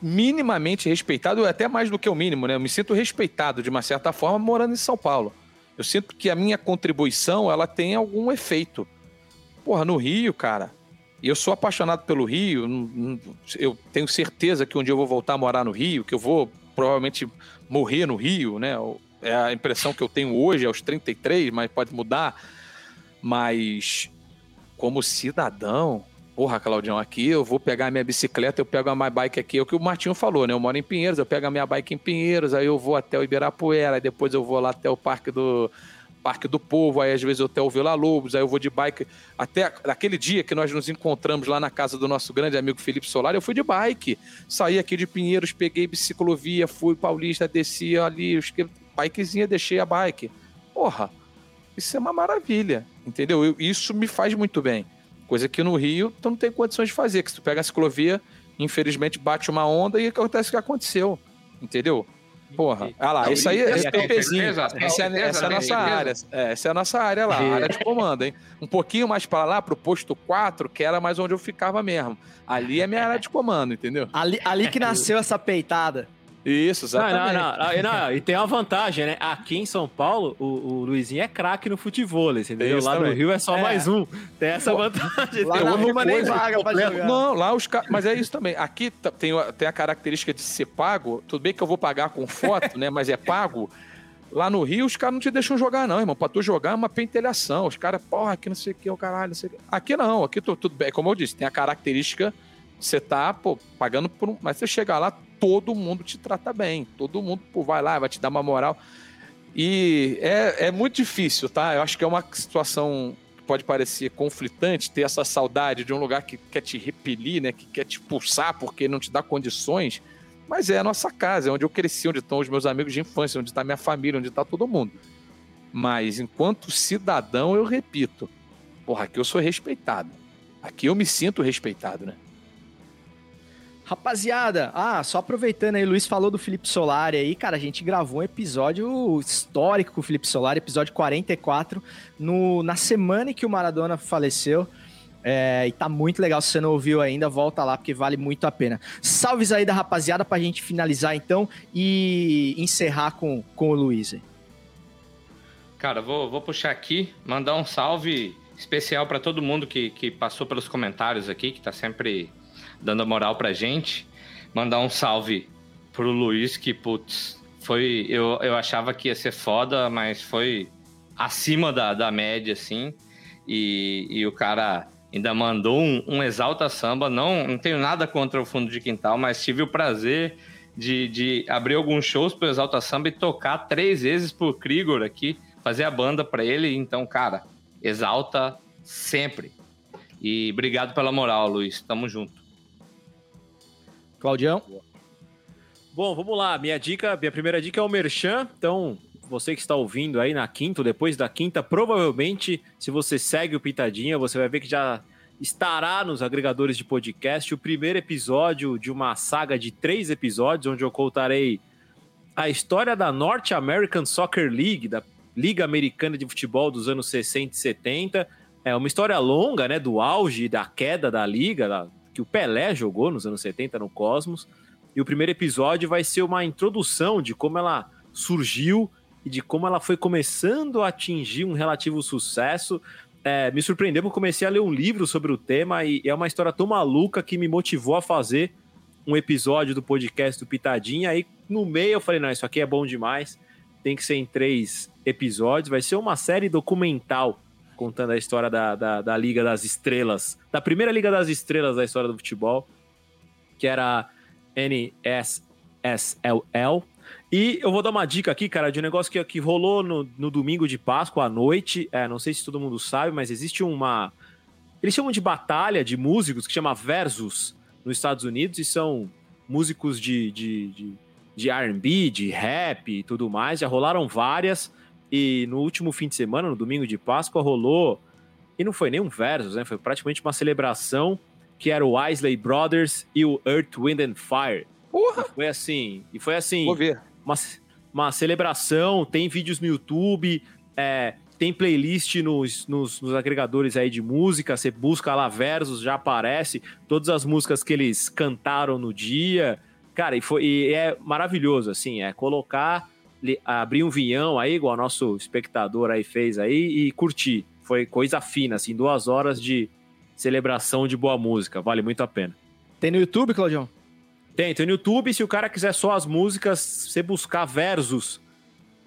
minimamente respeitado, até mais do que o mínimo, né? Eu me sinto respeitado, de uma certa forma, morando em São Paulo. Eu sinto que a minha contribuição, ela tem algum efeito. Porra, no Rio, cara, eu sou apaixonado pelo Rio, eu tenho certeza que um dia eu vou voltar a morar no Rio, que eu vou provavelmente morrer no Rio, né? É a impressão que eu tenho hoje, aos 33, mas pode mudar. Mas, como cidadão, porra, Claudião, aqui eu vou pegar a minha bicicleta, eu pego a minha bike aqui, é o que o Martinho falou, né? Eu moro em Pinheiros, eu pego a minha bike em Pinheiros, aí eu vou até o Ibirapuera, depois eu vou lá até o Parque do. Parque do Povo, aí às vezes eu até o Vila Lobos, aí eu vou de bike. Até aquele dia que nós nos encontramos lá na casa do nosso grande amigo Felipe Solar, eu fui de bike. Saí aqui de Pinheiros, peguei biciclovia, fui paulista, desci ali, bikezinha, deixei a bike. Porra, isso é uma maravilha, entendeu? Eu- isso me faz muito bem. Coisa que no Rio tu não tem condições de fazer, que se tu pega a ciclovia, infelizmente bate uma onda e acontece o que aconteceu, entendeu? Porra, ah lá, isso aí e- é PPzinho. certeza, Essa é, certeza, essa é a nossa área. É, essa é a nossa área lá, a área de comando, hein? Um pouquinho mais pra lá, pro posto 4, que era mais onde eu ficava mesmo. Ali é minha área de comando, entendeu? Ali, ali que nasceu essa peitada. Isso, exatamente. não, não, não, não, E tem uma vantagem, né? Aqui em São Paulo, o, o Luizinho é craque no futebol, entendeu? Isso Lá no também. Eu é só É. mais um. Tem essa vantagem. Lá Tem Roma nem vaga pra jogar. Não, lá os caras. Mas é isso também. Aqui tem, a- tem a característica de ser pago. Tudo bem que eu vou pagar com foto, né? Mas é pago. Lá no Rio, os caras não te deixam jogar, não, irmão. Pra tu jogar é uma pentelhação. Os caras, porra, aqui não sei o que, o caralho, não sei o que. Aqui não, aqui tu- tudo bem. Como eu disse, tem a característica de você tá, pô, pagando por um. Mas você chegar lá, todo mundo te trata bem. Todo mundo, pô, vai lá, vai te dar uma moral. E é, é muito difícil, tá? Eu acho que é uma situação que pode parecer conflitante ter essa saudade de um lugar que quer te repelir, né? Que quer te pulsar porque não te dá condições. Mas é a nossa casa, é onde eu cresci, onde estão os meus amigos de infância, onde está minha família, onde está todo mundo. Mas enquanto cidadão, eu repito, porra, aqui eu sou respeitado. Aqui eu me sinto respeitado, né? Rapaziada, ah, só aproveitando aí, Luiz falou do Felipe Solari aí, cara, a gente gravou um episódio histórico com o Felipe Solari, episódio 44, no, na semana em que o Maradona faleceu. É, e tá muito legal, se você não ouviu ainda, volta lá, porque vale muito a pena. Salves aí da rapaziada pra gente finalizar então e encerrar com, com o Luiz. Cara, vou, vou puxar aqui, mandar um salve especial para todo mundo que, que passou pelos comentários aqui, que tá sempre dando a moral pra gente. Mandar um salve pro Luiz, que, putz, foi. Eu, eu achava que ia ser foda, mas foi acima da, da média, assim. E, e o cara ainda mandou um, um exalta samba. Não, não tenho nada contra o fundo de quintal, mas tive o prazer de, de abrir alguns shows pro Exalta Samba e tocar três vezes pro Krigor aqui, fazer a banda para ele. Então, cara, exalta sempre. E obrigado pela moral, Luiz. Tamo junto. Claudião? Bom, vamos lá. Minha dica, minha primeira dica é o Merchan. Então, você que está ouvindo aí na quinta, depois da quinta, provavelmente, se você segue o Pitadinha, você vai ver que já estará nos agregadores de podcast o primeiro episódio de uma saga de três episódios, onde eu contarei a história da North American Soccer League, da Liga Americana de Futebol dos anos 60 e 70. É uma história longa, né, do auge e da queda da liga, da- que o Pelé jogou nos anos 70 no Cosmos. E o primeiro episódio vai ser uma introdução de como ela surgiu e de como ela foi começando a atingir um relativo sucesso. É, me surpreendeu porque comecei a ler um livro sobre o tema e é uma história tão maluca que me motivou a fazer um episódio do podcast do Pitadinha. Aí no meio eu falei: não, isso aqui é bom demais, tem que ser em três episódios. Vai ser uma série documental contando a história da, da, da Liga das Estrelas, da primeira Liga das Estrelas da história do futebol, que era NSSLL. E eu vou dar uma dica aqui, cara, de um negócio que, que rolou no, no domingo de Páscoa à noite. É, não sei se todo mundo sabe, mas existe uma, Eles chamam de batalha de músicos, que chama Versus, nos Estados Unidos, e são músicos de, de, de, de RB, de rap e tudo mais. Já rolaram várias. E no último fim de semana, no domingo de Páscoa, rolou. E não foi nem um Versus, né? Foi praticamente uma celebração que era o Isley Brothers e o Earth, Wind and Fire. Porra! E foi assim. E foi assim. Vou ver. Uma, uma celebração, tem vídeos no YouTube, é, tem playlist nos, nos, nos agregadores aí de música, você busca lá versos, já aparece todas as músicas que eles cantaram no dia. Cara, e, foi, e é maravilhoso, assim, é colocar, abrir um vinhão aí, igual o nosso espectador aí fez aí, e curtir. Foi coisa fina, assim, duas horas de celebração de boa música, vale muito a pena. Tem no YouTube, Claudião? Tem, tem no YouTube. Se o cara quiser só as músicas, você buscar versos,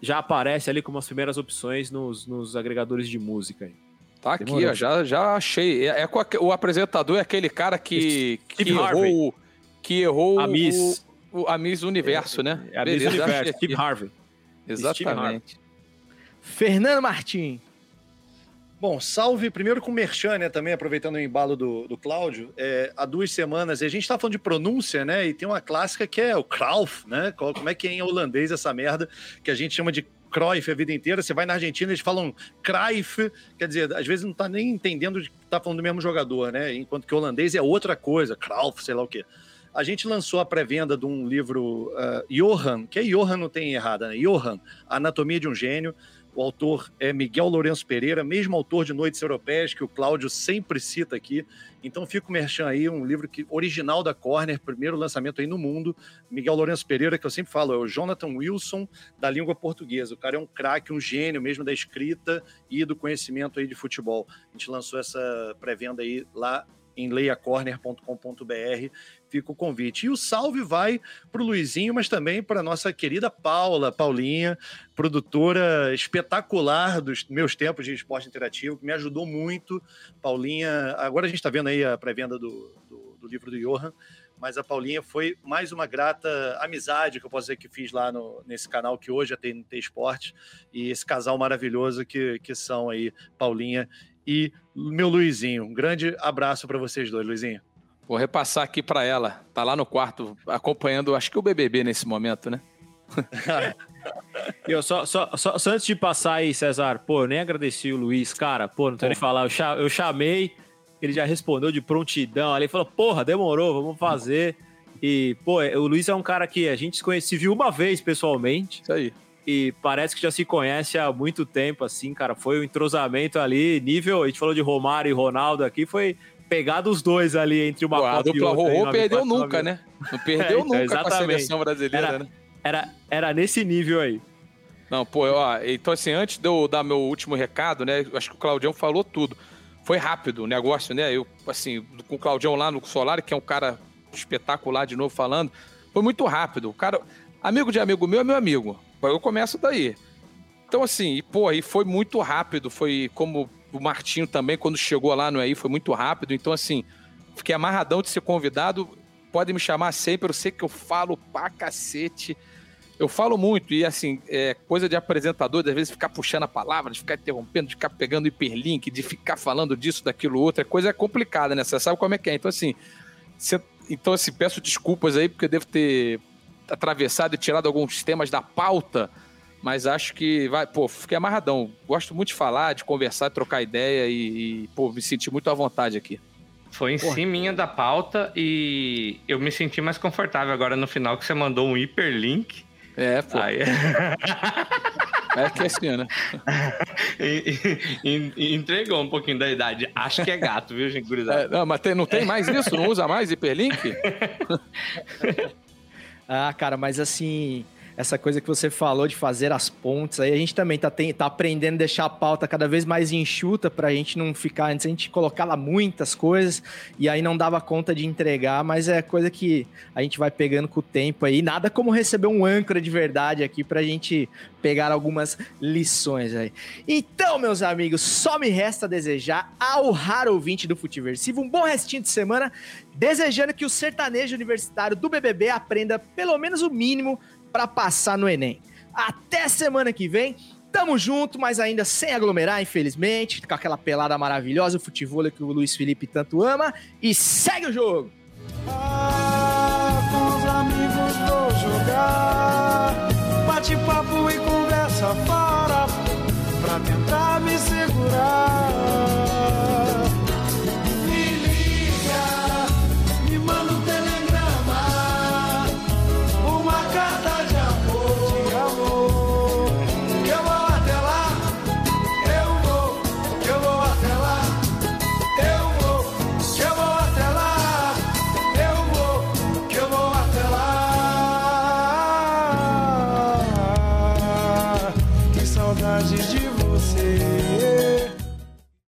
já aparece ali como as primeiras opções nos, nos agregadores de música. aí. Tá aqui, Demorou. ó, já, já achei. É, é o apresentador é aquele cara que, que Harvey. errou, que errou A Miss. O, o- a Miss Universo, né? É a Miss Beleza, Universo, achei Steve aqui. Harvey. Exatamente. Fernando Martim. Bom, salve primeiro com o Merchan, né? Também aproveitando o embalo do, do Cláudio. É, há duas semanas, e a gente tá falando de pronúncia, né? E tem uma clássica que é o Krauf, né? Como é que é em holandês essa merda que a gente chama de Cruyff a vida inteira? Você vai na Argentina, eles falam Cruyff, quer dizer, às vezes não tá nem entendendo de que tá falando do mesmo jogador, né? Enquanto que o holandês é outra coisa, Krauf, sei lá o quê. A gente lançou a pré-venda de um livro uh, Johan, que é Johan, não tem errada, né? Johan, Anatomia de um Gênio. O autor é Miguel Lourenço Pereira, mesmo autor de Noites Europeias, que o Cláudio sempre cita aqui. Então fica o merchan aí, um livro que, original da Corner, primeiro lançamento aí no mundo. Miguel Lourenço Pereira, que eu sempre falo, é o Jonathan Wilson da língua portuguesa. O cara é um craque, um gênio mesmo da escrita e do conhecimento aí de futebol. A gente lançou essa pré-venda aí lá em leiacorner.com.br. Fica o convite. E o salve vai para o Luizinho, mas também para nossa querida Paula, Paulinha, produtora espetacular dos meus tempos de esporte interativo, que me ajudou muito. Paulinha, agora a gente está vendo aí a pré-venda do, do, do livro do Johan, mas a Paulinha foi mais uma grata amizade que eu posso dizer que fiz lá no, nesse canal que hoje é TNT Esporte, e esse casal maravilhoso que, que são aí Paulinha e meu Luizinho. Um grande abraço para vocês dois, Luizinho. Vou repassar aqui pra ela. Tá lá no quarto acompanhando, acho que o BBB nesse momento, né? Eu só, só, só, só antes de passar aí, César, pô, eu nem agradeci o Luiz, cara, pô, não tenho nem que falar, eu, cha- eu chamei, ele já respondeu de prontidão ali, falou, porra, demorou, vamos fazer. E, pô, o Luiz é um cara que a gente se conhece, se viu uma vez pessoalmente. Isso aí. E parece que já se conhece há muito tempo, assim, cara. Foi um entrosamento ali, nível. A gente falou de Romário e Ronaldo aqui, foi pegar dos dois ali entre uma Pô, a Copa e dupla outra. Rorô perdeu 94, nunca, né? Não perdeu É, então, nunca com a exatamente. seleção brasileira, Era- né? Era, era nesse nível aí. Não, pô, ó, então assim, antes de eu dar meu último recado, né, acho que o Claudião falou tudo. Foi rápido o negócio, né? Eu, assim, com o Claudião lá no Solar, que é um cara espetacular de novo falando, foi muito rápido. O cara, amigo de amigo meu é meu amigo. Eu começo daí. Então, assim, e, pô, e foi muito rápido. Foi como o Martinho também, quando chegou lá no aí, foi muito rápido. Então, assim, fiquei amarradão de ser convidado. Pode me chamar sempre, eu sei que eu falo pra cacete. Eu falo muito, e assim, é coisa de apresentador, de às vezes ficar puxando a palavra, de ficar interrompendo, de ficar pegando hiperlink, de ficar falando disso, daquilo, outro, é coisa complicada, né? Você sabe como é que é. Então, assim, você- então, assim, peço desculpas aí, porque eu devo ter atravessado e tirado alguns temas da pauta, mas acho que vai, pô, fiquei amarradão. Gosto muito de falar, de conversar, de trocar ideia e, e, pô, me senti muito à vontade aqui. Foi em cima da pauta e eu me senti mais confortável agora no final que você mandou um hiperlink. É, pô. Aí... É que é assim, né? Entregou um pouquinho da idade. Acho que é gato, viu, gente? É, não, mas tem- não tem mais isso? Não usa mais hiperlink? Ah, cara, mas assim, essa coisa que você falou de fazer as pontes, aí a gente também tá, tem- tá aprendendo a deixar a pauta cada vez mais enxuta pra gente não ficar. Antes a gente colocava muitas coisas e aí não dava conta de entregar, mas é coisa que a gente vai pegando com o tempo aí. Nada como receber um âncora de verdade aqui pra gente pegar algumas lições aí. Então, meus amigos, só me resta desejar ao raro ouvinte do Futiversivo um bom restinho de semana, desejando que o sertanejo universitário do BBB aprenda pelo menos o mínimo para passar no Enem. Até semana que vem Tamo junto, mas ainda sem aglomerar, infelizmente, com aquela pelada maravilhosa, o futebol que o Luiz Felipe tanto ama. E segue o jogo! com os amigos vou jogar. Bate papo e conversa fora pra tentar me segurar.